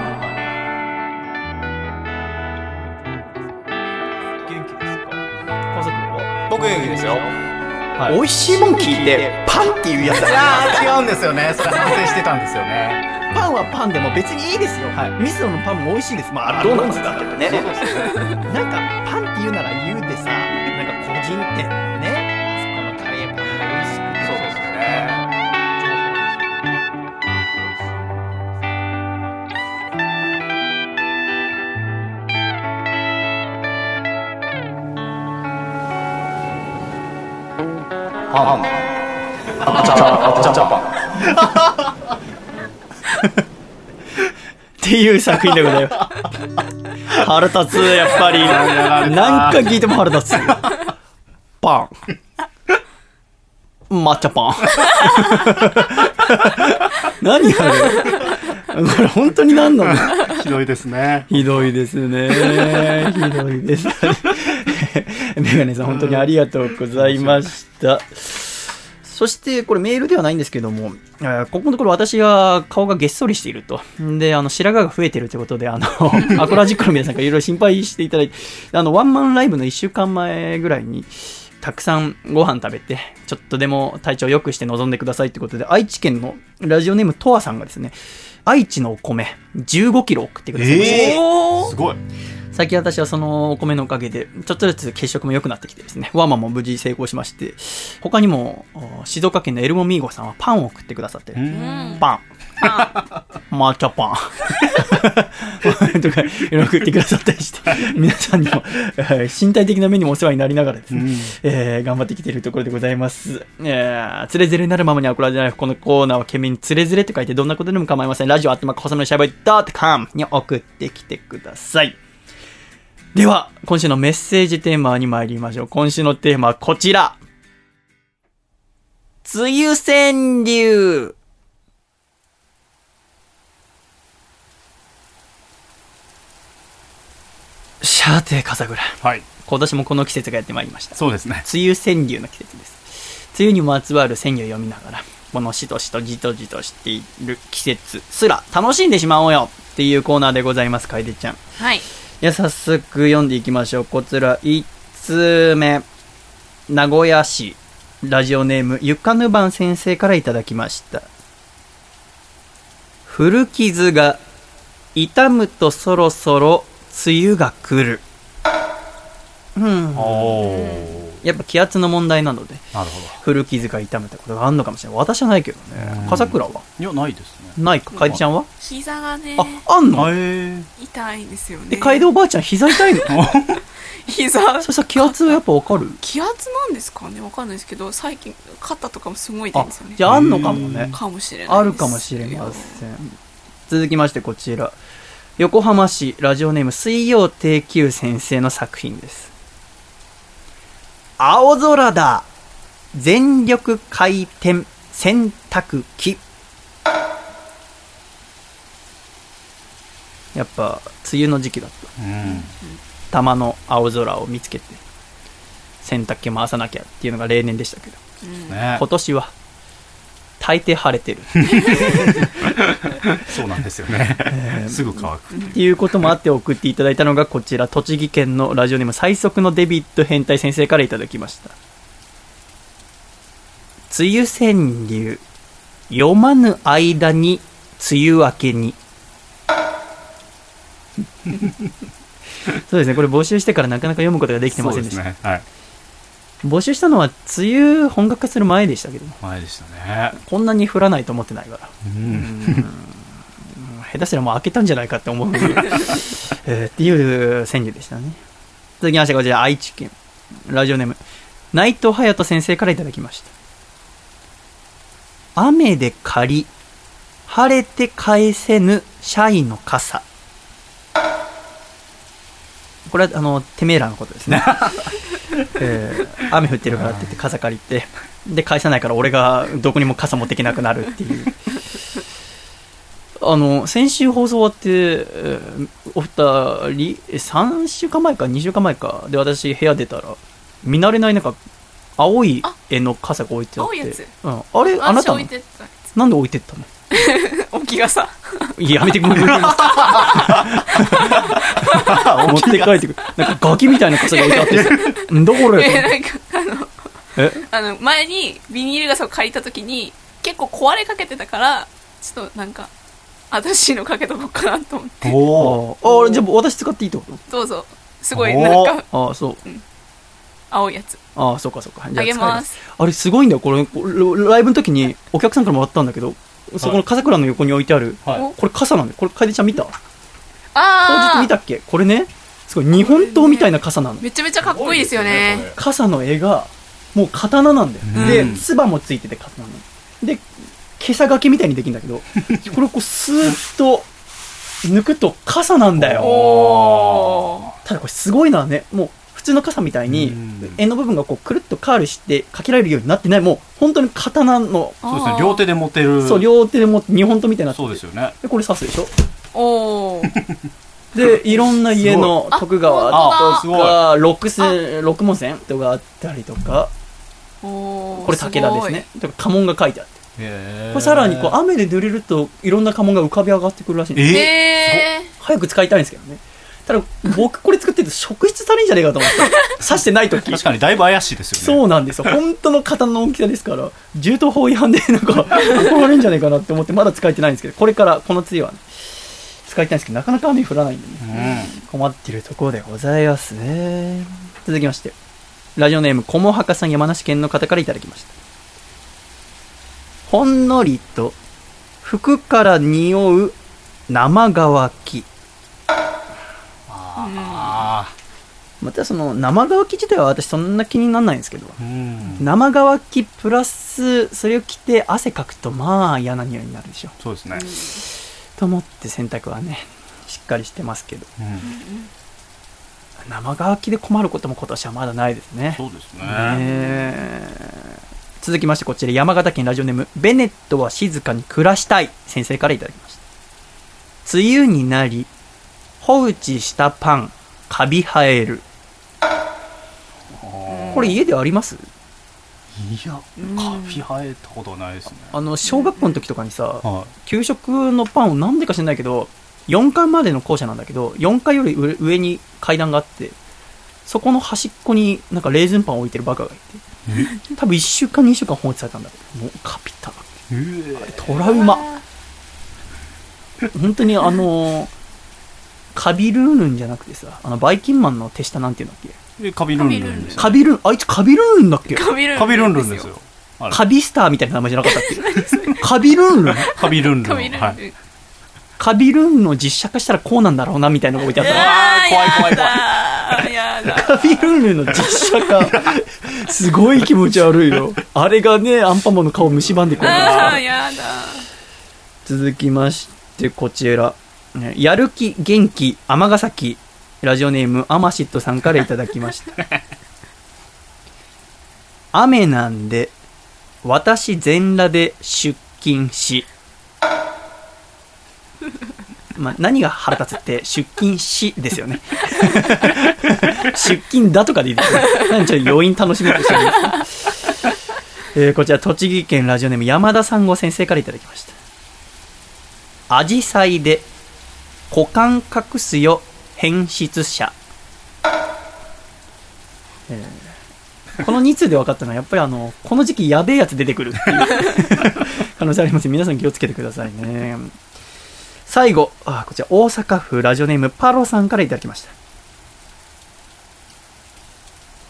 は僕元気ですよ。はい美味しいもん聞いてパンっていうやついだやー違うんですよね。それ反省してたんですよね。パンはパンでも別にいいですよ、はいミスドのパンも美味しいですまあドーナツだけどねそうですね。なんかパンって言うなら言うでさなんか個人店のパン。抹茶、抹茶パン。っていう作品でございます腹立つやっぱり何回聞いても腹立つパン抹茶パン何あれこれ本当に何なのひどいですね。ひどいですね。ひどいです。メガネさん、本当にありがとうございました。そして、これメールではないんですけども、えーここのところ私が顔がげっそりしていると。で、あの、白髪が増えてるということで、あの、アコラジックの皆さんからいろいろ心配していただいて、あの、ワンマンライブの1週間前ぐらいに、たくさんご飯食べて、ちょっとでも体調良くして臨んでくださいってことで、愛知県のラジオネームとわさんがですね、愛知のお米15キロ送ってくださいました。えー、すごい。最近私はそのお米のおかげで、ちょっとずつ血色も良くなってきてですね、ワーマンも無事成功しまして、他にも、お静岡県のエルモミーゴさんはパンを送ってくださって、うん。パン、抹茶パン。とか、いろいろ送ってくださったりして、皆さんにも、えー身体的な面にもお世話になりながらですね、えー頑張ってきているところでございます。えー、つれづれなるままにアコラじゃないこのコーナーは懸命につれづれって書いてどんなことでも構いません。ラジオアットマーク細めのシャイボーイドットコムに送ってきてください。では、今週のメッセージテーマに参りましょう。今週のテーマはこちら。梅雨川柳。さて、笠倉。はい今年もこの季節がやってまいりました。そうですね梅雨川柳の季節です。梅雨にまつわる川柳を読みながら、このしとしとじとじとしている季節すら楽しんでしまおうよっていうコーナーでございます、楓ちゃん。いはい。や、早速読んでいきましょう。こちら、1通目。名古屋市、ラジオネーム、ゆかぬばん先生からいただきました。古傷が痛むとそろそろ梅雨が来る。うん。やっぱ気圧の問題なので、なるほ古傷が痛むってことがあるのかもしれない。私はないけどね。笠倉は？どいやないですねないか。楓ちゃんは？膝がね、あ、あんの？痛いんですよね。え、楓おばあちゃん膝痛いの？膝、そしたら気圧はやっぱわかる？気圧なんですかね？わかんないですけど、最近、肩とかもすごい痛いんですよね。じゃああんのかもね。かもしれない。あるかもしれません。続きましてこちら。横浜市ラジオネーム水曜定休先生の作品です。青空だ。全力回転洗濯機。やっぱ梅雨の時期だった。うん。玉の青空を見つけて洗濯機回さなきゃっていうのが例年でしたけど。ね。今年は大抵晴れてる。そうなんですよね。すぐ乾く。っていうこともあって送っていただいたのがこちら栃木県のラジオネーム最速のデビッド変態先生からいただきました。梅雨川柳読まぬ間に梅雨明けに。そうですね。これ募集してからなかなか読むことができてませんでした。そうですね。はい募集したのは梅雨本格化する前でしたけど。前でしたね。こんなに降らないと思ってないから。うん。下手すらもう開けたんじゃないかって思う、えーっていう川柳でしたね。続きましてこちら愛知県。ラジオネーム内藤隼人先生からいただきました。雨で借り晴れて返せぬ社員の傘これはあのてめえらのことですね、えー雨降ってるからって言って傘借りてで返さないから俺がどこにも傘持ってけなくなるっていう。あの先週放送終わって、えーお二人え3週間前か2週間前かで私部屋出たら見慣れないなんか青い絵の傘が置いてあって。青いやつ。うん、あれあなたなんで置いてったの？つ置き傘。いややめてくれ。持って帰ってくる。なんかガキみたいな傘が置いてあってだこれ。え、なんか、あの、え？あの、前にビニール傘を借りた時に、結構壊れかけてたから、ちょっとなんか、私のかけとこうかなと思って。おあじゃあ私使っていいってこと？どうぞ。すごい、なんか、ああそう。青いやつ。ああそうかそうか。あげます。あれすごいんだよこれ。これライブの時にお客さんからもらったんだけどそこの笠倉の横に置いてある、はい。おこれ傘なんだよこれ楓ちゃん見た？当日見たっけ？これね。すごい日本刀みたいな傘なの。めちゃめちゃかっこいいですよね。傘の絵がもう刀なんだよ、うん。で唾もついてて刀なの。で袈裟掛けみたいにできるんだけど これをこうスーッと抜くと傘なんだよ。ただこれすごいのはねもう普通の傘みたいにうん。絵の部分がこうくるっとカールしてかけられるようになってない。もう本当に刀のそうですね。両手で持てる。そう両手で持って日本刀みたいになって。てそうですよね。でこれ刺すでしょ？おー。でいろんな家のあ徳川あとか六線六門線とかあったりとか。おーこれ武田ですね。とか家紋が書いてあって。これさらにこう雨で濡れるといろんな家紋が浮かび上がってくるらしいんです。ええ早く使いたいんですけどねただ僕これ作ってると職質足りんじゃねえかと思って。刺してない時。確かにだいぶ怪しいですよね。そうなんですよ。本当の刀の大きさですから銃刀法違反でなんか怒られるんじゃないかなって思ってまだ使えてないんですけどこれからこの梅雨はね使いたいんですけどなかなか雨降らないんでね。困ってるところでございますね。続きましてラジオネームこもはかさん山梨県の方からいただきました。ほんのりと服から匂う生乾きあまたその生乾き自体は私そんな気にならないんですけど。ーうん。生乾きプラスそれを着て汗かくとまあ嫌な匂いになるでしょ。そうですね。と思って洗濯はねしっかりしてますけど。うん。生乾きで困ることも今年はまだないですね。そうですね。ね続きましてこちら山形県ラジオネームベネットは静かに暮らしたい。先生からいただきました。梅雨になり放置したパンカビ生える。これ家であります？いや、カビ生えたことないですね。あの小学校の時とかにさは給食のパンをなんでか知らないけど4階までの校舎なんだけど4階より上上に階段があってそこの端っこになんかレーズンパンを置いてるバカがいて。多分1週間2週間放置されたんだ。けどもうカピたい。えトラウマ。本当にあのカビルーヌンじゃなくてさあのバイキンマンの手下なんていうんだっけ？え。カビルンルン。ですよ。カビルンあいつカビルーンだっけ？カビルン。カビルンルンですよ。あれ。カビスターみたいな名前じゃなかったっけ？カビルンルン？カビルンルン。カビルンルン、はい。カビルーンの実写化したらこうなんだろうなみたいなのが置いてあった。のあー怖い怖い怖い。いやだカビルンルンの実写化。すごい気持ち悪いよあれがねアンパンマンの顔を蝕んでくる。あーやだ続きましてこちら、ねやる気元気尼崎ラジオネームアマシットさんからいただきました。雨なんで私全裸で出勤し。まあ、何が腹立つって出勤しですよね。出勤だとかでいいですよ何ちょっと余韻楽しめるしてるんですか。えーこちら栃木県ラジオネーム山田三郷先生からいただきました。アジサイで股間隠すよ変質者、えーこの2通で分かったのはやっぱりあのこの時期やべえやつ出てくるっていう 可能性あります。皆さん気をつけてくださいね。最後あこちら大阪府ラジオネームパロさんからいただきました。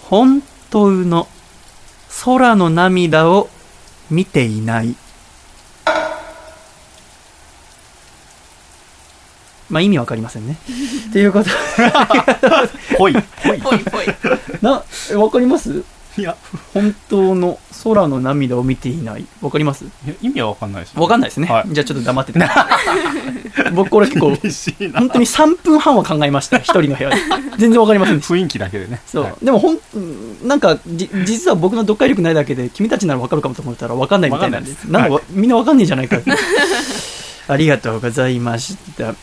本当の空の涙を見ていないまあ意味わかりませんね。ということ ほい。ほい。ぽいぽいな、えわかります？いや、本当の空の涙を見ていない。わかります？いや意味はわかんないですよ。わかんないですね。はいじゃあちょっと黙ってて。僕これ結構。本当に3分半は考えました。一人の部屋で。全然わかりませんでした。雰囲気だけでね。そう、はいでもほんうんなんかじ実は僕の読解力ないだけで君たちならわかるかもと思ったらわかんないみたいなんですないですなんかわ、みんなわかんねえじゃないかってありがとうございましたえー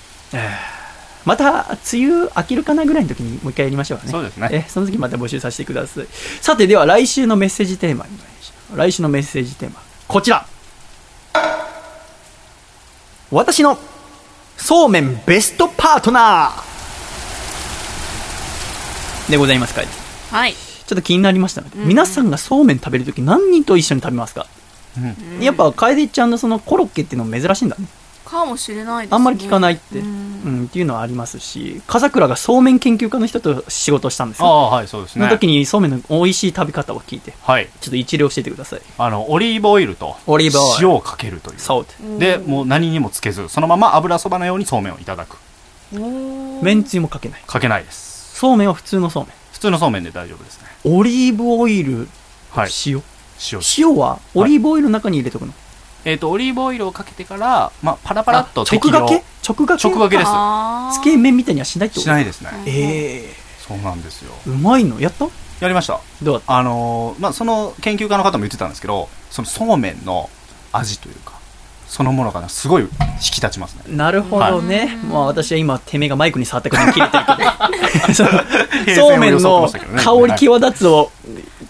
また梅雨明けるかなぐらいの時にもう一回やりましょうかね。そうですね。えその時また募集させてください。さてでは来週のメッセージテーマに参りましょう。来週のメッセージテーマこちら。私のそうめんベストパートナーでございますか。いはい。ちょっと気になりましたので、皆さんがそうめん食べるとき何人と一緒に食べますか、やっぱ楓ちゃんのそのコロッケっていうのも珍しいんだねかもしれないです、ね、あんまり聞かないって、ううんんっていうのはありますし笠倉がそうめん研究家の人と仕事をしたんですよああ、はい、そうですね。その時にそうめんの美味しい食べ方を聞いてはい。ちょっと一例教えてくださいあの、オリーブオイルとオリーブオイル塩をかけるという。そうで、もう何にもつけず、そのまま油そばのようにそうめんをいただく。めんつゆもかけないかけないです。そうめんは普通のそうめん普通のそうめんで大丈夫ですね。オリーブオイル、はい。塩？塩。塩は？オリーブオイルの中に入れとくの、えっと、オリーブオイルをかけてから、まあ、パラパラっとあ直がけ？直がけ？直がけです。つけ麺みたいにはしないってことしないですね。えそうなんですよ。えうまいのやったやりました。どうだった？あのーまあ、その研究家の方も言ってたんですけど、そのそうめんの味というか、そのものがねすごい引き立ちますね。なるほどね、まあ私は今てめえがマイクに触ったから切れてるけど。そうめんの香り際立つを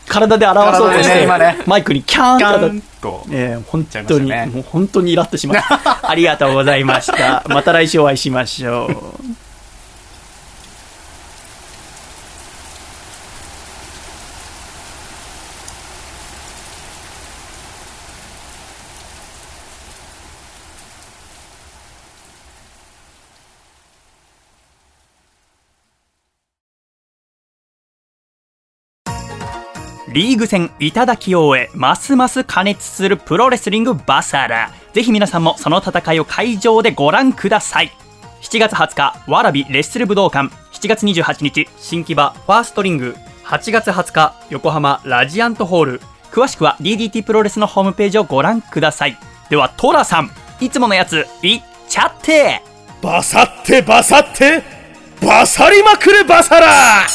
体で表そうとして、ねマイクにキャーンガと当たっ。えー、本当に、ねもう本当にイラッとしました。ありがとうございました。また来週お会いしましょう。リーグ戦いただきを終え、ますます加熱するプロレスリングバサラ。ぜひ皆さんもその戦いを会場でご覧ください。7月20日、わらびレッスル武道館。7月28日、新木場ファーストリング。8月20日、横浜ラジアントホール。詳しくは DDT プロレスのホームページをご覧ください。では、トラさん、いつものやつ、いっちゃってバサってバサってバサりまくるバサラ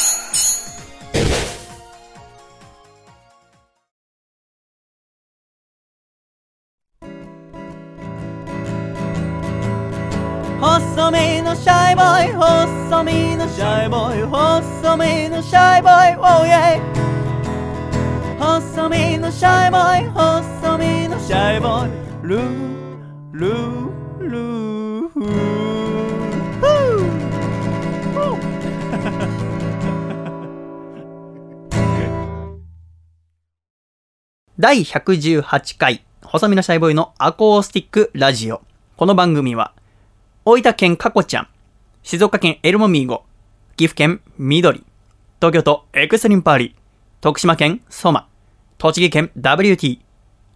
細身のシャイボーイ。細身のシャイボーイ。細身のシャイボーイ。Oh yeah 細身のシャイボーイ。細身のシャイボーイ。ルールールー。フー 第118回、細身のシャイボーイのアコースティックラジオ。この番組は、大分県かこちゃん、静岡県エルモミーゴ、岐阜県緑、東京都エクスリンパーリー、徳島県ソマ、栃木県 WT、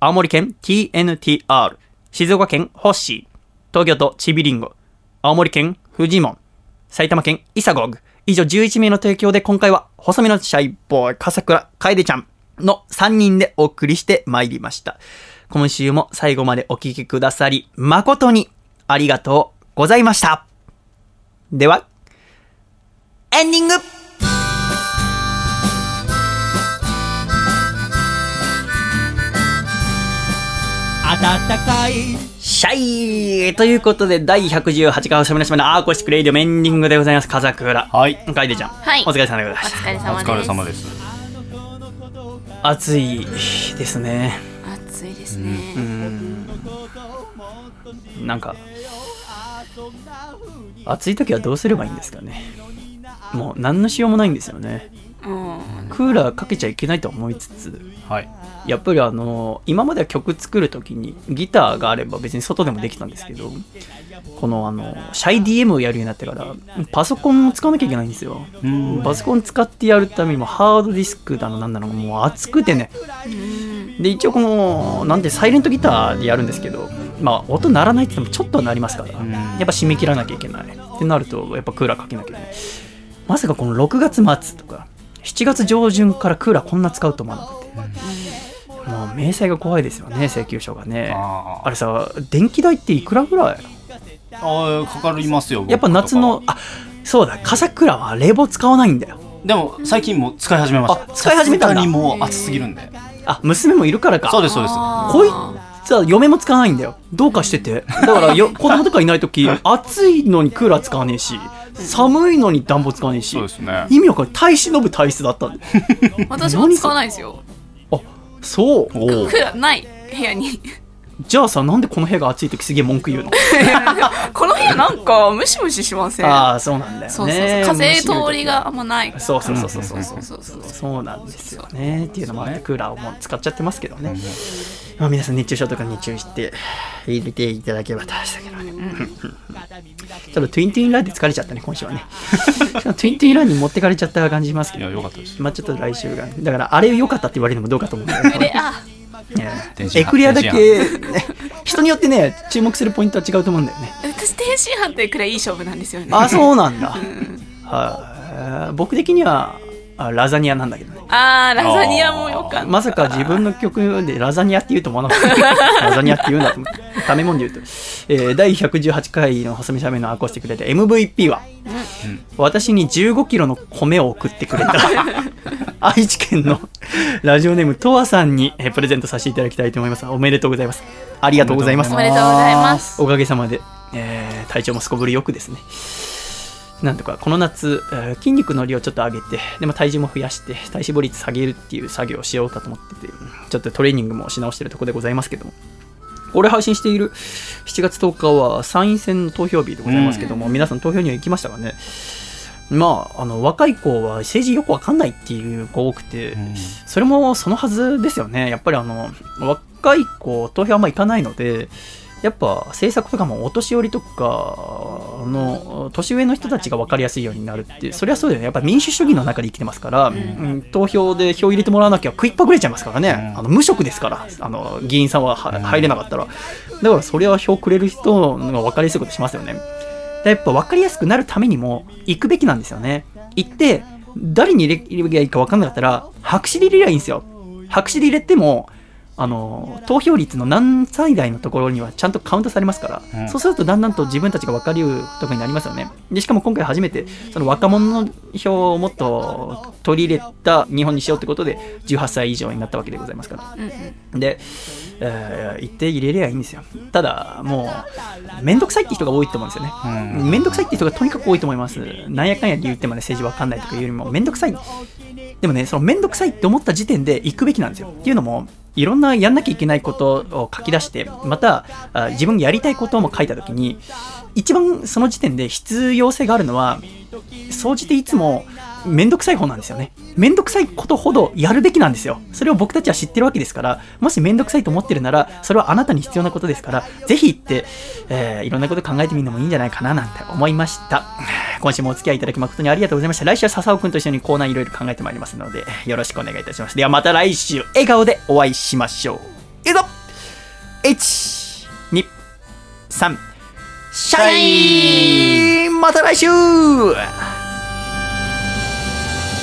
青森県 TNTR、静岡県ホッシー、東京都ちびりんご、青森県フジモン、埼玉県イサゴグ、以上11名の提供で今回は細身のシャイボーイ、笠倉楓ちゃんの3人でお送りしてまいりました。今週も最後までお聞きくださり、誠にありがとう。ございました。では、エンディング暖かいシャイということで、第118回細身のシャイボーイの acoustic radio エンディングでございます。笠倉。はい楓ちゃん。はいお疲れ様でございおました。疲れお様です疲れ様です暑いですね。暑いですね、うん。なんか、暑い時はどうすればいいんですかね。もう何のしようもないんですよね。うんクーラーかけちゃいけないと思いつつ、はいやっぱりあの、今までは曲作る時にギターがあれば別に外でもできたんですけど、このあの、シャイ DM をやるようになってから、パソコンを使わなきゃいけないんですよ。パソコン使ってやるためにもハードディスクだのなんだのもう熱くてね。で、一応この、なんでサイレントギターでやるんですけど、まあ音鳴らないって言ってもちょっとはなりますから、やっぱ締め切らなきゃいけない。ってなると、やっぱクーラーかけなきゃいけない。まさかこの6月末とか、7月上旬からクーラーこんな使うと思わなくて。もう明細が怖いですよね、請求書がね。あれさ、電気代っていくらぐらい？あーかかりますよやっぱ夏の、あ、そうだ、笠倉は冷房使わないんだよ。でも最近もう使い始めましたあ使い始めたんだにもう暑すぎるんであ、娘もいるからか。そうですそうですこいつは嫁も使わないんだよ。どうかしてて。だからよ、子供とかいないとき、暑いのにクーラー使わねえし、寒いのに暖房使わねえしそう、ですね意味わかんない。耐え忍ぶ体質だったんだよ。私も使わないですよあ、そう。クーラーない部屋にじゃあさ、なんでこの部屋が暑いときすげえ文句言うの？この部屋なんかムシムシしません？ああ、そうなんだよね。そうそうそう。風通りがあんまないそうそうそうそうそうそうそうそう。そうなんですよね。っていうのもあってクーラーをもう使っちゃってますけどね、まあ、皆さん熱中症とかに注意して入れていただければとしたけどね、ちょっとトゥイントゥインランで疲れちゃったね今週はね。トゥイントゥインランに持ってかれちゃった感じしますけいどや良かったです。まあちょっと来週がだからあれ良かったって言われるのもどうかと思うんだよね。であねエクレアだけ、ね、人によってね注目するポイントは違うと思うんだよね。私天津飯ってくらいいい勝負なんですよね。あそうなんだ、はい。僕的にはあラザニアなんだけどね。あーラザニアもよかった。まさか自分の曲でラザニアって言うと思わなかった。ラザニアって言うんだと思って。ためもんで言うと。えー第118回の細身しゃべのアコースティックで MVP は、私に15キロの米を送ってくれた、愛知県の ラジオネームとわさんに、えープレゼントさせていただきたいと思います。おめでとうございます。ありがとうございます。おめでとうございますおかげさまで、えー体調もすこぶりよくですね。なんとかこの夏、えー筋肉の量ちょっと上げて、でも体重も増やして、体脂肪率下げるっていう作業をしようかと思ってて、ちょっとトレーニングもし直してるところでございますけども。これ配信している7月10日は参院選の投票日でございますけども、皆さん投票には行きましたかね？まあ、あの、若い子は政治よくわかんないっていう子多くて、それもそのはずですよね。やっぱりあの、若い子、投票あんま行かないので、やっぱ政策とかもお年寄りとかの年上の人たちが分かりやすいようになるってそれはそうだよね。やっぱ民主主義の中で生きてますから、うん。投票で票入れてもらわなきゃ食いっぱぐれちゃいますからね、あの無職ですからあの議員さんはは入れなかったら。だからそれは票くれる人が分かりやすいことしますよね。でやっぱ分かりやすくなるためにも行くべきなんですよね。行って誰に入れ入ればいいか分かんなかったら白紙で入れりゃいいんですよ。白紙で入れてもあの投票率の何歳代のところにはちゃんとカウントされますから、うん。そうするとだんだんと自分たちが分かりうるところになりますよね。でしかも今回初めてその若者の票をもっと取り入れた日本にしようってことで18歳以上になったわけでございますから。うんうん。で、えー一定入れりゃいいんですよただもうめんどくさいって人が多いと思うんですよねうんめんどくさいって人がとにかく多いと思います。なんやかんや理由言ってまで政治わかんないとかいうよりも、めんどくさい。でもね、そのめんどくさいって思った時点で行くべきなんですよ。っていうのも、いろんなやんなきゃいけないことを書き出して、また、あ自分がやりたいことも書いたときに、一番その時点で必要性があるのは、総じていつもめんどくさい方なんですよね。めんどくさいことほどやるべきなんですよ。それを僕たちは知ってるわけですから、もしめんどくさいと思ってるなら、それはあなたに必要なことですから、ぜひ行って、えーいろんなこと考えてみるのもいいんじゃないかななんて思いました。今週もお付き合いいただき誠にありがとうございました。来週は笹尾くんと一緒にコーナーいろいろ考えてまいりますので、よろしくお願いいたします。ではまた来週、笑顔でお会いしましょう。いくぞ !1、2、3、シャイまた来週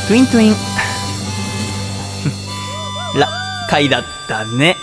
トゥイントゥイン。ら、回だったね。